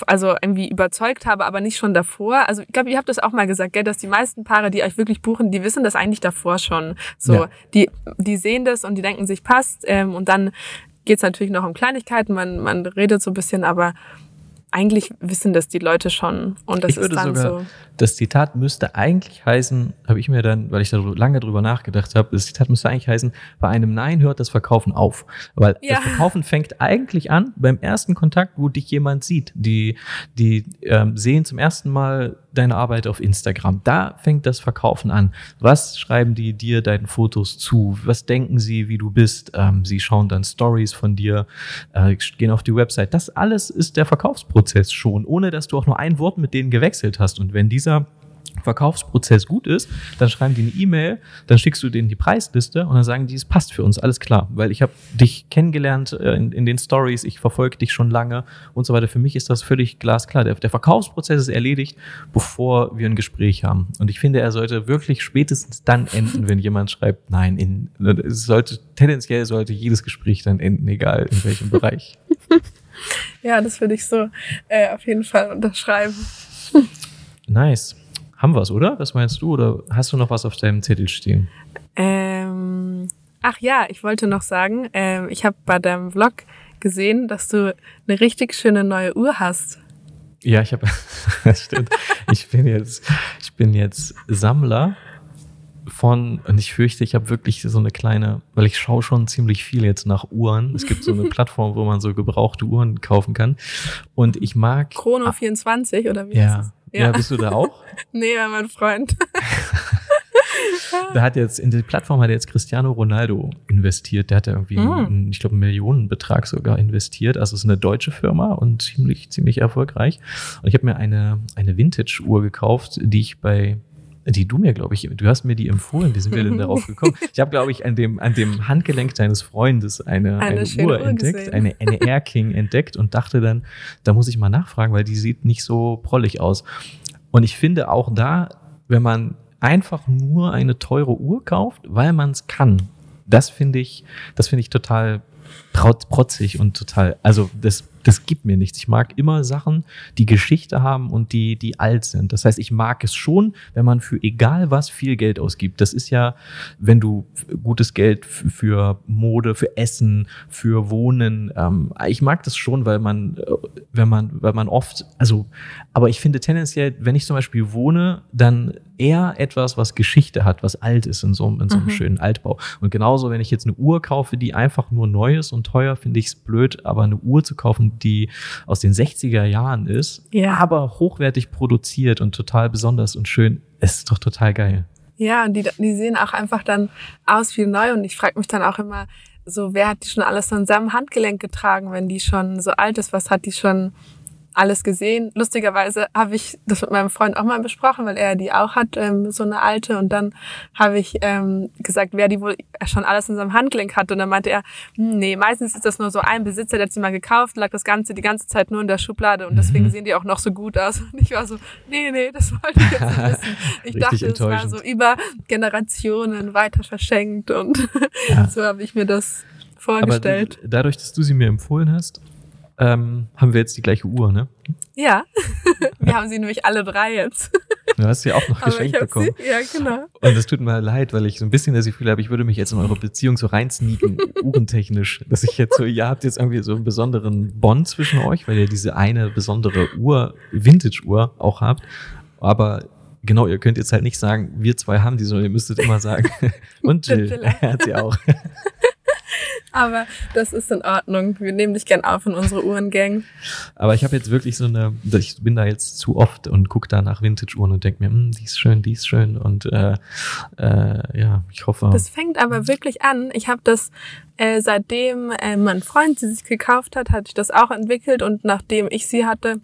also irgendwie überzeugt habe, aber nicht schon davor. Also ich glaube, ihr habt das auch mal gesagt, gell, dass die meisten Paare, die euch wirklich buchen, die wissen das eigentlich davor schon. So, ja. die, die sehen das und die denken sich, passt. Ähm, und dann geht's natürlich noch um Kleinigkeiten, man, man redet so ein bisschen, aber eigentlich wissen das die Leute schon. Und das ich ist dann sogar, so. Das Zitat müsste eigentlich heißen, habe ich mir dann, weil ich da lange drüber nachgedacht habe, das Zitat müsste eigentlich heißen, bei einem Nein hört das Verkaufen auf. Weil ja. das Verkaufen fängt eigentlich an beim ersten Kontakt, wo dich jemand sieht. Die, die ähm, sehen zum ersten Mal deine Arbeit auf Instagram. Da fängt das Verkaufen an. Was schreiben die dir deinen Fotos zu? Was denken sie, wie du bist? Ähm, sie schauen dann Stories von dir, äh, gehen auf die Website. Das alles ist der Verkaufsprozess schon, ohne dass du auch nur ein Wort mit denen gewechselt hast. Und wenn dieser Verkaufsprozess gut ist, dann schreiben die eine E-Mail, dann schickst du denen die Preisliste und dann sagen die, es passt für uns, alles klar, weil ich habe dich kennengelernt äh, in, in, den Stories, ich verfolge dich schon lange und so weiter. Für mich ist das völlig glasklar. Der, der Verkaufsprozess ist erledigt, bevor wir ein Gespräch haben. Und ich finde, er sollte wirklich spätestens dann enden, wenn jemand schreibt, nein, in, es sollte tendenziell sollte jedes Gespräch dann enden, egal in welchem Bereich. Ja, das würde ich so äh, auf jeden Fall unterschreiben. Nice haben wir es, oder? Was meinst du? Oder hast du noch was auf deinem Zettel stehen? Ähm, ach ja, ich wollte noch sagen, ähm, ich habe bei deinem Vlog gesehen, dass du eine richtig schöne neue Uhr hast. Ja, ich habe, stimmt. Ich bin jetzt, ich bin jetzt Sammler von, und ich fürchte, ich habe wirklich so eine kleine, weil ich schaue schon ziemlich viel jetzt nach Uhren. Es gibt so eine Plattform, wo man so gebrauchte Uhren kaufen kann. Und ich mag. Chrono 24 oder wie ja, heißt es? Ja. ja, bist du da auch? nee, mein Freund. da hat jetzt, in die Plattform hat jetzt Cristiano Ronaldo investiert. Der hat ja irgendwie, einen, ich glaube, einen Millionenbetrag sogar investiert. Also es ist eine deutsche Firma und ziemlich, ziemlich erfolgreich. Und ich habe mir eine, eine Vintage-Uhr gekauft, die ich bei die du mir, glaube ich, du hast mir die empfohlen, wie sind wir denn darauf gekommen? Ich habe, glaube ich, an dem, an dem Handgelenk deines Freundes eine, eine, eine Uhr entdeckt, gesehen. eine, eine Air King entdeckt und dachte dann, da muss ich mal nachfragen, weil die sieht nicht so prollig aus. Und ich finde auch da, wenn man einfach nur eine teure Uhr kauft, weil man es kann, das finde ich, das finde ich total protzig und total, also das das gibt mir nichts. Ich mag immer Sachen, die Geschichte haben und die, die alt sind. Das heißt, ich mag es schon, wenn man für egal was viel Geld ausgibt. Das ist ja, wenn du gutes Geld für Mode, für Essen, für Wohnen. Ähm, ich mag das schon, weil man, äh, wenn man, weil man oft, also, aber ich finde tendenziell, wenn ich zum Beispiel wohne, dann eher etwas, was Geschichte hat, was alt ist in so, in so einem Mhm. schönen Altbau. Und genauso, wenn ich jetzt eine Uhr kaufe, die einfach nur neu ist und teuer, finde ich es blöd, aber eine Uhr zu kaufen, die aus den 60er Jahren ist, Ja. aber hochwertig produziert und total besonders und schön, ist doch total geil. Ja, und die, die sehen auch einfach dann aus wie neu. Und ich frage mich dann auch immer, so wer hat die schon alles an seinem Handgelenk getragen, wenn die schon so alt ist? Was hat die schon alles gesehen? Lustigerweise habe ich das mit meinem Freund auch mal besprochen, weil er die auch hat, ähm, so eine alte. Und dann habe ich ähm, gesagt, wer die wohl schon alles in seinem Handgelenk hat. Und dann meinte er, hm, nee, meistens ist das nur so ein Besitzer, der hat sie mal gekauft, lag das Ganze die ganze Zeit nur in der Schublade und deswegen Mhm. sehen die auch noch so gut aus. Und ich war so, nee, nee, das wollte ich jetzt nicht wissen. Ich dachte, es war so über Generationen weiter verschenkt und Ja. so habe ich mir das Aber vorgestellt. d- dadurch, dass du sie mir empfohlen hast, ähm, haben wir jetzt die gleiche Uhr, ne? ja, wir haben sie nämlich alle drei jetzt. Du hast sie auch noch geschenkt bekommen. sie, ja genau. Und es tut mir leid, weil ich so ein bisschen das Gefühl habe, ich würde mich jetzt in eure Beziehung so reinsneaken, uhrentechnisch. Dass ich jetzt so, ihr habt jetzt irgendwie so einen besonderen Bond zwischen euch, weil ihr diese eine besondere Uhr, Vintage-Uhr auch habt. Aber genau, ihr könnt jetzt halt nicht sagen, wir zwei haben die, sondern ihr müsstet immer sagen, und Jill, Jill. hat sie auch. Aber das ist in Ordnung. Wir nehmen dich gern auf in unsere Uhrengang. Aber ich habe jetzt wirklich so eine, ich bin da jetzt zu oft und gucke da nach Vintage-Uhren und denke mir, hm, die ist schön, die ist schön. Und äh, äh, ja, ich hoffe. Das fängt aber wirklich an. Ich habe das äh, seitdem äh, mein Freund sie sich gekauft hat, hatte ich das auch entwickelt und nachdem ich sie hatte,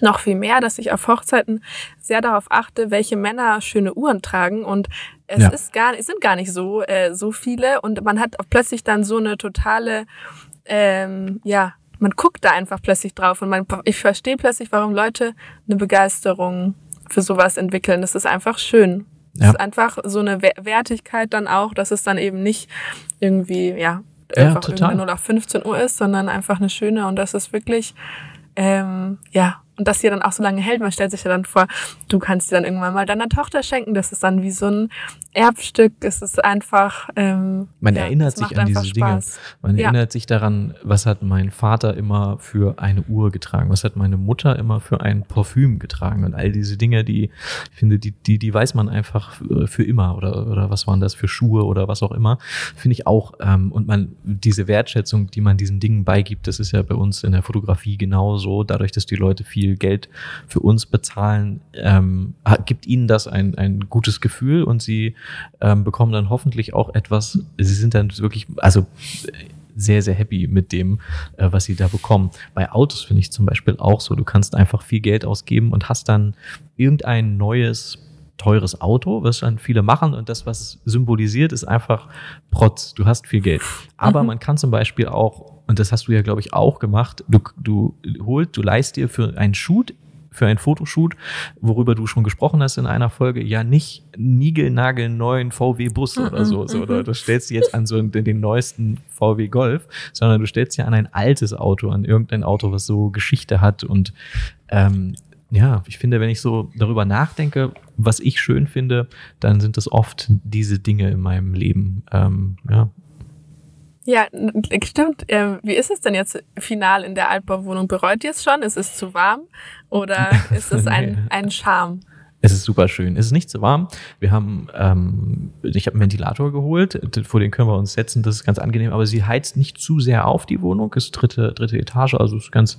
noch viel mehr, dass ich auf Hochzeiten sehr darauf achte, welche Männer schöne Uhren tragen und es Ja. ist gar, es sind gar nicht so äh, so viele und man hat auch plötzlich dann so eine totale, ähm, ja, man guckt da einfach plötzlich drauf und man, ich verstehe plötzlich, warum Leute eine Begeisterung für sowas entwickeln. Das ist einfach schön. Es Ja. ist einfach so eine Wer- Wertigkeit dann auch, dass es dann eben nicht irgendwie, ja, Ja, einfach irgendwie 0 auf 15 Uhr ist, sondern einfach eine schöne und das ist wirklich, ähm, ja, und dass sie dann auch so lange hält. Man stellt sich ja dann vor, du kannst sie dann irgendwann mal deiner Tochter schenken. Das ist dann wie so ein Erbstück. Es ist einfach, ähm, Man ja, erinnert sich an diese Dinge. Spaß. Man Ja. erinnert sich daran, was hat mein Vater immer für eine Uhr getragen, was hat meine Mutter immer für ein Parfüm getragen und all diese Dinge, die ich finde, die, die, die weiß man einfach für immer oder, oder was waren das für Schuhe oder was auch immer, finde ich auch. Ähm, und man, diese Wertschätzung, die man diesen Dingen beigibt, das ist ja bei uns in der Fotografie genauso, dadurch, dass die Leute viel Geld für uns bezahlen, ähm, gibt ihnen das ein, ein gutes Gefühl und sie ähm, bekommen dann hoffentlich auch etwas, sie sind dann wirklich, also sehr, sehr happy mit dem, äh, was sie da bekommen. Bei Autos finde ich zum Beispiel auch so, du kannst einfach viel Geld ausgeben und hast dann irgendein neues teures Auto, was dann viele machen und das, was es symbolisiert, ist einfach Protz. Du hast viel Geld. Aber Mhm. man kann zum Beispiel auch, und das hast du ja, glaube ich, auch gemacht, du, du holst, du leist dir für einen Shoot für einen Fotoshoot, worüber du schon gesprochen hast in einer Folge, ja nicht niegelnagelneuen VW-Bus oder so, so Mhm, oder mhm. du stellst dir jetzt an so den, den neuesten VW Golf, sondern du stellst dir an ein altes Auto, an irgendein Auto, was so Geschichte hat und ähm, ja, ich finde, wenn ich so darüber nachdenke, was ich schön finde, dann sind es oft diese Dinge in meinem Leben. Ähm, ja, Ja, stimmt. Ähm, wie ist es denn jetzt final in der Altbauwohnung? Bereut ihr es schon? Ist es zu warm? Oder ist es ein, ein Charme? Es ist super schön. Es ist nicht zu warm. Wir haben, ähm, ich habe einen Ventilator geholt, vor den können wir uns setzen, das ist ganz angenehm, aber sie heizt nicht zu sehr auf die Wohnung, ist dritte, dritte Etage, also ist ganz,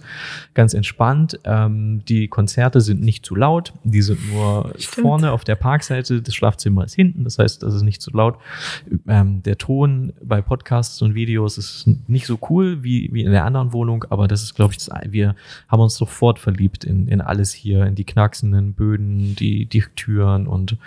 ganz entspannt. Ähm, die Konzerte sind nicht zu laut, die sind nur Stimmt. vorne auf der Parkseite, das Schlafzimmer ist hinten, das heißt, das ist nicht zu laut. Ähm, der Ton bei Podcasts und Videos ist nicht so cool wie, wie in der anderen Wohnung, aber das ist, glaube ich, das, wir haben uns sofort verliebt in, in alles hier, in die knacksenden Böden, die, die Türen und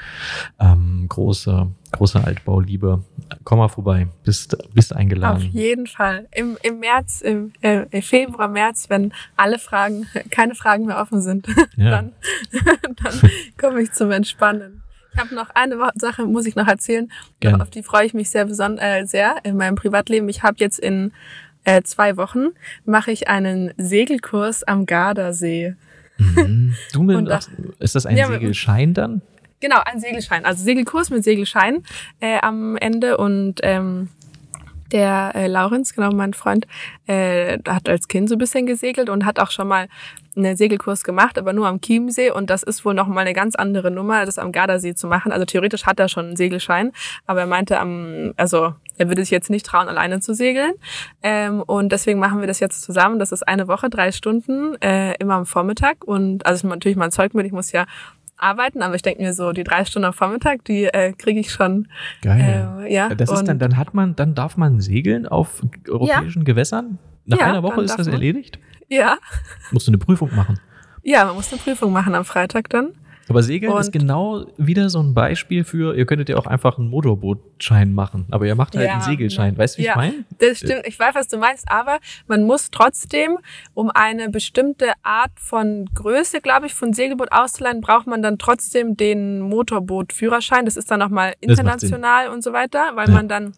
ähm, große, große Altbauliebe. Komm mal vorbei, bist, bist Auf eingeladen. jeden Fall. Im, im März, im, äh, im Februar, März, wenn alle Fragen, keine Fragen mehr offen sind, Ja. dann, dann komme ich zum Entspannen. Ich habe noch eine Sache, muss ich noch erzählen, Gerne. auf die freue ich mich sehr beson äh, sehr in meinem Privatleben. Ich habe jetzt in äh, zwei Wochen mache ich einen Segelkurs am Gardasee. Mhm. Du mit, Und da- ist das ein Ja, Segelschein dann? Genau, ein Segelschein. Also Segelkurs mit Segelschein äh, am Ende und ähm, der äh, Laurenz, genau mein Freund, äh, hat als Kind so ein bisschen gesegelt und hat auch schon mal einen Segelkurs gemacht, aber nur am Chiemsee und das ist wohl nochmal eine ganz andere Nummer, das am Gardasee zu machen. Also theoretisch hat er schon einen Segelschein, aber er meinte am, also er würde sich jetzt nicht trauen, alleine zu segeln. Ähm, und deswegen machen wir das jetzt zusammen. Das ist eine Woche, drei Stunden, äh, immer am Vormittag. Und also natürlich mein Zeug mit, ich muss ja arbeiten, aber ich denke mir so, die drei Stunden am Vormittag, die äh, kriege ich schon. Geil. Äh, ja. Das ist dann, dann hat man, dann darf man segeln auf europäischen ja. Gewässern. Nach ja, einer Woche ist das erledigt? Ja. Musst du eine Prüfung machen? Ja, man muss eine Prüfung machen am Freitag dann. Aber Segeln und ist genau wieder so ein Beispiel für, ihr könntet ja auch einfach einen Motorbootschein machen, aber ihr macht halt ja, einen Segelschein. Weißt du, wie ja, ich meine? Das stimmt, ich weiß, was du meinst, aber man muss trotzdem, um eine bestimmte Art von Größe, glaube ich, von Segelboot auszuleihen, braucht man dann trotzdem den Motorbootführerschein. Das ist dann nochmal international und so weiter, weil ja. man dann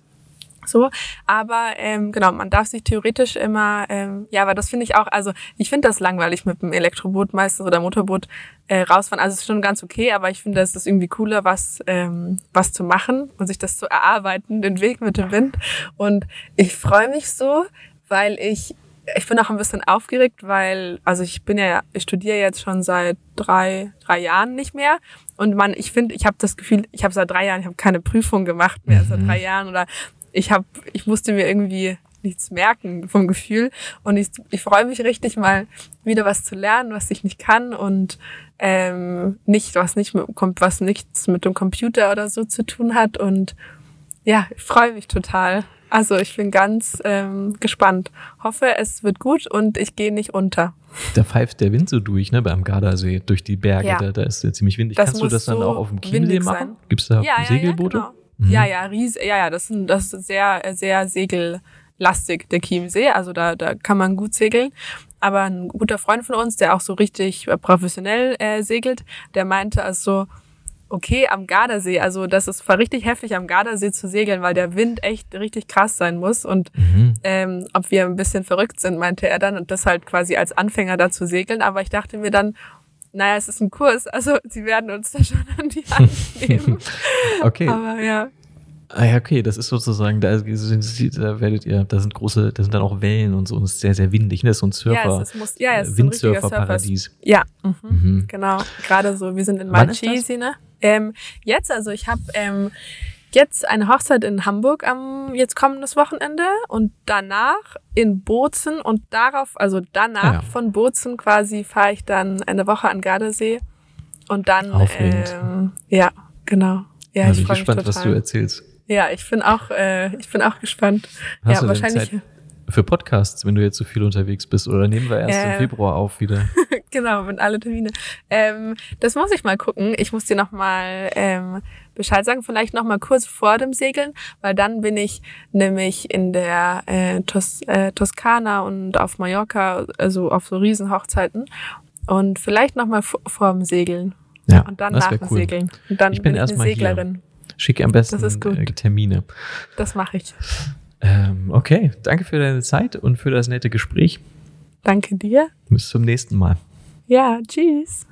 so, aber ähm, genau, man darf sich theoretisch immer, ähm, ja, aber das finde ich auch, also ich finde das langweilig mit dem Elektroboot meistens oder Motorboot äh, rausfahren. Also es ist schon ganz okay, aber ich finde, es ist irgendwie cooler, was ähm, was zu machen und sich das zu erarbeiten, den Weg mit dem Wind. Und ich freue mich so, weil ich ich bin auch ein bisschen aufgeregt, weil, also ich bin ja, ich studiere jetzt schon seit drei, drei Jahren nicht mehr. Und man, ich finde, ich habe das Gefühl, ich habe seit drei Jahren, ich habe keine Prüfung gemacht mehr mhm. seit drei Jahren oder ich habe, ich musste mir irgendwie nichts merken vom Gefühl und ich, ich freue mich richtig mal wieder was zu lernen, was ich nicht kann und ähm, nicht was nicht mit, was nichts mit dem Computer oder so zu tun hat und ja, ich freue mich total. Also ich bin ganz ähm, gespannt. Hoffe, es wird gut und ich gehe nicht unter. Da pfeift der Wind so durch, ne, beim Gardasee, durch die Berge. Ja. Da, da ist ja ziemlich windig. Das Kannst du das dann so auch auf dem Chiemsee machen? Gibt es da ja, Segelboote? Ja, genau. Mhm. Ja, ja, ries, ja, ja, das, ist, das ist sehr, sehr segellastig, der Chiemsee. Also da, da kann man gut segeln. Aber ein guter Freund von uns, der auch so richtig professionell äh, segelt, der meinte also, okay, am Gardasee, also das ist war richtig heftig, am Gardasee zu segeln, weil der Wind echt richtig krass sein muss. Und mhm. ähm, ob wir ein bisschen verrückt sind, meinte er dann, und das halt quasi als Anfänger da zu segeln. Aber ich dachte mir dann, naja, es ist ein Kurs, also sie werden uns da schon an die Hand nehmen. okay. Aber ja. Ah ja, okay, das ist sozusagen, da, da werdet ihr, da sind große, da sind dann auch Wellen und so und es ist sehr, sehr windig, ne? Das ist so ein Surfer, ja, es ist, ja, es ist Windsurfer-Paradies. Ja, mhm, mhm. genau. Gerade so, wir sind in Malchesi, ne? Ähm, jetzt, also ich habe ähm, jetzt eine Hochzeit in Hamburg am jetzt kommendes Wochenende und danach in Bozen und darauf, also danach ah ja. von Bozen quasi fahre ich dann eine Woche an Gardasee und dann ähm, ja, genau. Ja, also ich bin gespannt, was du erzählst. Ja, ich bin auch, äh, ich bin auch gespannt. Hast ja, wahrscheinlich. Zeit für Podcasts, wenn du jetzt so viel unterwegs bist, oder nehmen wir erst äh, im Februar auf wieder? genau, mit alle Termine. Ähm, das muss ich mal gucken. Ich muss dir noch mal ähm, Bescheid sagen, vielleicht noch mal kurz vor dem Segeln, weil dann bin ich nämlich in der äh, Tos äh, Toskana und auf Mallorca, also auf so Riesenhochzeiten und vielleicht noch mal vor dem Segeln. Ja, und dann nach dem cool. Segeln. Und dann ich bin, bin ich eine Seglerin. Hier. Schicke am besten äh, Termine. Das mache ich. Ähm, okay, danke für deine Zeit und für das nette Gespräch. Danke dir. Bis zum nächsten Mal. Ja, tschüss.